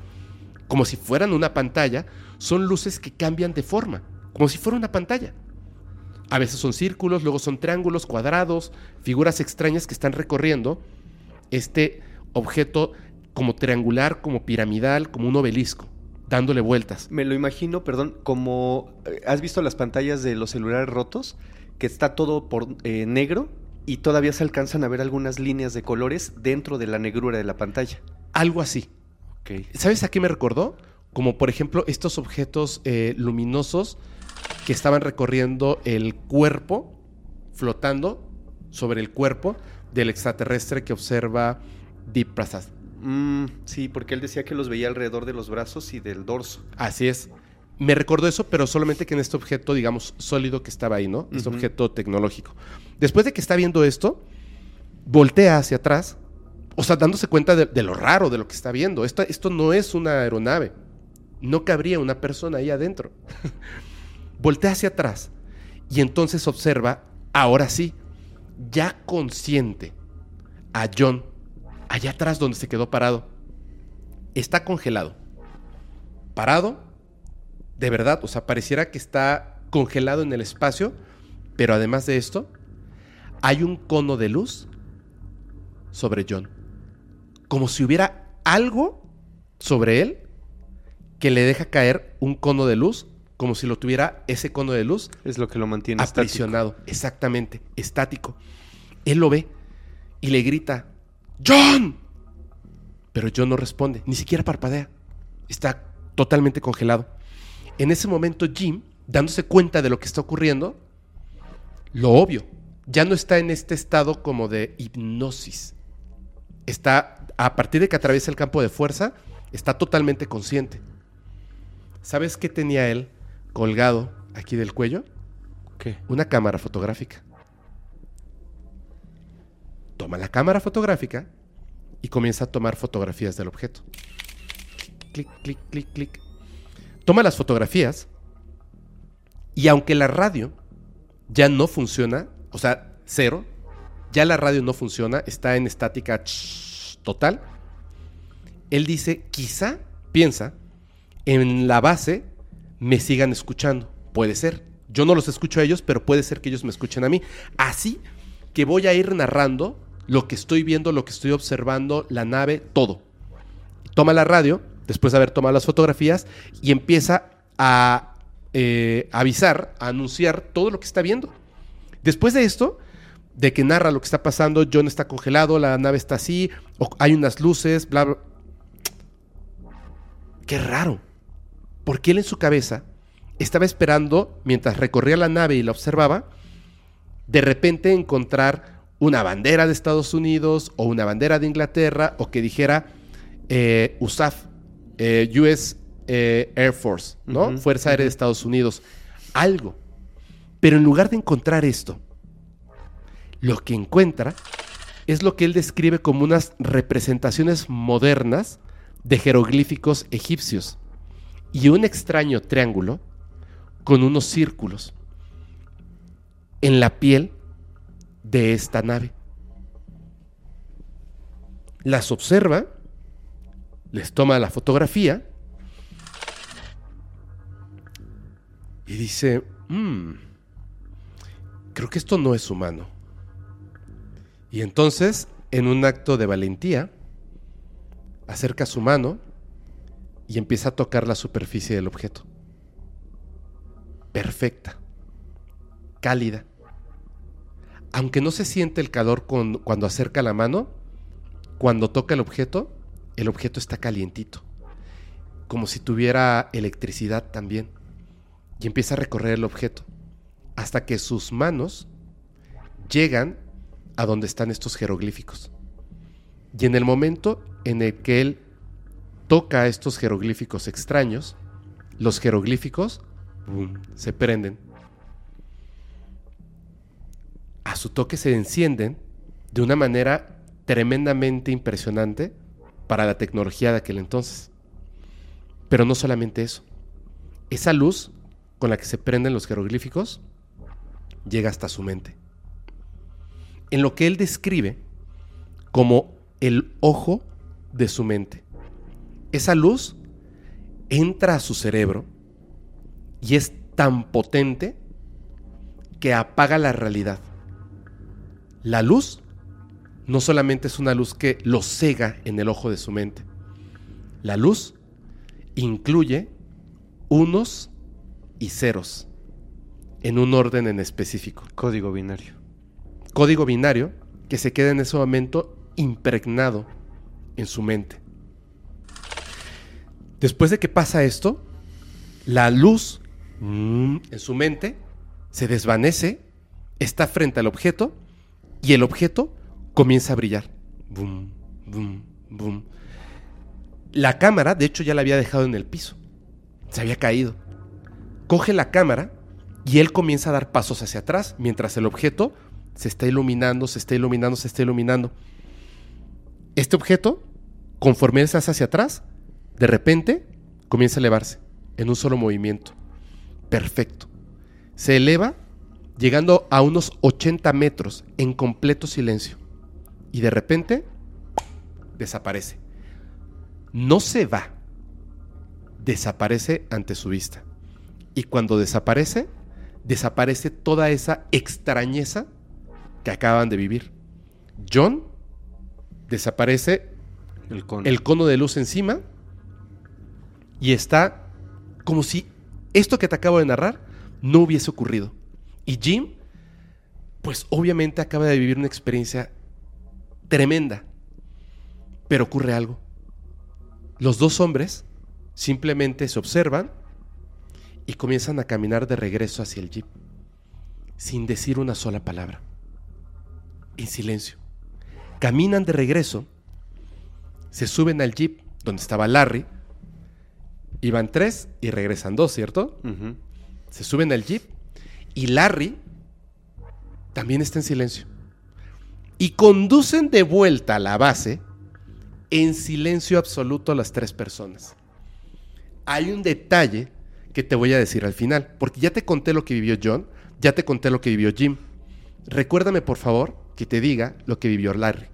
Como si fueran una pantalla, son luces que cambian de forma, como si fuera una pantalla. A veces son círculos, luego son triángulos, cuadrados, figuras extrañas que están recorriendo este objeto como triangular, como piramidal, como un obelisco, dándole vueltas. Me lo imagino, perdón, como... eh, ¿Has visto las pantallas de los celulares rotos? Que está todo por eh, negro y todavía se alcanzan a ver algunas líneas de colores dentro de la negrura de la pantalla. Algo así. Ok. ¿Sabes a qué me recordó? Como por ejemplo estos objetos eh, luminosos que estaban recorriendo el cuerpo, flotando sobre el cuerpo del extraterrestre que observa Deep Prasad. Mm, sí, porque él decía que los veía alrededor de los brazos y del dorso. Así es. Me recordó eso, pero solamente que en este objeto, digamos, sólido que estaba ahí, ¿no? Este objeto tecnológico. Después de que está viendo esto, voltea hacia atrás, o sea, dándose cuenta de, de lo raro de lo que está viendo. Esto, esto no es una aeronave. No cabría una persona ahí adentro. *laughs* voltea hacia atrás y entonces observa, ahora sí, ya consciente, a John, allá atrás donde se quedó parado. Está congelado. Parado, de verdad, o sea, pareciera que está congelado en el espacio, pero además de esto, hay un cono de luz sobre John. Como si hubiera algo sobre él que le deja caer un cono de luz, como si lo tuviera ese cono de luz Es lo que lo mantiene estático. aprisionado. Exactamente, estático. Él lo ve y le grita, ¡John! Pero John no responde, ni siquiera parpadea. Está totalmente congelado. En ese momento Jim, dándose cuenta de lo que está ocurriendo, lo obvio, ya no está en este estado como de hipnosis. Está, a partir de que atraviesa el campo de fuerza, está totalmente consciente. ¿Sabes qué tenía él colgado aquí del cuello? ¿Qué? una cámara fotográfica. Toma la cámara fotográfica y comienza a tomar fotografías del objeto. Clic, clic, clic, clic. Toma las fotografías y aunque la radio ya no funciona, o sea, cero, ya la radio no funciona, está en estática total, él dice, quizá, piensa, en la base me sigan escuchando. Puede ser. Yo no los escucho a ellos, pero puede ser que ellos me escuchen a mí. Así que voy a ir narrando lo que estoy viendo, lo que estoy observando, la nave, todo. Toma la radio, después de haber tomado las fotografías, y empieza a eh, avisar, a anunciar todo lo que está viendo. Después de esto, de que narra lo que está pasando, John está congelado, la nave está así, hay unas luces, bla, bla. Qué raro. Porque él en su cabeza estaba esperando, mientras recorría la nave y la observaba, de repente encontrar una bandera de Estados Unidos o una bandera de Inglaterra o que dijera eh, USAF, eh, US eh, Air Force, Fuerza Aérea de Estados Unidos. Algo. Pero en lugar de encontrar esto, lo que encuentra es lo que él describe como unas representaciones modernas de jeroglíficos egipcios y un extraño triángulo con unos círculos en la piel de esta nave. Las observa, les toma la fotografía y dice, "Mm, creo que esto no es humano. Y entonces, en un acto de valentía, acerca su mano y empieza a tocar la superficie del objeto. Perfecta, cálida. Aunque no se siente el calor con- cuando acerca la mano, cuando toca el objeto, el objeto está calientito, como si tuviera electricidad también. Y empieza a recorrer el objeto hasta que sus manos llegan a donde están estos jeroglíficos. Y en el momento en el que él toca estos jeroglíficos extraños, los jeroglíficos se prenden. A su toque se encienden de una manera tremendamente impresionante para la tecnología de aquel entonces. Pero no solamente eso. Esa luz con la que se prenden los jeroglíficos llega hasta su mente. En lo que él describe como el ojo de su mente. Esa luz entra a su cerebro y es tan potente que apaga la realidad. La luz no solamente es una luz que lo cega en el ojo de su mente. La luz incluye unos y ceros en un orden en específico Código binario. código binario que se queda en ese momento impregnado en su mente. Después de que pasa esto, la luz mm, en su mente se desvanece, está frente al objeto y el objeto comienza a brillar. Bum, boom, boom. La cámara, de hecho, ya la había dejado en el piso. Se había caído. Coge la cámara y él comienza a dar pasos hacia atrás mientras el objeto se está iluminando, se está iluminando, se está iluminando. Este objeto, conforme él se hace hacia atrás, de repente comienza a elevarse en un solo movimiento. Perfecto. Se eleva llegando a unos 80 metros en completo silencio. Y de repente desaparece. No se va. Desaparece ante su vista. Y cuando desaparece, desaparece toda esa extrañeza que acaban de vivir. John desaparece El cono. el cono de luz encima y está como si esto que te acabo de narrar no hubiese ocurrido. Y Jim, pues obviamente acaba de vivir una experiencia tremenda. Pero ocurre algo. Los dos hombres simplemente se observan y comienzan a caminar de regreso hacia el jeep, sin decir una sola palabra, en silencio. Caminan de regreso, se suben al jeep donde estaba Larry, iban tres y regresan dos, ¿cierto? Se suben al jeep y Larry también está en silencio. Y conducen de vuelta a la base en silencio absoluto las tres personas. Hay un detalle que te voy a decir al final, porque ya te conté lo que vivió John, ya te conté lo que vivió Jim. Recuérdame, por favor, que te diga lo que vivió Larry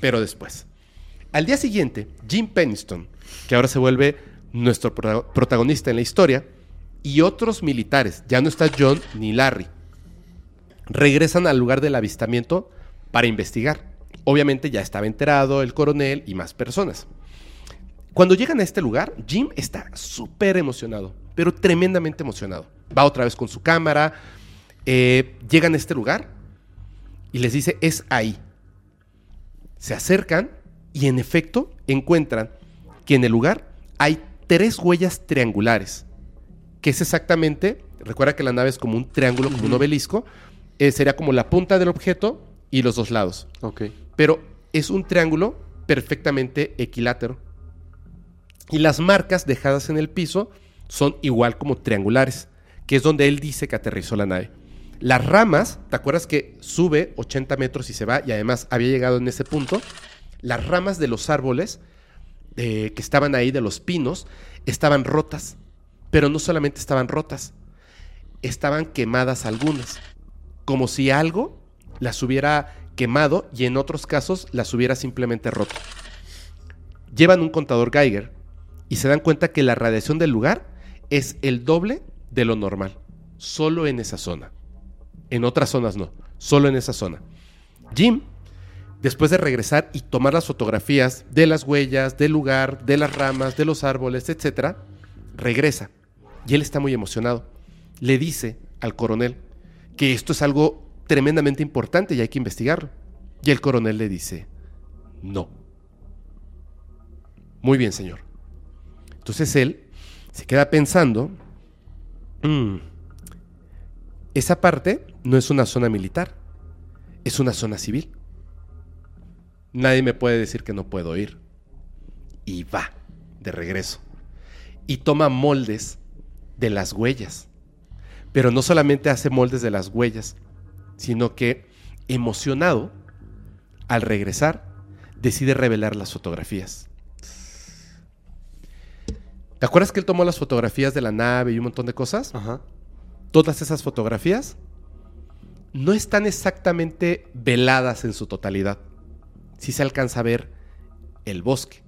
pero después. Al día siguiente, Jim Peniston, que ahora se vuelve nuestro prota- protagonista en la historia, y otros militares, ya no está John ni Larry, regresan al lugar del avistamiento para investigar. Obviamente ya estaba enterado el coronel y más personas. Cuando llegan a este lugar, Jim está súper emocionado, pero tremendamente emocionado. Va otra vez con su cámara, eh, llegan a este lugar y les dice, es ahí. Se acercan y en efecto encuentran que en el lugar hay tres huellas triangulares, que es exactamente, recuerda que la nave es como un triángulo, como un obelisco, eh, sería como la punta del objeto y los dos lados, Ok. pero es un triángulo perfectamente equilátero. Y las marcas dejadas en el piso son igual como triangulares, que es donde él dice que aterrizó la nave. Las ramas, ¿te acuerdas que sube 80 metros y se va? Y además había llegado en ese punto. Las ramas de los árboles eh, que estaban ahí, de los pinos, estaban rotas. Pero no solamente estaban rotas, estaban quemadas algunas. Como si algo las hubiera quemado y en otros casos las hubiera simplemente roto. Llevan un contador Geiger y se dan cuenta que la radiación del lugar es el doble de lo normal, solo en esa zona. En otras zonas no, solo en esa zona. Jim, después de regresar y tomar las fotografías de las huellas, del lugar, de las ramas, de los árboles, etc., regresa. Y él está muy emocionado. Le dice al coronel que esto es algo tremendamente importante y hay que investigarlo. Y el coronel le dice, no. Muy bien, señor. Entonces él se queda pensando, "Mm, esa parte no es una zona militar, es una zona civil. Nadie me puede decir que no puedo ir. Y va de regreso. Y toma moldes de las huellas. Pero no solamente hace moldes de las huellas, sino que emocionado, al regresar, decide revelar las fotografías. ¿Te acuerdas que él tomó las fotografías de la nave y un montón de cosas? Ajá. Todas esas fotografías no están exactamente veladas en su totalidad. Sí se alcanza a ver el bosque.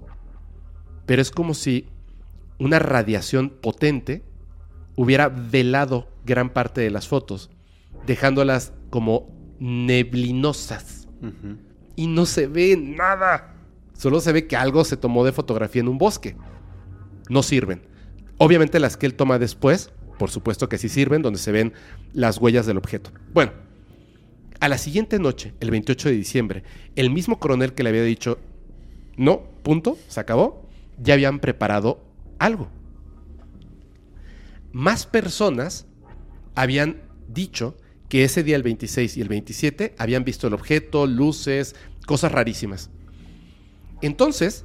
Pero es como si una radiación potente hubiera velado gran parte de las fotos, dejándolas como neblinosas. Y no se ve nada. Solo se ve que algo se tomó de fotografía en un bosque. No sirven. Obviamente las que él toma después, por supuesto que sí sirven, donde se ven las huellas del objeto. Bueno, a la siguiente noche, el 28 de diciembre, el mismo coronel que le había dicho, no, punto, se acabó, ya habían preparado algo. Más personas habían dicho que ese día, el 26 y el 27, habían visto el objeto, luces, cosas rarísimas. Entonces,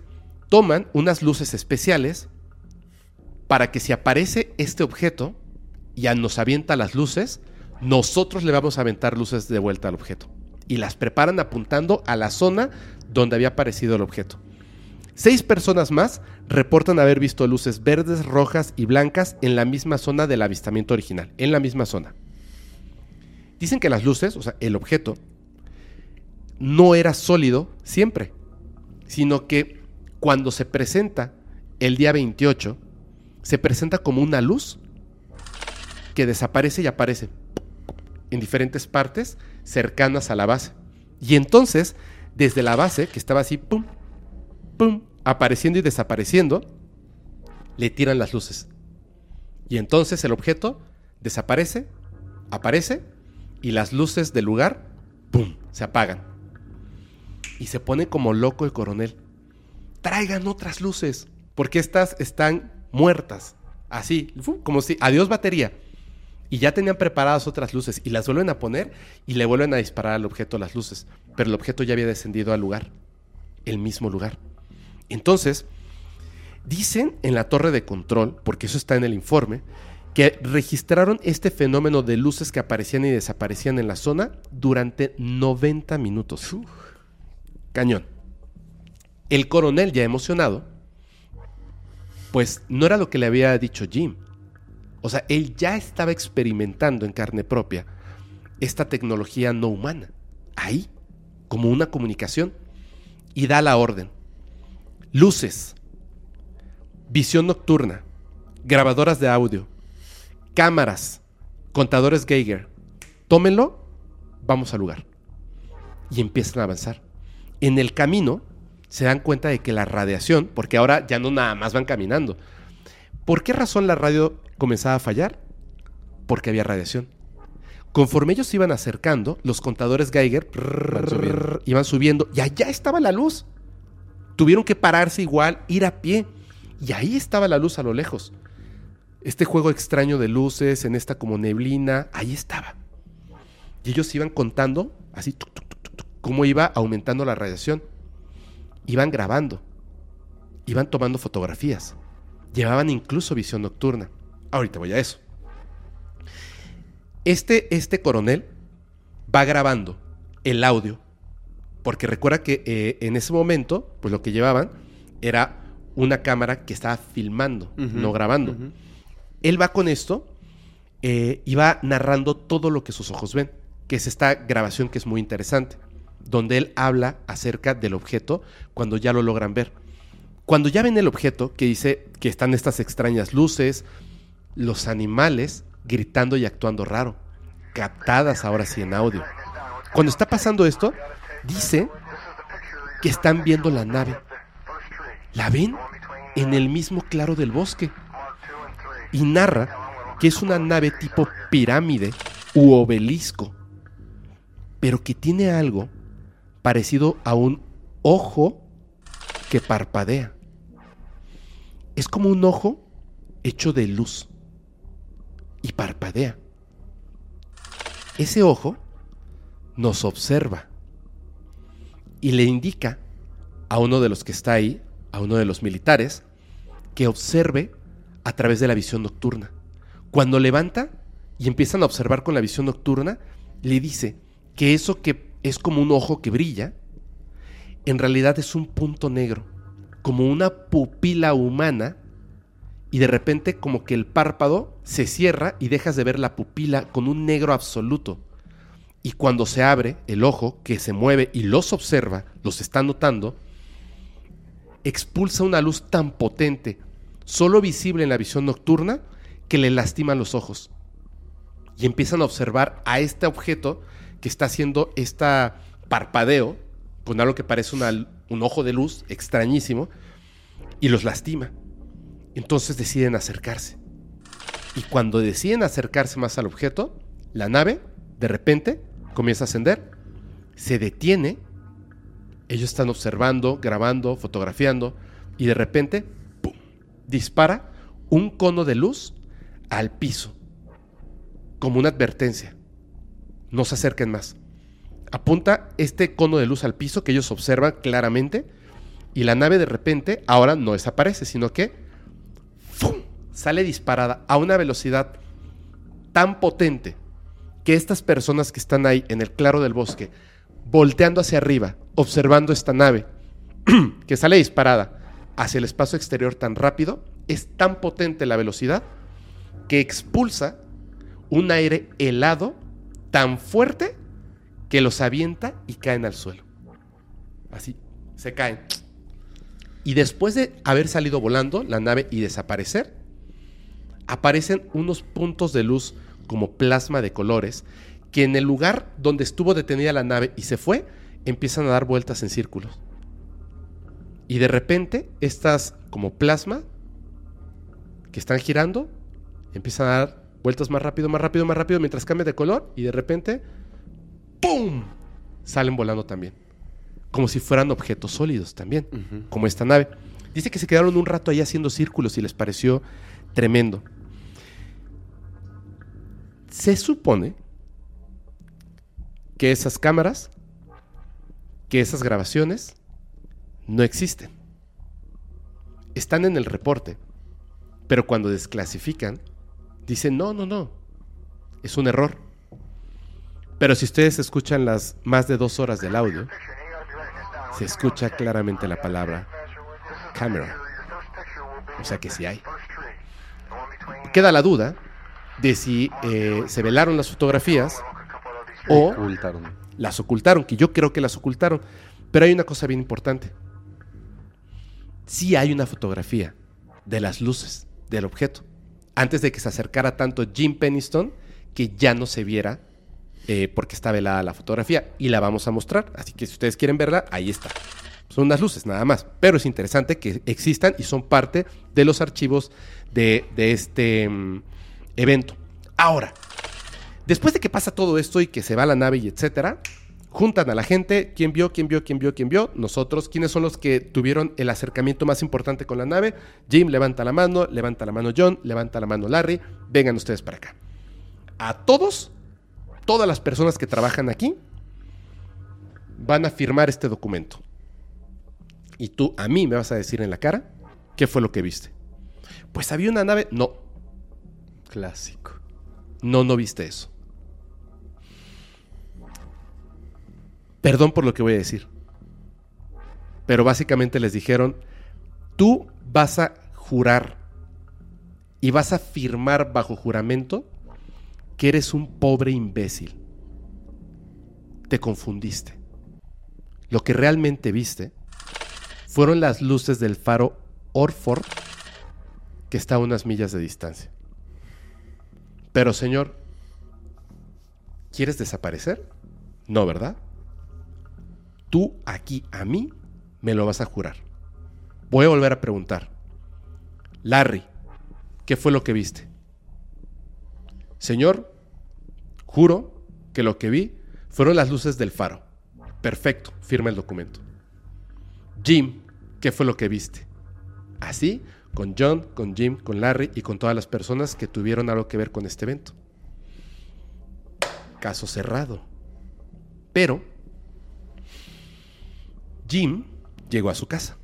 toman unas luces especiales para que si aparece este objeto y nos avienta las luces, nosotros le vamos a aventar luces de vuelta al objeto. Y las preparan apuntando a la zona donde había aparecido el objeto. Seis personas más reportan haber visto luces verdes, rojas y blancas en la misma zona del avistamiento original, en la misma zona. Dicen que las luces, o sea, el objeto, no era sólido siempre, sino que cuando se presenta el día 28, se presenta como una luz que desaparece y aparece en diferentes partes cercanas a la base. Y entonces, desde la base, que estaba así, pum, pum, apareciendo y desapareciendo, le tiran las luces. Y entonces el objeto desaparece, aparece, y las luces del lugar, pum, se apagan. Y se pone como loco el coronel. Traigan otras luces, porque estas están muertas. Así, como si, adiós batería. Y ya tenían preparadas otras luces y las vuelven a poner y le vuelven a disparar al objeto las luces. Pero el objeto ya había descendido al lugar, el mismo lugar. Entonces, dicen en la torre de control, porque eso está en el informe, que registraron este fenómeno de luces que aparecían y desaparecían en la zona durante 90 minutos. Cañón. El coronel, ya emocionado, pues no era lo que le había dicho Jim. O sea, él ya estaba experimentando en carne propia esta tecnología no humana. Ahí, como una comunicación. Y da la orden. Luces, visión nocturna, grabadoras de audio, cámaras, contadores Geiger. Tómenlo, vamos al lugar. Y empiezan a avanzar. En el camino se dan cuenta de que la radiación, porque ahora ya no nada más van caminando. ¿Por qué razón la radio comenzaba a fallar? Porque había radiación. Conforme ellos se iban acercando, los contadores Geiger subiendo. iban subiendo y allá estaba la luz. Tuvieron que pararse igual, ir a pie. Y ahí estaba la luz a lo lejos. Este juego extraño de luces, en esta como neblina, ahí estaba. Y ellos iban contando, así, tuc, tuc, tuc, tuc, tuc, cómo iba aumentando la radiación. Iban grabando. Iban tomando fotografías. Llevaban incluso visión nocturna. Ahorita voy a eso. Este, este coronel va grabando el audio. Porque recuerda que eh, en ese momento, pues lo que llevaban era una cámara que estaba filmando, no grabando. Él va con esto eh, y va narrando todo lo que sus ojos ven, que es esta grabación que es muy interesante, donde él habla acerca del objeto cuando ya lo logran ver. Cuando ya ven el objeto, que dice que están estas extrañas luces, los animales gritando y actuando raro, captadas ahora sí en audio. Cuando está pasando esto, dice que están viendo la nave. La ven en el mismo claro del bosque y narra que es una nave tipo pirámide u obelisco, pero que tiene algo parecido a un ojo que parpadea. Es como un ojo hecho de luz y parpadea. Ese ojo nos observa y le indica a uno de los que está ahí, a uno de los militares, que observe a través de la visión nocturna. Cuando levanta y empiezan a observar con la visión nocturna, le dice que eso que es como un ojo que brilla, en realidad es un punto negro, como una pupila humana, y de repente como que el párpado se cierra y dejas de ver la pupila con un negro absoluto. Y cuando se abre el ojo, que se mueve y los observa, los está notando, expulsa una luz tan potente, solo visible en la visión nocturna, que le lastima los ojos. Y empiezan a observar a este objeto que está haciendo este parpadeo, con algo que parece una- un ojo de luz extrañísimo, y los lastima. Entonces deciden acercarse. Y cuando deciden acercarse más al objeto, la nave, de repente, comienza a ascender, se detiene, ellos están observando, grabando, fotografiando, y de repente, ¡pum!, dispara un cono de luz al piso, como una advertencia. No se acerquen más. Apunta este cono de luz al piso que ellos observan claramente Y la nave de repente ahora no desaparece, sino que ¡fum! sale disparada a una velocidad tan potente que estas personas que están ahí en el claro del bosque, volteando hacia arriba, observando esta nave, *clears throat* que sale disparada hacia el espacio exterior tan rápido, es tan potente la velocidad que expulsa un aire helado tan fuerte que los avienta y caen al suelo. Así, se caen. Y después de haber salido volando la nave y desaparecer, aparecen unos puntos de luz como plasma de colores que en el lugar donde estuvo detenida la nave y se fue, empiezan a dar vueltas en círculos. Y de repente, estas como plasma que están girando, empiezan a dar vueltas más rápido, más rápido, más rápido mientras cambia de color y de repente, ¡pum! Salen volando también. Como si fueran objetos sólidos también, como esta nave. Dice que se quedaron un rato ahí haciendo círculos y les pareció tremendo. Se supone que esas cámaras, que esas grabaciones, no existen. Están en el reporte, pero cuando desclasifican, dicen, no, no, no, es un error. Pero si ustedes escuchan las más de dos horas del audio, se escucha claramente la palabra camera. O sea que sí hay. Queda la duda de si eh, se velaron las fotografías o Ocultaron. las ocultaron, que yo creo que las ocultaron. Pero hay una cosa bien importante. Sí hay una fotografía de las luces del objeto. Antes de que se acercara tanto Jim Penniston, que ya no se viera eh, porque está velada la fotografía. Y la vamos a mostrar. Así que si ustedes quieren verla, ahí está. Son unas luces nada más. Pero es interesante que existan y son parte de los archivos de, este mm, evento. Ahora, después de que pasa todo esto y que se va la nave y etcétera, juntan a la gente, quién vio, quién vio, quién vio, quién vio, nosotros, quiénes son los que tuvieron el acercamiento más importante con la nave. Jim levanta la mano, levanta la mano John, levanta la mano Larry, vengan ustedes para acá. A todos, todas las personas que trabajan aquí, van a firmar este documento. Y tú a mí me vas a decir en la cara qué fue lo que viste. Pues había una nave, no, Clásico. no, no viste eso. Perdón por lo que voy a decir. Pero básicamente les dijeron, tú vas a jurar y vas a firmar bajo juramento que eres un pobre imbécil. Te confundiste. Lo que realmente viste fueron las luces del faro Orford que está a unas millas de distancia. Pero señor, ¿quieres desaparecer? No, ¿verdad? Tú aquí a mí me lo vas a jurar. Voy a volver a preguntar. Larry, ¿qué fue lo que viste? Señor, juro que lo que vi fueron las luces del faro. Perfecto, firma el documento. Jim, ¿qué fue lo que viste? Así, con John, con Jim, con Larry y con todas las personas que tuvieron algo que ver con este evento. Caso cerrado. Pero Jim llegó a su casa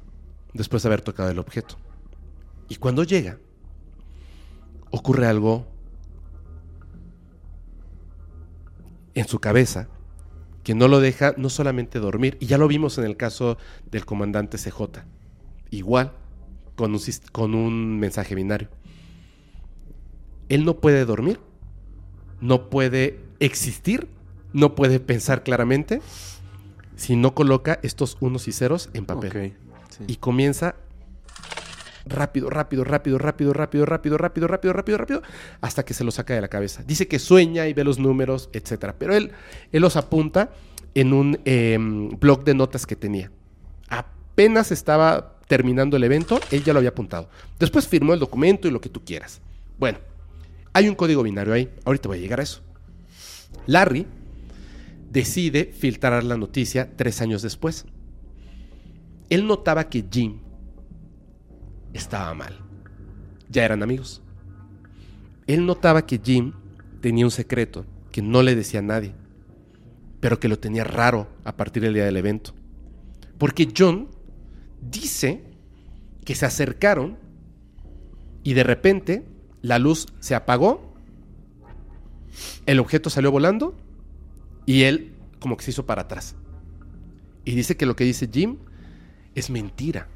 después de haber tocado el objeto. Y cuando llega, ocurre algo en su cabeza que no lo deja no solamente dormir, y ya lo vimos en el caso del comandante CJ, igual con un, con un mensaje binario. Él no puede dormir, no puede existir, no puede pensar claramente si no coloca estos unos y ceros en papel sí. y comienza rápido, rápido, rápido, rápido, rápido, rápido, rápido, rápido, rápido, rápido, hasta que se lo saca de la cabeza. Dice que sueña y ve los números, etcétera. Pero él, él los apunta en un em, blog de notas que tenía. Apenas estaba terminando el evento, él ya lo había apuntado. Después firmó el documento y lo que tú quieras. Bueno, hay un código binario ahí. Ahorita voy a llegar a eso. Larry decide filtrar la noticia tres años después. Él notaba que Jim estaba mal. Ya eran amigos. Él notaba que Jim tenía un secreto que no le decía a nadie, pero que lo tenía raro a partir del día del evento. Porque John Dice que se acercaron y de repente la luz se apagó, el objeto salió volando y él como que se hizo para atrás. Y dice que lo que dice Jim es mentira.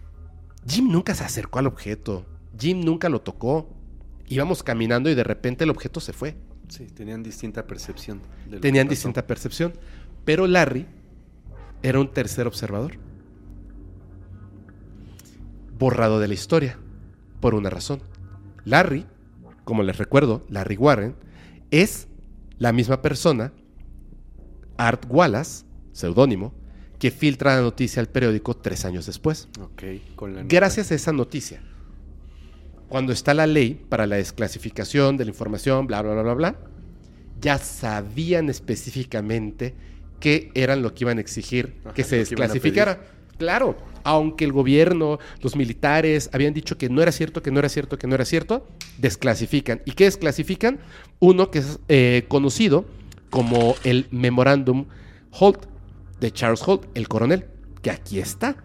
Jim nunca se acercó al objeto. Jim nunca lo tocó. Íbamos caminando y de repente el objeto se fue. Sí, tenían distinta percepción. Tenían distinta percepción. Pero Larry era un tercer observador. Borrado de la historia. Por una razón. Larry, como les recuerdo, Larry Warren, es la misma persona, Art Wallace, seudónimo, que filtra la noticia al periódico tres años después. Ok, con la nota. Gracias a esa noticia, cuando está la ley para la desclasificación de la información, bla, bla, bla, bla, bla, ya sabían específicamente qué eran lo que iban a exigir Ajá, que se que desclasificara. Claro, aunque el gobierno, los militares habían dicho que no era cierto, que no era cierto, que no era cierto, desclasifican. ¿Y qué desclasifican? Uno que es eh, conocido como el Memorándum Holt de Charles Holt, el coronel, que aquí está.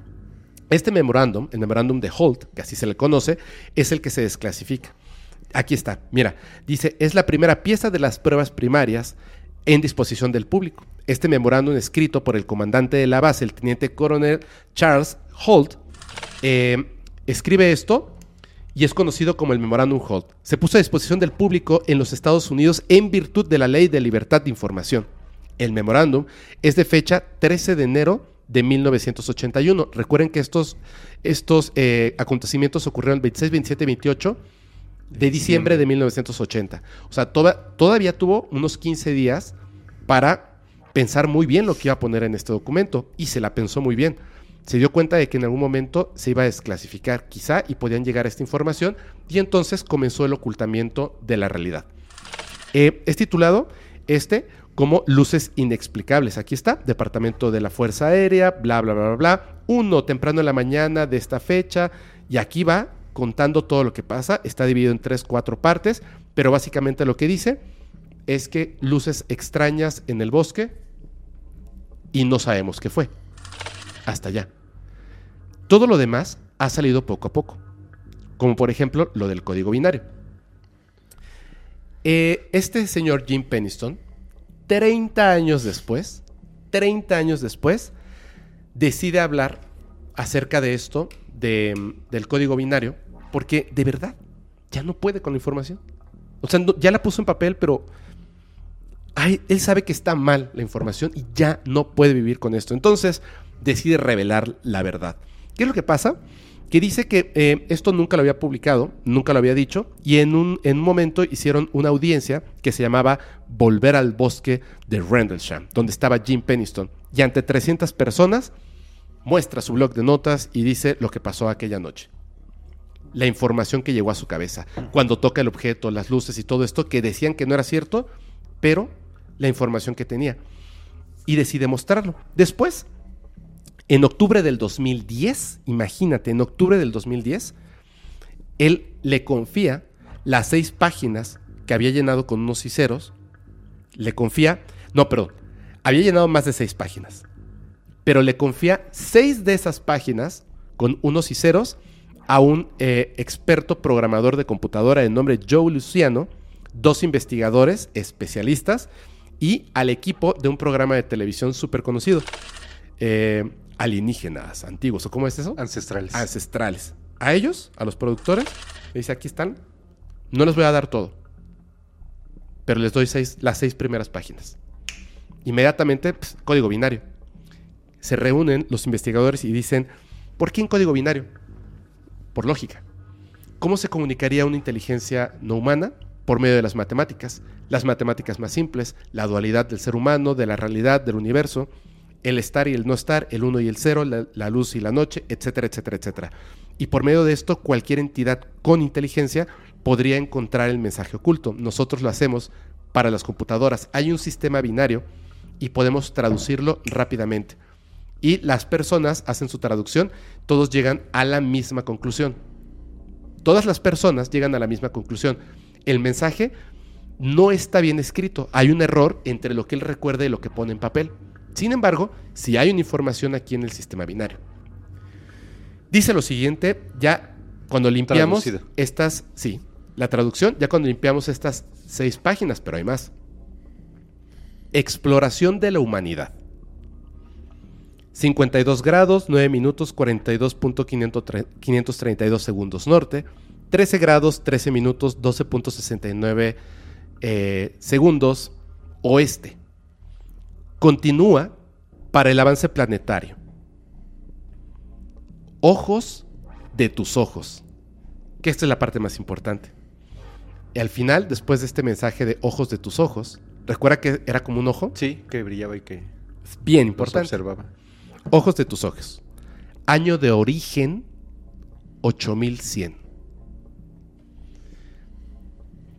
Este memorándum, el memorándum de Holt, que así se le conoce, es el que se desclasifica. Aquí está, mira, dice, es la primera pieza de las pruebas primarias en disposición del público. Este memorándum escrito por el comandante de la base, el teniente coronel Charles Holt, eh, escribe esto y es conocido como el memorándum Holt. Se puso a disposición del público en los Estados Unidos en virtud de la ley de libertad de información. El memorándum es de fecha 13 de enero de 1981. Recuerden que estos, estos eh, acontecimientos ocurrieron el 26, 27 y 28 de diciembre de 1980. O sea, toda- todavía tuvo unos 15 días para pensar muy bien lo que iba a poner en este documento y se la pensó muy bien. Se dio cuenta de que en algún momento se iba a desclasificar quizá y podían llegar a esta información y entonces comenzó el ocultamiento de la realidad. Eh, es titulado este como Luces Inexplicables. Aquí está, Departamento de la Fuerza Aérea, bla, bla, bla, bla, bla. Uno, temprano en la mañana de esta fecha. Y aquí va contando todo lo que pasa. Está dividido en tres, cuatro partes. Pero básicamente lo que dice es que luces extrañas en el bosque y no sabemos qué fue. Hasta allá. Todo lo demás ha salido poco a poco. Como por ejemplo lo del código binario. Eh, este señor Jim Peniston, 30 años después, 30 años después, decide hablar acerca de esto, de, del código binario, porque de verdad ya no puede con la información. O sea, ya la puso en papel, pero ay, él sabe que está mal la información y ya no puede vivir con esto. Entonces decide revelar la verdad. ¿Qué es lo que pasa? Que dice que eh, esto nunca lo había publicado, nunca lo había dicho, y en un, en un momento hicieron una audiencia que se llamaba Volver al Bosque de Rendlesham, donde estaba Jim Peniston. Y ante 300 personas muestra su blog de notas y dice lo que pasó aquella noche. La información que llegó a su cabeza. Cuando toca el objeto, las luces y todo esto, que decían que no era cierto, pero la información que tenía. Y decide mostrarlo. Después, en octubre del 2010, imagínate, en octubre del 2010, él le confía las seis páginas que había llenado con unos ciceros. Le confía, no, perdón, había llenado más de seis páginas. Pero le confía seis de esas páginas con unos ciceros a un eh, experto programador de computadora de nombre Joe Luciano, dos investigadores especialistas y al equipo de un programa de televisión súper conocido. Eh, alienígenas antiguos, ¿o cómo es eso? Ancestrales. Ancestrales. A ellos, a los productores, le dice, aquí están. No les voy a dar todo. Pero les doy seis, las seis primeras páginas. Inmediatamente, pues, código binario. Se reúnen los investigadores y dicen, ¿por qué en código binario? Por lógica. ¿Cómo se comunicaría una inteligencia no humana? Por medio de las matemáticas. Las matemáticas más simples, la dualidad del ser humano, de la realidad, del universo, el estar y el no estar, el uno y el cero, la, luz y la noche, etcétera, etcétera, etcétera. Y por medio de esto, cualquier entidad con inteligencia podría encontrar el mensaje oculto. Nosotros lo hacemos para las computadoras. Hay un sistema binario y podemos traducirlo rápidamente. Y las personas hacen su traducción, todos llegan a la misma conclusión. Todas las personas llegan a la misma conclusión. El mensaje no está bien escrito. Hay un error entre lo que él recuerda y lo que pone en papel. Sin embargo, si hay una información aquí en el sistema binario. Dice lo siguiente, ya cuando limpiamos estas, sí, la traducción, ya cuando limpiamos estas seis páginas, pero hay más. Exploración de la humanidad. 52 grados, 9 minutos, 42.532 segundos norte. 13 grados, 13 minutos, 12.69 eh, segundos oeste. Continúa para el avance planetario. Ojos de tus ojos. Que esta es la parte más importante. Y al final, después de este mensaje de ojos de tus ojos, recuerda que era como un ojo. Sí, que brillaba y que bien importante. observaba. Ojos de tus ojos. Año de origen 8100.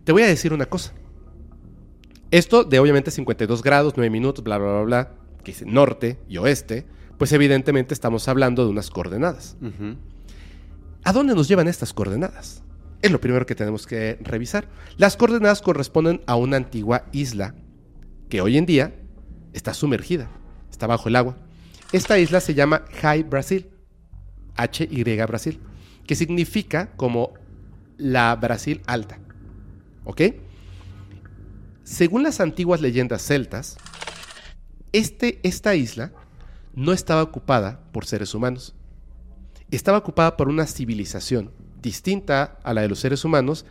Te voy a decir una cosa. Esto de obviamente 52 grados, 9 minutos, bla, bla, bla, bla, que dice norte y oeste, pues evidentemente estamos hablando de unas coordenadas. ¿A dónde nos llevan estas coordenadas? Es lo primero que tenemos que revisar. Las coordenadas corresponden a una antigua isla que hoy en día está sumergida, está bajo el agua. Esta isla se llama High Brasil, H-Y Brasil, que significa como la Brasil alta. ¿Ok? Según las antiguas leyendas celtas, este, esta isla no estaba ocupada por seres humanos estaba ocupada por una civilización distinta a la de los seres humanos,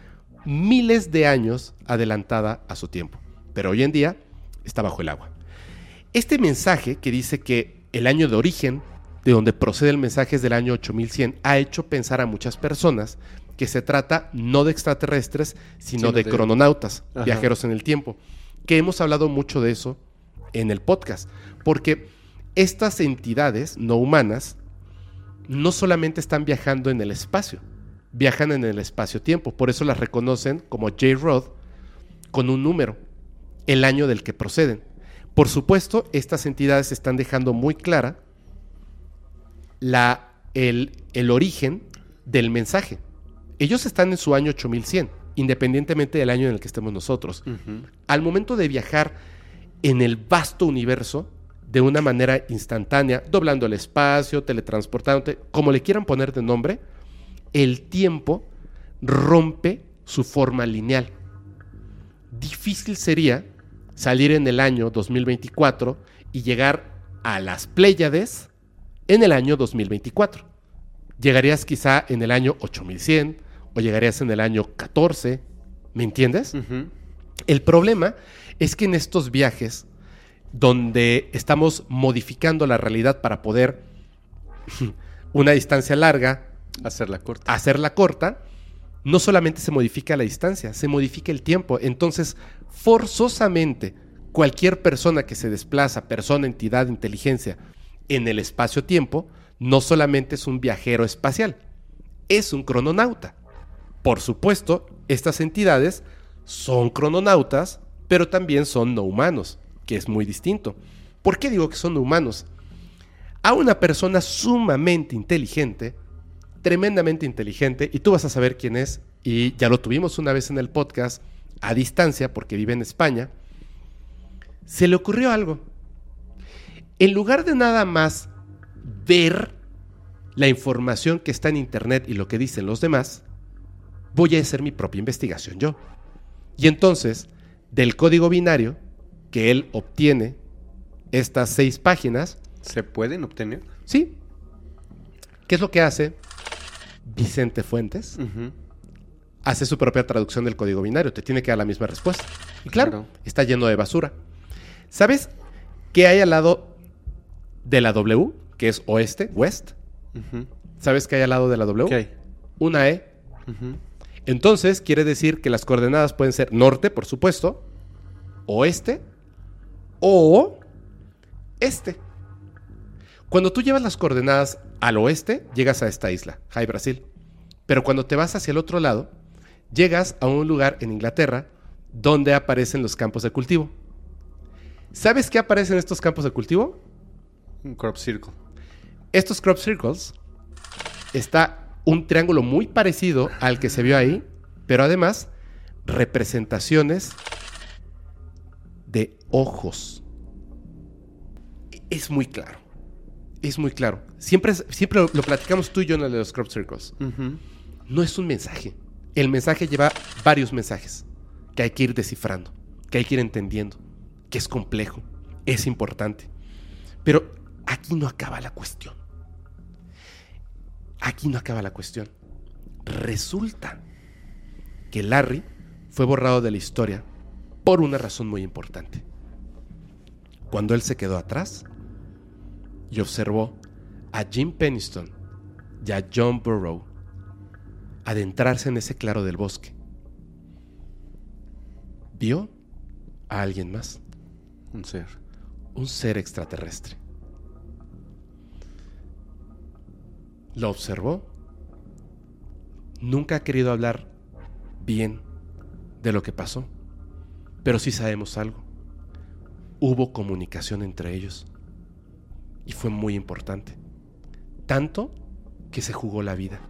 miles de años adelantada a su tiempo. Pero hoy en día está bajo el agua. Este mensaje que dice que el año de origen, de donde procede el mensaje es del año 8100, ha hecho pensar a muchas personas que se trata no de extraterrestres, sino, Sino de, de- crononautas, Ajá. viajeros en el tiempo. Que hemos hablado mucho de eso en el podcast, porque estas entidades no humanas no solamente están viajando en el espacio, viajan en el espacio-tiempo. Por eso las reconocen como J-Rod con un número, el año del que proceden. Por supuesto, estas entidades están dejando muy clara la, el, el origen del mensaje. Ellos están en su año 8100, independientemente del año en el que estemos nosotros. Al momento de viajar en el vasto universo, de una manera instantánea, doblando el espacio, teletransportándote, como le quieran poner de nombre, el tiempo rompe su forma lineal. Difícil sería salir en el año 2024 y llegar a las Pléyades en el año 2024. Llegarías quizá en el año 8100 o llegarías en el año 14, ¿me entiendes? El problema es que en estos viajes, donde estamos modificando la realidad para poder *laughs* una distancia larga, Hacerla corta. hacerla corta, no solamente se modifica la distancia, se modifica el tiempo. Entonces, forzosamente, cualquier persona que se desplaza, persona, entidad, inteligencia, en el espacio-tiempo, no solamente es un viajero espacial, es un crononauta. Por supuesto, estas entidades son crononautas, pero también son no humanos, que es muy distinto. ¿Por qué digo que son no humanos? A una persona sumamente inteligente, tremendamente inteligente, y tú vas a saber quién es, y ya lo tuvimos una vez en el podcast, a distancia, porque vive en España, se le ocurrió algo. En lugar de nada más ver la información que está en Internet y lo que dicen los demás, voy a hacer mi propia investigación yo. Y entonces, del código binario que él obtiene, estas seis páginas, ¿Se pueden obtener? ¿sí? ¿Qué es lo que hace Vicente Fuentes? Hace su propia traducción del código binario, te tiene que dar la misma respuesta. Y claro, Claro. está lleno de basura. ¿Sabes qué hay al lado de la W, que es oeste, west? ¿Sabes qué hay al lado de la W? ¿Qué hay? Una E. Entonces quiere decir que las coordenadas pueden ser norte, por supuesto, oeste o este. Cuando tú llevas las coordenadas al oeste, llegas a esta isla, High Brasil. Pero cuando te vas hacia el otro lado, llegas a un lugar en Inglaterra donde aparecen los campos de cultivo. ¿Sabes qué aparece en estos campos de cultivo? Un crop circle. Estos crop circles está un triángulo muy parecido al que se vio ahí, pero además representaciones de ojos. Es muy claro. es muy claro. Siempre, siempre lo, lo platicamos tú y yo en el de los crop circles. No es un mensaje. El mensaje lleva varios mensajes que hay que ir descifrando, que hay que ir entendiendo, que es complejo, es importante. Pero aquí no acaba la cuestión. Aquí no acaba la cuestión. Resulta que Larry fue borrado de la historia por una razón muy importante. Cuando él se quedó atrás y observó a Jim Peniston y a John Burrow adentrarse en ese claro del bosque, vio a alguien más, Un ser. un ser extraterrestre. Lo observó. Nunca ha querido hablar bien de lo que pasó, pero sí sabemos algo. Hubo comunicación entre ellos y fue muy importante. Tanto que se jugó la vida.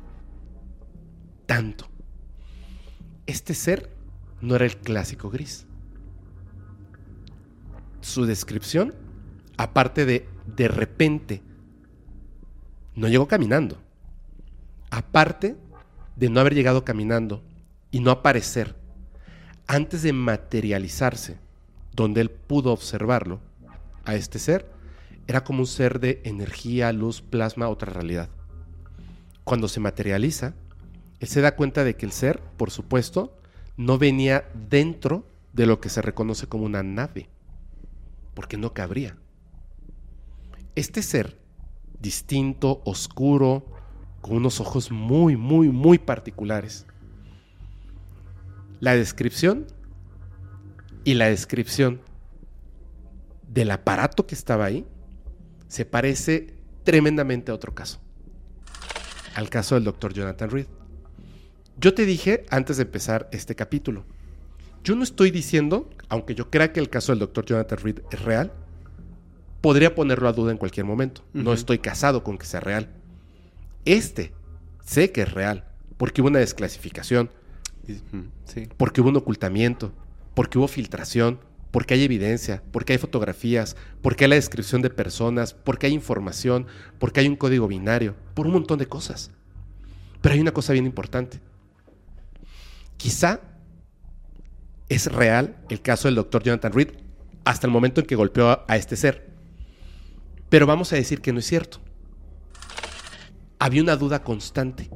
Tanto. Este ser no era el clásico gris. Su descripción, aparte de de repente, no llegó caminando. Aparte de no haber llegado caminando y no aparecer, antes de materializarse, donde él pudo observarlo, a este ser, era como un ser de energía, luz, plasma, otra realidad. Cuando se materializa, él se da cuenta de que el ser, por supuesto, no venía dentro de lo que se reconoce como una nave, porque no cabría. Este ser, distinto, oscuro, con unos ojos muy, muy, muy particulares. La descripción y la descripción del aparato que estaba ahí se parece tremendamente a otro caso. Al caso del doctor Jonathan Reed. Yo te dije antes de empezar este capítulo, yo no estoy diciendo, aunque yo crea que el caso del doctor Jonathan Reed es real, podría ponerlo a duda en cualquier momento. No estoy casado con que sea real. Este sé que es real, porque hubo una desclasificación, Sí. porque hubo un ocultamiento, porque hubo filtración, porque hay evidencia, porque hay fotografías, porque hay la descripción de personas, porque hay información, porque hay un código binario, por un montón de cosas. Pero hay una cosa bien importante. Quizá es real el caso del doctor Jonathan Reed hasta el momento en que golpeó a, a este ser. Pero vamos a decir que no es cierto. Había una duda constante.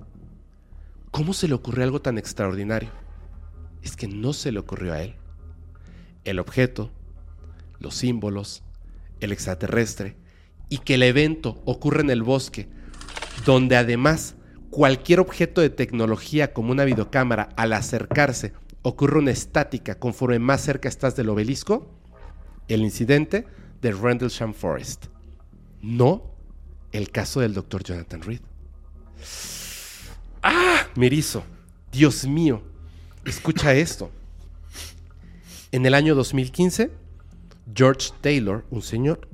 ¿Cómo se le ocurrió algo tan extraordinario? Es que no se le ocurrió a él. El objeto, los símbolos, el extraterrestre, y que el evento ocurre en el bosque, donde además cualquier objeto de tecnología como una videocámara al acercarse ocurre una estática conforme más cerca estás del obelisco, el incidente de Rendlesham Forest. No el caso del doctor Jonathan Reed. ¡Ah! Merizo. Dios mío. Escucha esto. En el año 2015, George Taylor, un señor,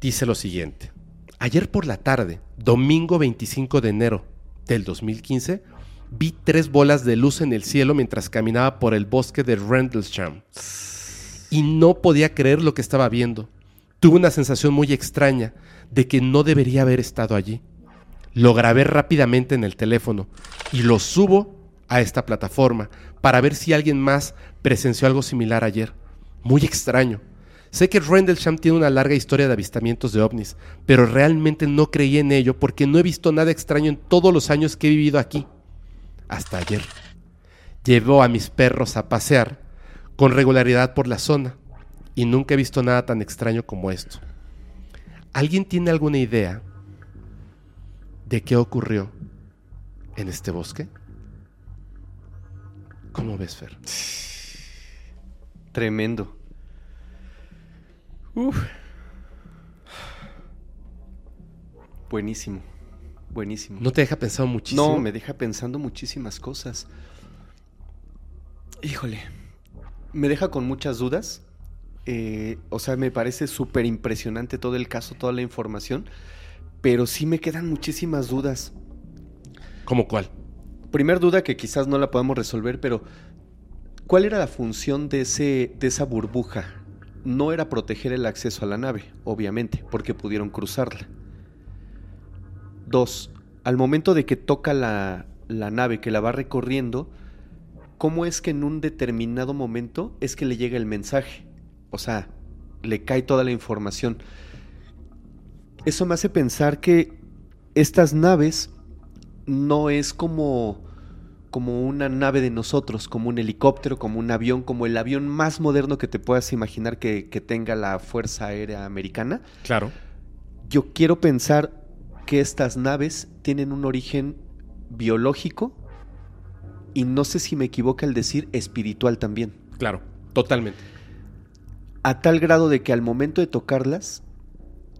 dice lo siguiente. Ayer por la tarde, domingo 25 de enero del 2015, vi tres bolas de luz en el cielo mientras caminaba por el bosque de Rendlesham. Y no podía creer lo que estaba viendo. Tuve una sensación muy extraña de que no debería haber estado allí. Lo grabé rápidamente en el teléfono y lo subo a esta plataforma para ver si alguien más presenció algo similar ayer. Muy extraño. Sé que Rendlesham tiene una larga historia de avistamientos de ovnis, pero realmente no creí en ello porque no he visto nada extraño en todos los años que he vivido aquí. Hasta ayer. Llevo a mis perros a pasear con regularidad por la zona y nunca he visto nada tan extraño como esto. ¿Alguien tiene alguna idea de qué ocurrió en este bosque? ¿Cómo ves, Fer? Tremendo. Uf. Buenísimo. Buenísimo. ¿No te deja pensado muchísimo? No, me deja pensando muchísimas cosas. Híjole. Me deja con muchas dudas. Eh, o sea, me parece súper impresionante todo el caso, toda la información. Pero sí me quedan muchísimas dudas. ¿Cómo cuál? Primer duda que quizás no la podamos resolver, pero ¿cuál era la función de, ese, de esa burbuja? No era proteger el acceso a la nave, obviamente, porque pudieron cruzarla. Dos, al momento de que toca la, la nave, que la va recorriendo, ¿cómo es que en un determinado momento es que le llega el mensaje? O sea, le cae toda la información. Eso me hace pensar que estas naves no es como como una nave de nosotros, como un helicóptero, como un avión, como el avión más moderno que te puedas imaginar que, que tenga la Fuerza Aérea Americana. Claro. Yo quiero pensar que estas naves tienen un origen biológico y no sé si me equivoca al decir espiritual también. Claro, totalmente. A tal grado de que al momento de tocarlas,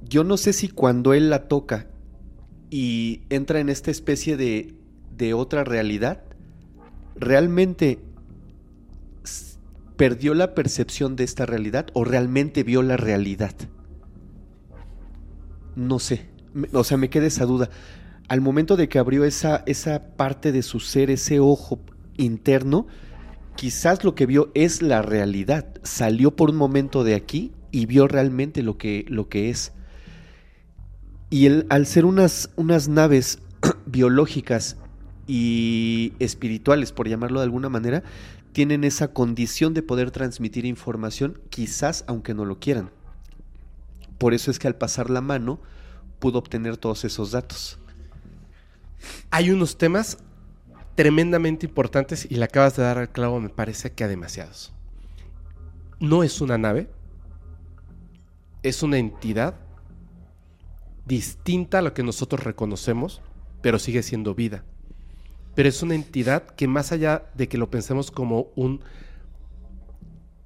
yo no sé si cuando él la toca y entra en esta especie de, de otra realidad, realmente perdió la percepción de esta realidad o realmente vio la realidad. No sé, o sea, me queda esa duda. Al momento de que abrió esa, esa parte de su ser, ese ojo interno, quizás lo que vio es la realidad. Salió por un momento de aquí y vio realmente lo que, lo que es. Y él, al ser unas, unas naves *clears throat* biológicas y espirituales, por llamarlo de alguna manera, tienen esa condición de poder transmitir información, quizás aunque no lo quieran. Por eso es que al pasar la mano pudo obtener todos esos datos. Hay unos temas tremendamente importantes y le acabas de dar al clavo, me parece que a demasiados. No es una nave, es una entidad distinta a lo que nosotros reconocemos, pero sigue siendo vida. Pero es una entidad que más allá de que lo pensemos como un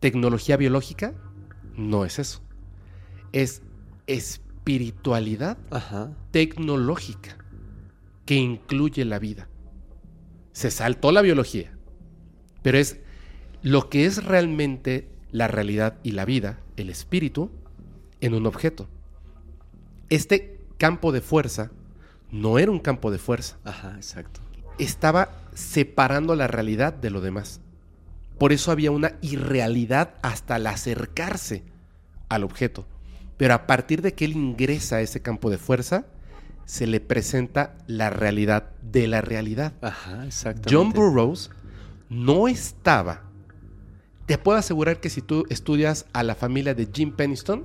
tecnología biológica, no es eso. Es espiritualidad Ajá. tecnológica que incluye la vida. Se saltó la biología, pero es lo que es realmente la realidad y la vida, el espíritu, en un objeto. Este campo de fuerza no era un campo de fuerza, Ajá, exacto. estaba separando la realidad de lo demás. Por eso había una irrealidad hasta al acercarse al objeto. Pero a partir de que él ingresa a ese campo de fuerza, se le presenta la realidad de la realidad. Ajá, exacto. John Burroughs no estaba. Te puedo asegurar que si tú estudias a la familia de Jim Penniston,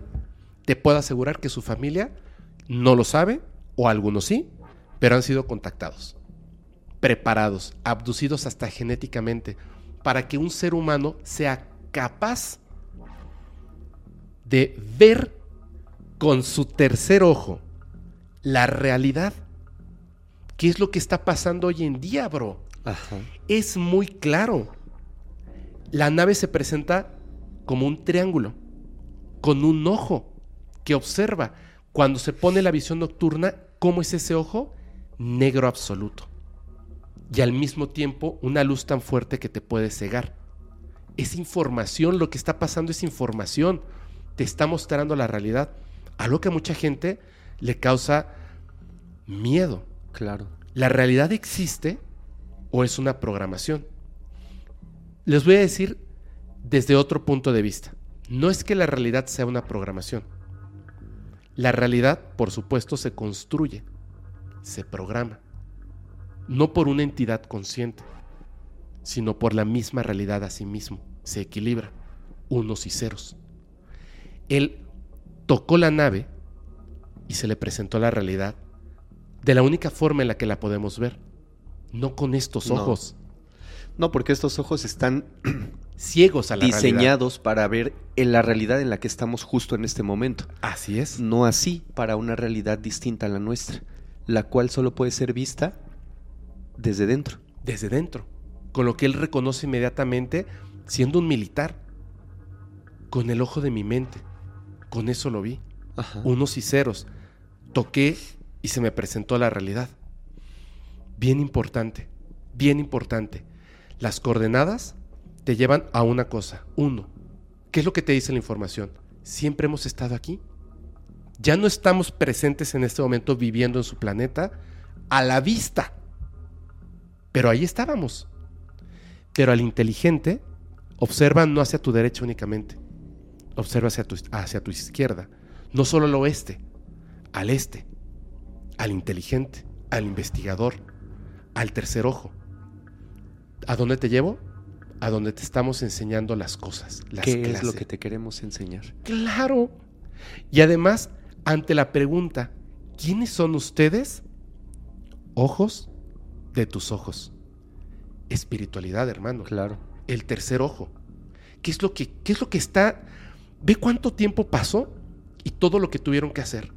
te puedo asegurar que su familia no lo sabe, o algunos sí, pero han sido contactados, preparados, abducidos hasta genéticamente, para que un ser humano sea capaz de ver con su tercer ojo la realidad. ¿Qué es lo que está pasando hoy en día, bro? Ajá. es muy claro. La nave se presenta como un triángulo, con un ojo que observa. Cuando se pone la visión nocturna, ¿cómo es ese ojo? Negro absoluto. Y al mismo tiempo una luz tan fuerte que te puede cegar. Es información, lo que está pasando es información. Te está mostrando la realidad. Algo que a mucha gente le causa miedo. Claro. ¿La realidad existe o es una programación? Les voy a decir desde otro punto de vista. No es que la realidad sea una programación. La realidad, por supuesto, se construye, se programa. No por una entidad consciente, sino por la misma realidad a sí mismo. Se equilibra, unos y ceros. Él tocó la nave y se le presentó la realidad de la única forma en la que la podemos ver. No con estos ojos No, porque estos ojos están *clears throat* ciegos a la realidad. diseñados para ver en la realidad en la que estamos justo en este momento. Así es. No así para una realidad distinta a la nuestra, la cual solo puede ser vista desde dentro. Desde dentro. Con lo que él reconoce inmediatamente siendo un militar. Con el ojo de mi mente. Con eso lo vi. Ajá. Unos y ceros. Toqué y se me presentó la realidad. Bien importante. Bien importante. Las coordenadas te llevan a una cosa. Uno. ¿Qué es lo que te dice la información? Siempre hemos estado aquí. Ya no estamos presentes en este momento viviendo en su planeta a la vista. Pero ahí estábamos. Pero al inteligente, observa no hacia tu derecha únicamente. Observa hacia tu, hacia tu izquierda. No solo al oeste, al este, al inteligente, al investigador, al tercer ojo. ¿A dónde te llevo? A donde te estamos enseñando las cosas, las ¿Qué es lo que te queremos enseñar? Claro. Y además, ante la pregunta, ¿quiénes son ustedes? Ojos de tus ojos. Espiritualidad, hermano. Claro. El tercer ojo. ¿Qué es lo que, qué es lo que está? Ve cuánto tiempo pasó y todo lo que tuvieron que hacer.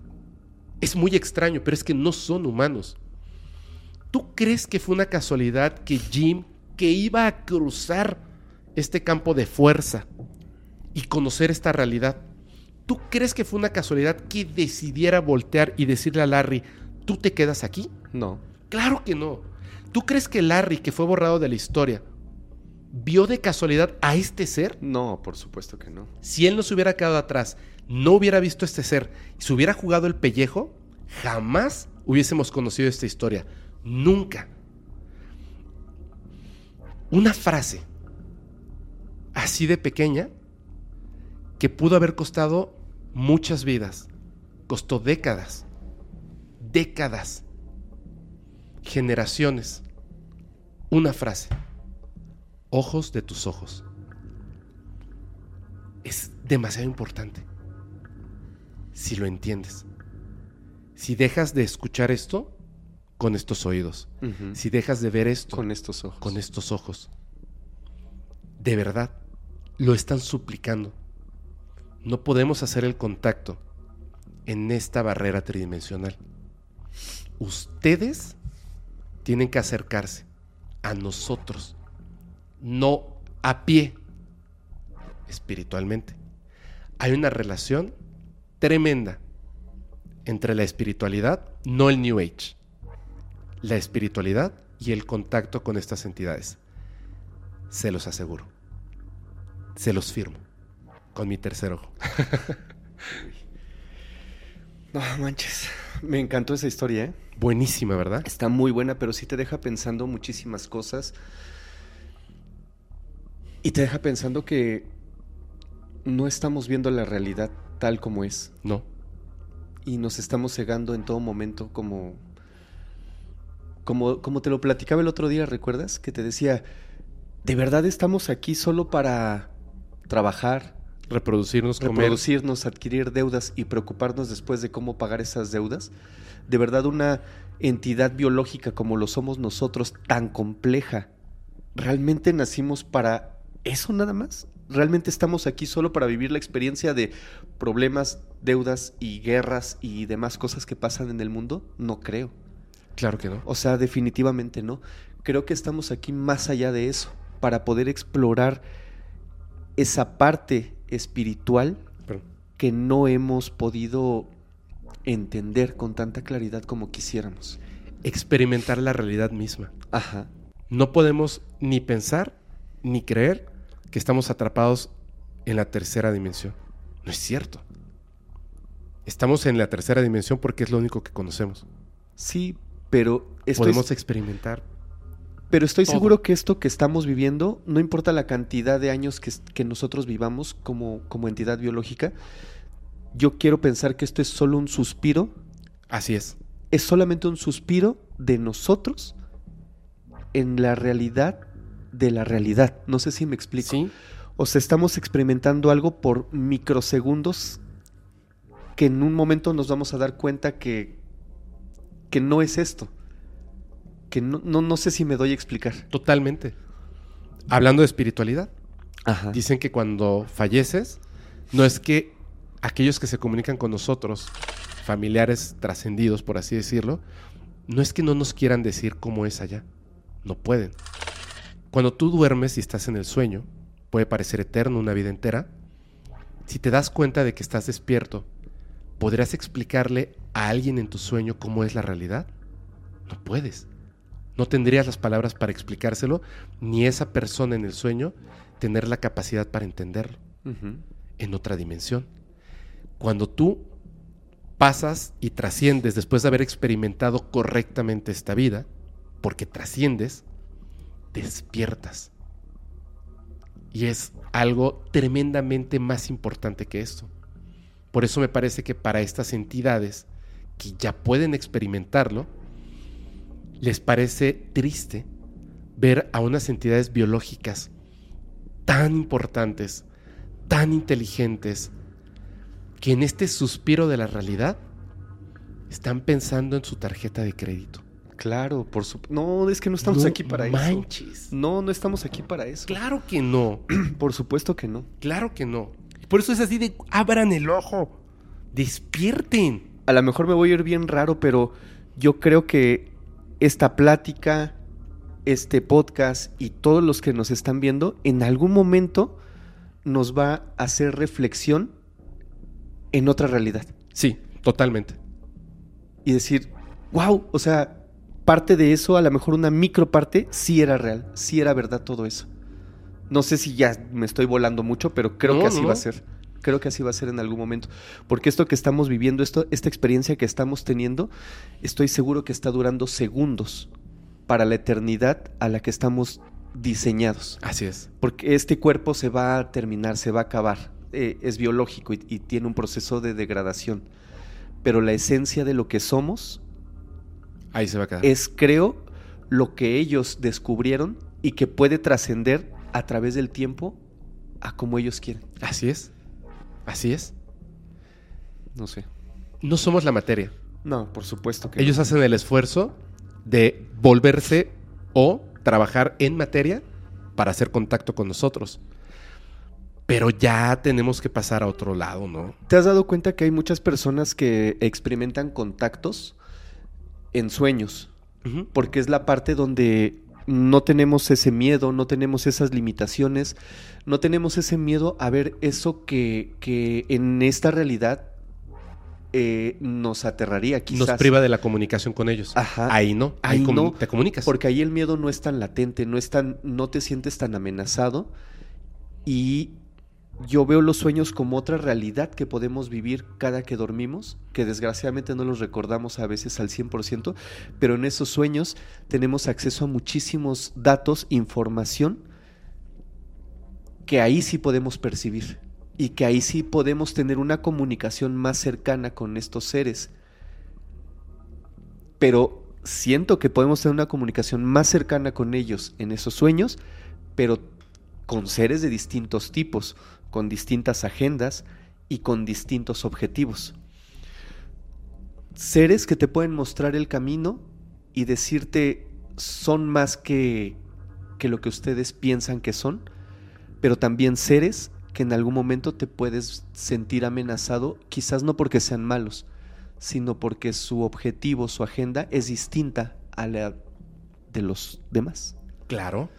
Es muy extraño, pero es que no son humanos. ¿Tú crees que fue una casualidad que Jim, que iba a cruzar este campo de fuerza y conocer esta realidad, ¿tú crees que fue una casualidad que decidiera voltear y decirle a Larry, tú te quedas aquí? No. Claro que no. ¿Tú crees que Larry, que fue borrado de la historia, vio de casualidad a este ser? No, por supuesto que no. Si él no se hubiera quedado atrás, no hubiera visto este ser y se hubiera jugado el pellejo, jamás hubiésemos conocido esta historia. Nunca. Una frase así de pequeña que pudo haber costado muchas vidas. Costó décadas. Décadas. Generaciones. Una frase. Ojos de tus ojos. Es demasiado importante. Si lo entiendes. Si dejas de escuchar esto con estos oídos. Si dejas de ver esto Con estos ojos. con estos ojos. De verdad, lo están suplicando. No podemos hacer el contacto en esta barrera tridimensional. Ustedes tienen que acercarse a nosotros, no a pie, espiritualmente. Hay una relación tremenda entre la espiritualidad, no el New Age, la espiritualidad y el contacto con estas entidades. Se los aseguro. Se los firmo. Con mi tercer ojo. *laughs* No manches. Me encantó esa historia, ¿eh? Buenísima, ¿verdad? Está muy buena, pero sí te deja pensando muchísimas cosas. Y te deja pensando que no estamos viendo la realidad tal como es. No. Y nos estamos cegando en todo momento como... Como, como te lo platicaba el otro día, ¿recuerdas? Que te decía, ¿de verdad estamos aquí solo para trabajar, Reproducirnos, comer. reproducirnos, adquirir deudas y preocuparnos después de cómo pagar esas deudas? ¿De verdad una entidad biológica como lo somos nosotros, tan compleja, realmente nacimos para eso nada más? ¿Realmente estamos aquí solo para vivir la experiencia de problemas, deudas y guerras y demás cosas que pasan en el mundo? No creo. Claro que no. O sea, definitivamente no. Creo que estamos aquí más allá de eso, para poder explorar esa parte espiritual Perdón. que no hemos podido entender con tanta claridad como quisiéramos. Experimentar la realidad misma. Ajá. No podemos ni pensar ni creer que estamos atrapados en la tercera dimensión. No es cierto. Estamos en la tercera dimensión porque es lo único que conocemos. Sí, pero estoy, Podemos experimentar. pero estoy todo. seguro que esto que estamos viviendo, no importa la cantidad de años que, que nosotros vivamos como, como entidad biológica, yo quiero pensar que esto es solo un suspiro Así es. es solamente un suspiro de nosotros en la realidad de la realidad. No sé si me explico. Sí. O sea, estamos experimentando algo por microsegundos que en un momento nos vamos a dar cuenta que, que no es esto. Que no, no, no sé si me doy a explicar. Totalmente. Hablando de espiritualidad, Ajá. dicen que cuando falleces, no es que aquellos que se comunican con nosotros, familiares trascendidos, por así decirlo, no es que no nos quieran decir cómo es allá. No pueden. Cuando tú duermes y estás en el sueño, puede parecer eterno una vida entera. Si te das cuenta de que estás despierto, ¿podrías explicarle a alguien en tu sueño cómo es la realidad? No puedes. No tendrías las palabras para explicárselo, ni esa persona en el sueño tener la capacidad para entenderlo en otra dimensión. Cuando tú pasas y trasciendes después de haber experimentado correctamente esta vida, porque trasciendes, despiertas. Y es algo tremendamente más importante que esto. Por eso me parece que para estas entidades que ya pueden experimentarlo, les parece triste ver a unas entidades biológicas tan importantes, tan inteligentes, que en este suspiro de la realidad están pensando en su tarjeta de crédito. Claro, por supuesto. No, es que no estamos No aquí para manches. eso. No, no estamos aquí para eso. Claro que no, *clears throat* Por supuesto que no. claro que no. Por eso es así de abran el ojo, despierten. A lo mejor me voy a ir bien raro, pero yo creo que esta plática, este podcast y todos los que nos están viendo, en algún momento nos va a hacer reflexión en otra realidad. Sí, totalmente. Y decir, wow, o sea, parte de eso, a lo mejor una micro parte, sí era real, sí era verdad todo eso. No sé si ya me estoy volando mucho, pero creo No, que así no, va a ser. Creo que así va a ser en algún momento. Porque esto que estamos viviendo, esto, esta experiencia que estamos teniendo, estoy seguro que está durando segundos para la eternidad a la que estamos diseñados. Así es. Porque este cuerpo se va a terminar, se va a acabar. Eh, es biológico y, y tiene un proceso de degradación. Pero la esencia de lo que somos Ahí se va a quedar. es, creo, lo que ellos descubrieron y que puede trascender a través del tiempo a como ellos quieren. Así es. Así es. No sé. No somos la materia. No, por supuesto que Ellos hacen el esfuerzo de volverse o trabajar en materia para hacer contacto con nosotros. Pero ya tenemos que pasar a otro lado, ¿no? ¿Te has dado cuenta que hay muchas personas que experimentan contactos en sueños? Porque es la parte donde no tenemos ese miedo, no tenemos esas limitaciones, no tenemos ese miedo a ver eso que, que en esta realidad eh, nos aterraría quizás. Nos priva de la comunicación con ellos. Ajá. Ahí no. Ahí, Ahí comu- no, te comunicas. Porque ahí el miedo no es tan latente, no es tan, no te sientes tan amenazado. Y yo veo los sueños como otra realidad que podemos vivir cada que dormimos, que desgraciadamente no los recordamos a veces al 100%, pero en esos sueños tenemos acceso a muchísimos datos, información, que ahí sí podemos percibir y que ahí sí podemos tener una comunicación más cercana con estos seres. Pero siento que podemos tener una comunicación más cercana con ellos en esos sueños, pero con seres de distintos tipos, con distintas agendas y con distintos objetivos. Seres que te pueden mostrar el camino y decirte son más que, que lo que ustedes piensan que son, pero también seres que en algún momento te puedes sentir amenazado, quizás no porque sean malos, sino porque su objetivo, su agenda es distinta a la de los demás. Claro.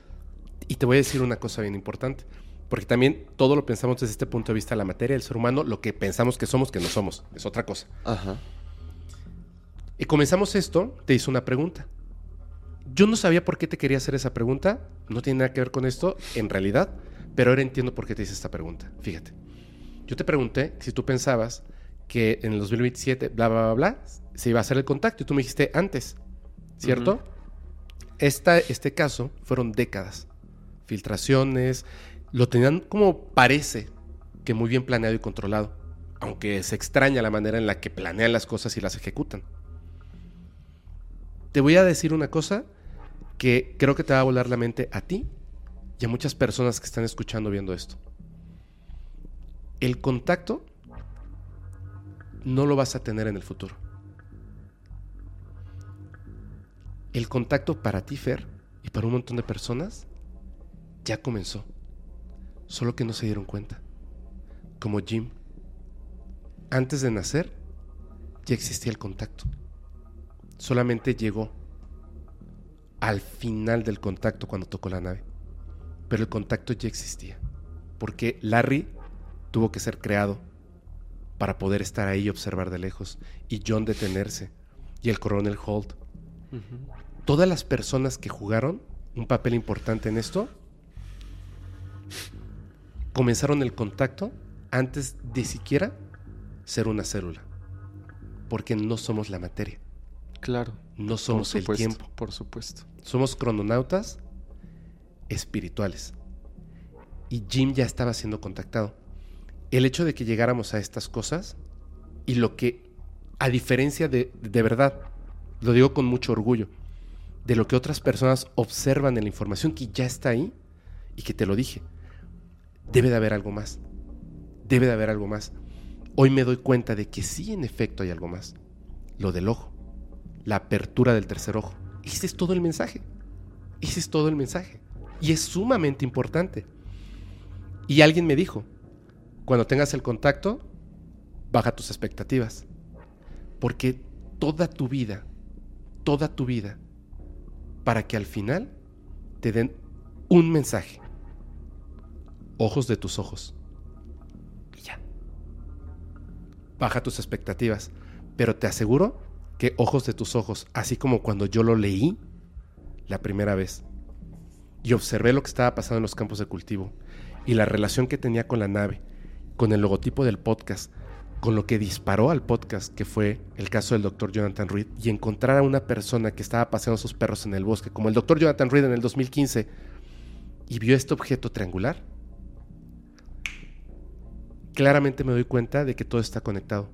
Y te voy a decir una cosa bien importante. Porque también todo lo pensamos desde este punto de vista de la materia del ser humano, lo que pensamos que somos, que no somos. Es otra cosa. Ajá. Y comenzamos esto, te hice una pregunta. Yo no sabía por qué te quería hacer esa pregunta, no tiene nada que ver con esto, en realidad, pero ahora entiendo por qué te hice esta pregunta. Fíjate, yo te pregunté si tú pensabas que en el 2027, bla, bla, bla, bla, se iba a hacer el contacto y tú me dijiste antes, ¿cierto? Esta, este caso fueron décadas, filtraciones, lo tenían como parece que muy bien planeado y controlado, aunque se extraña la manera en la que planean las cosas y las ejecutan. Te voy a decir una cosa que creo que te va a volar la mente a ti y a muchas personas que están escuchando viendo esto. El contacto no lo vas a tener en el futuro. El contacto para ti, Fer, y para un montón de personas, ya comenzó. Solo que no se dieron cuenta. Como Jim. Antes de nacer, ya existía el contacto. Solamente llegó al final del contacto cuando tocó la nave. Pero el contacto ya existía. Porque Larry tuvo que ser creado para poder estar ahí y observar de lejos. Y John detenerse. Y el coronel Holt. Todas las personas que jugaron un papel importante en esto comenzaron el contacto antes de siquiera ser una célula. Porque no somos la materia. Claro. No somos el tiempo. Por supuesto. Somos crononautas espirituales. Y Jim ya estaba siendo contactado. El hecho de que llegáramos a estas cosas y lo que, a diferencia de, de verdad, lo digo con mucho orgullo, de lo que otras personas observan en la información que ya está ahí y que te lo dije. Debe de haber algo más. Debe de haber algo más. Hoy me doy cuenta de que sí, en efecto, hay algo más. Lo del ojo. La apertura del tercer ojo. Ese es todo el mensaje. Ese es todo el mensaje. Y es sumamente importante. Y alguien me dijo, cuando tengas el contacto, baja tus expectativas. Porque toda tu vida, toda tu vida, para que al final te den un mensaje. Ojos de tus ojos. Y ya. Baja tus expectativas. Pero te aseguro que ojos de tus ojos, así como cuando yo lo leí la primera vez y observé lo que estaba pasando en los campos de cultivo y la relación que tenía con la nave, con el logotipo del podcast, con lo que disparó al podcast, que fue el caso del doctor Jonathan Reed, y encontrar a una persona que estaba paseando sus perros en el bosque, como el doctor Jonathan Reed en el 2015, y vio este objeto triangular, claramente me doy cuenta de que todo está conectado,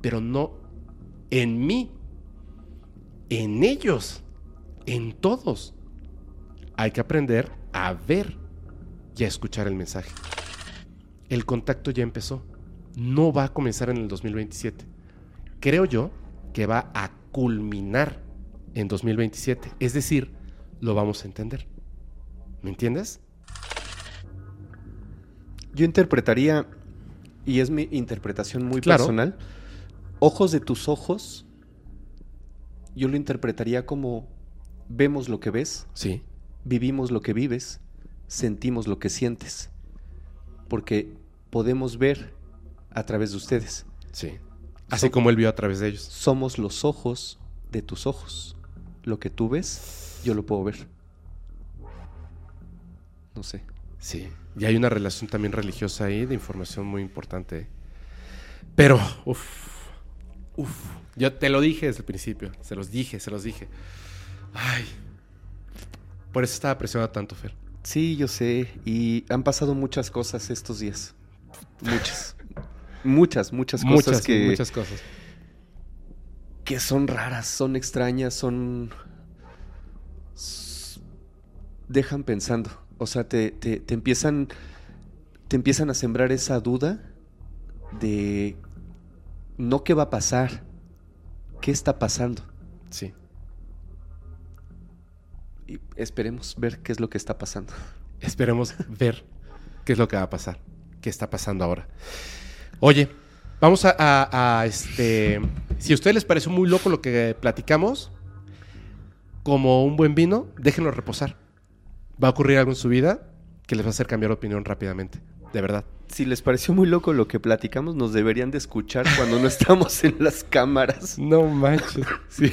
pero no en mí, en ellos, en todos. Hay que aprender a ver y a escuchar el mensaje. El contacto ya empezó. No va a comenzar en el 2027. Creo yo que va a culminar en 2027. Es decir, lo vamos a entender. ¿Me entiendes? Yo interpretaría, y es mi interpretación muy Claro. personal, ojos de tus ojos, yo lo interpretaría como vemos lo que ves, Sí. vivimos lo que vives, sentimos lo que sientes, porque podemos ver a través de ustedes. Sí. Así como él vio a través de ellos. Somos los ojos de tus ojos. Lo que tú ves, yo lo puedo ver. No sé. Sí. Y hay una relación también religiosa ahí de información muy importante. Pero, uff, uff. Yo te lo dije desde el principio. Se los dije, se los dije. Ay. Por eso estaba presionado tanto, Fer. Sí, yo sé. Y han pasado muchas cosas estos días. Muchas. muchas, muchas cosas Muchas, que, muchas cosas. que son raras, son extrañas, son... dejan pensando. O sea, te, te- te empiezan... Te empiezan a sembrar esa duda de... No qué va a pasar, qué está pasando. Sí. Y esperemos ver qué es lo que está pasando. Esperemos ver qué es lo que va a pasar. ¿Qué está pasando ahora? Oye, vamos a, a- a, este. Si a ustedes les pareció muy loco lo que platicamos, como un buen vino, déjenlo reposar. Va a ocurrir algo en su vida que les va a hacer cambiar opinión rápidamente. De verdad. Si les pareció muy loco lo que platicamos, nos deberían de escuchar cuando no *laughs* estamos en las cámaras. No manches. *laughs* Sí.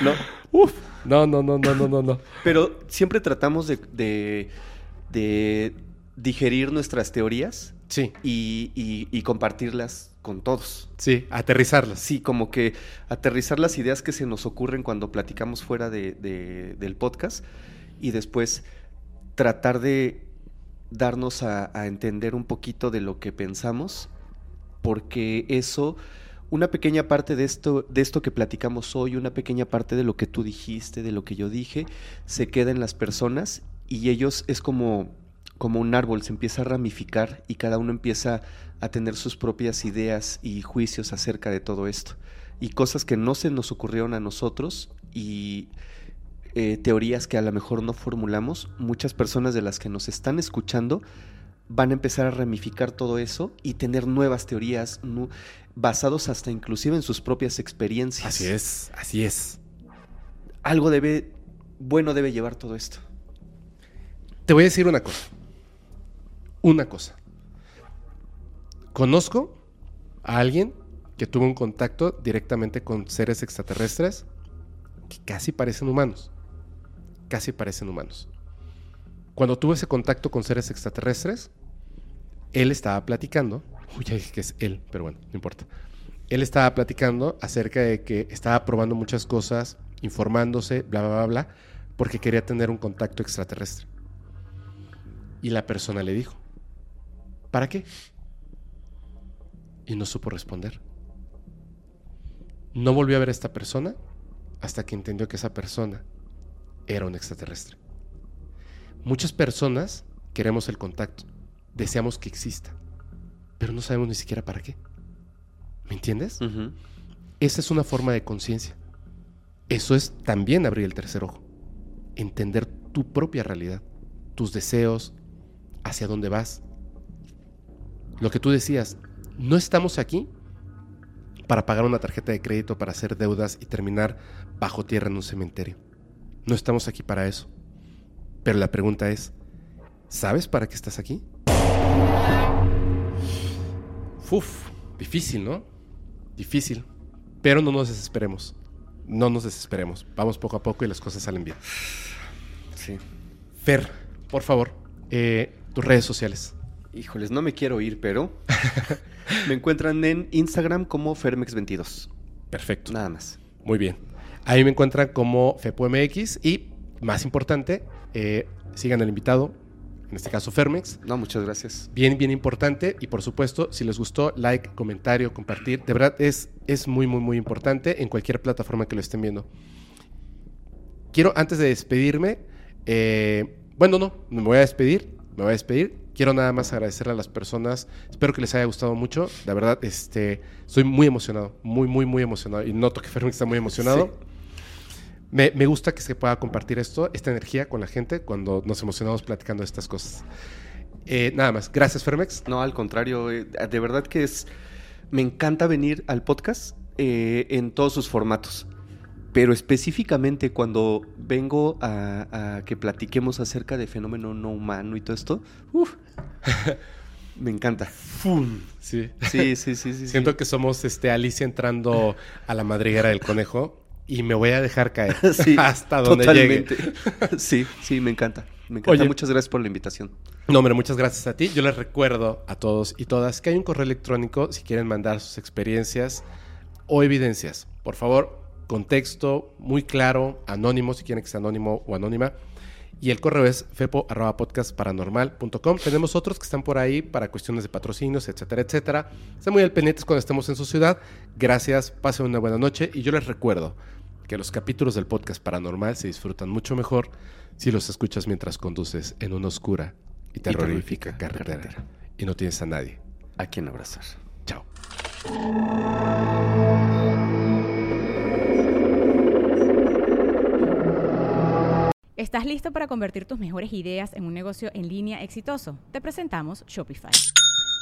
¿No? Uf. No, no, no, no, no, no, no. Pero siempre tratamos de, de- de digerir nuestras teorías Sí, y, y- y compartirlas con todos. sí, aterrizarlas. Sí, como que aterrizar las ideas que se nos ocurren cuando platicamos fuera de- de- del podcast y después tratar de darnos a, entender un poquito de lo que pensamos, porque eso, una pequeña parte de esto, de esto que platicamos hoy, una pequeña parte de lo que tú dijiste, de lo que yo dije, se queda en las personas y ellos es como, como un árbol, se empieza a ramificar y cada uno empieza a tener sus propias ideas y juicios acerca de todo esto. Y cosas que no se nos ocurrieron a nosotros y eh, teorías que a lo mejor no formulamos, muchas personas de las que nos están escuchando van a empezar a ramificar todo eso y tener nuevas teorías nu- basados hasta inclusive en sus propias experiencias. Así es, así es. Algo debe, bueno debe llevar todo esto. Te voy a decir una cosa. Una cosa. Conozco a alguien que tuvo un contacto directamente con seres extraterrestres que casi parecen humanos. Casi parecen humanos. Cuando tuvo ese contacto con seres extraterrestres, él estaba platicando. Uy, ya dije que es él, pero bueno, no importa. Él estaba platicando acerca de que estaba probando muchas cosas, informándose, bla, bla, bla, bla, porque quería tener un contacto extraterrestre. Y la persona le dijo, ¿para qué? Y no supo responder. No volvió a ver a esta persona hasta que entendió que esa persona era un extraterrestre. Muchas personas queremos el contacto, deseamos que exista, pero no sabemos ni siquiera para qué. ¿Me entiendes? Esa es una forma de conciencia. Eso es también abrir el tercer ojo. Entender tu propia realidad, tus deseos, hacia dónde vas. Lo que tú decías, no estamos aquí para pagar una tarjeta de crédito, para hacer deudas y terminar bajo tierra en un cementerio. No estamos aquí para eso. Pero la pregunta es, ¿sabes para qué estás aquí? Uf, difícil, ¿no? Difícil. Pero no nos desesperemos. No nos desesperemos. Vamos poco a poco y las cosas salen bien. Sí. Fer, por favor, eh, tus redes sociales. Híjoles, no me quiero ir, pero *laughs* me encuentran en Instagram como Fermex22. Perfecto. Nada más. Muy bien. Ahí me encuentran como FepoMX y, más importante, eh, sigan al invitado, en este caso Fermex. No, muchas gracias. Bien, bien importante. Y por supuesto, si les gustó, like, comentario, compartir. De verdad, es, es muy, muy, muy importante en cualquier plataforma que lo estén viendo. Quiero, antes de despedirme, eh, bueno, no, me voy a despedir, me voy a despedir. Quiero nada más agradecerle a las personas. Espero que les haya gustado mucho. La verdad, este, estoy muy emocionado, muy, muy, muy emocionado. Y noto que Fermix está muy emocionado. Me, me gusta que se pueda compartir esto, esta energía con la gente cuando nos emocionamos platicando de estas cosas. Eh, nada más. Gracias, Fermex. No, al contrario, eh, de verdad que es. Me encanta venir al podcast eh, en todos sus formatos. Pero específicamente cuando vengo a, a que platiquemos acerca de fenómeno no humano y todo esto, uf, *laughs* me encanta. Sí, sí, sí, sí. *laughs* sí. Siento que somos este Alicia entrando a la madriguera del conejo y me voy a dejar caer *laughs* Sí, *laughs* hasta donde llegue. totalmente. *laughs* Sí, sí, me encanta. Me encanta. Oye. Muchas gracias por la invitación. No, hombre, muchas gracias a ti. Yo les recuerdo a todos y todas que hay un correo electrónico si quieren mandar sus experiencias o evidencias. Por favor, contexto muy claro, anónimo, si quieren que sea anónimo o anónima. Y el correo es fepo.podcastparanormal.com. Tenemos otros que están por ahí para cuestiones de patrocinios, etcétera, etcétera. Estén muy al pendientes cuando estemos en su ciudad. Gracias, pasen una buena noche. Y yo les recuerdo que los capítulos del podcast paranormal se disfrutan mucho mejor si los escuchas mientras conduces en una oscura y terrorífica terrorífica carretera y no tienes a nadie. A quien abrazar. Chao. ¿Estás listo para convertir tus mejores ideas en un negocio en línea exitoso? Te presentamos Shopify.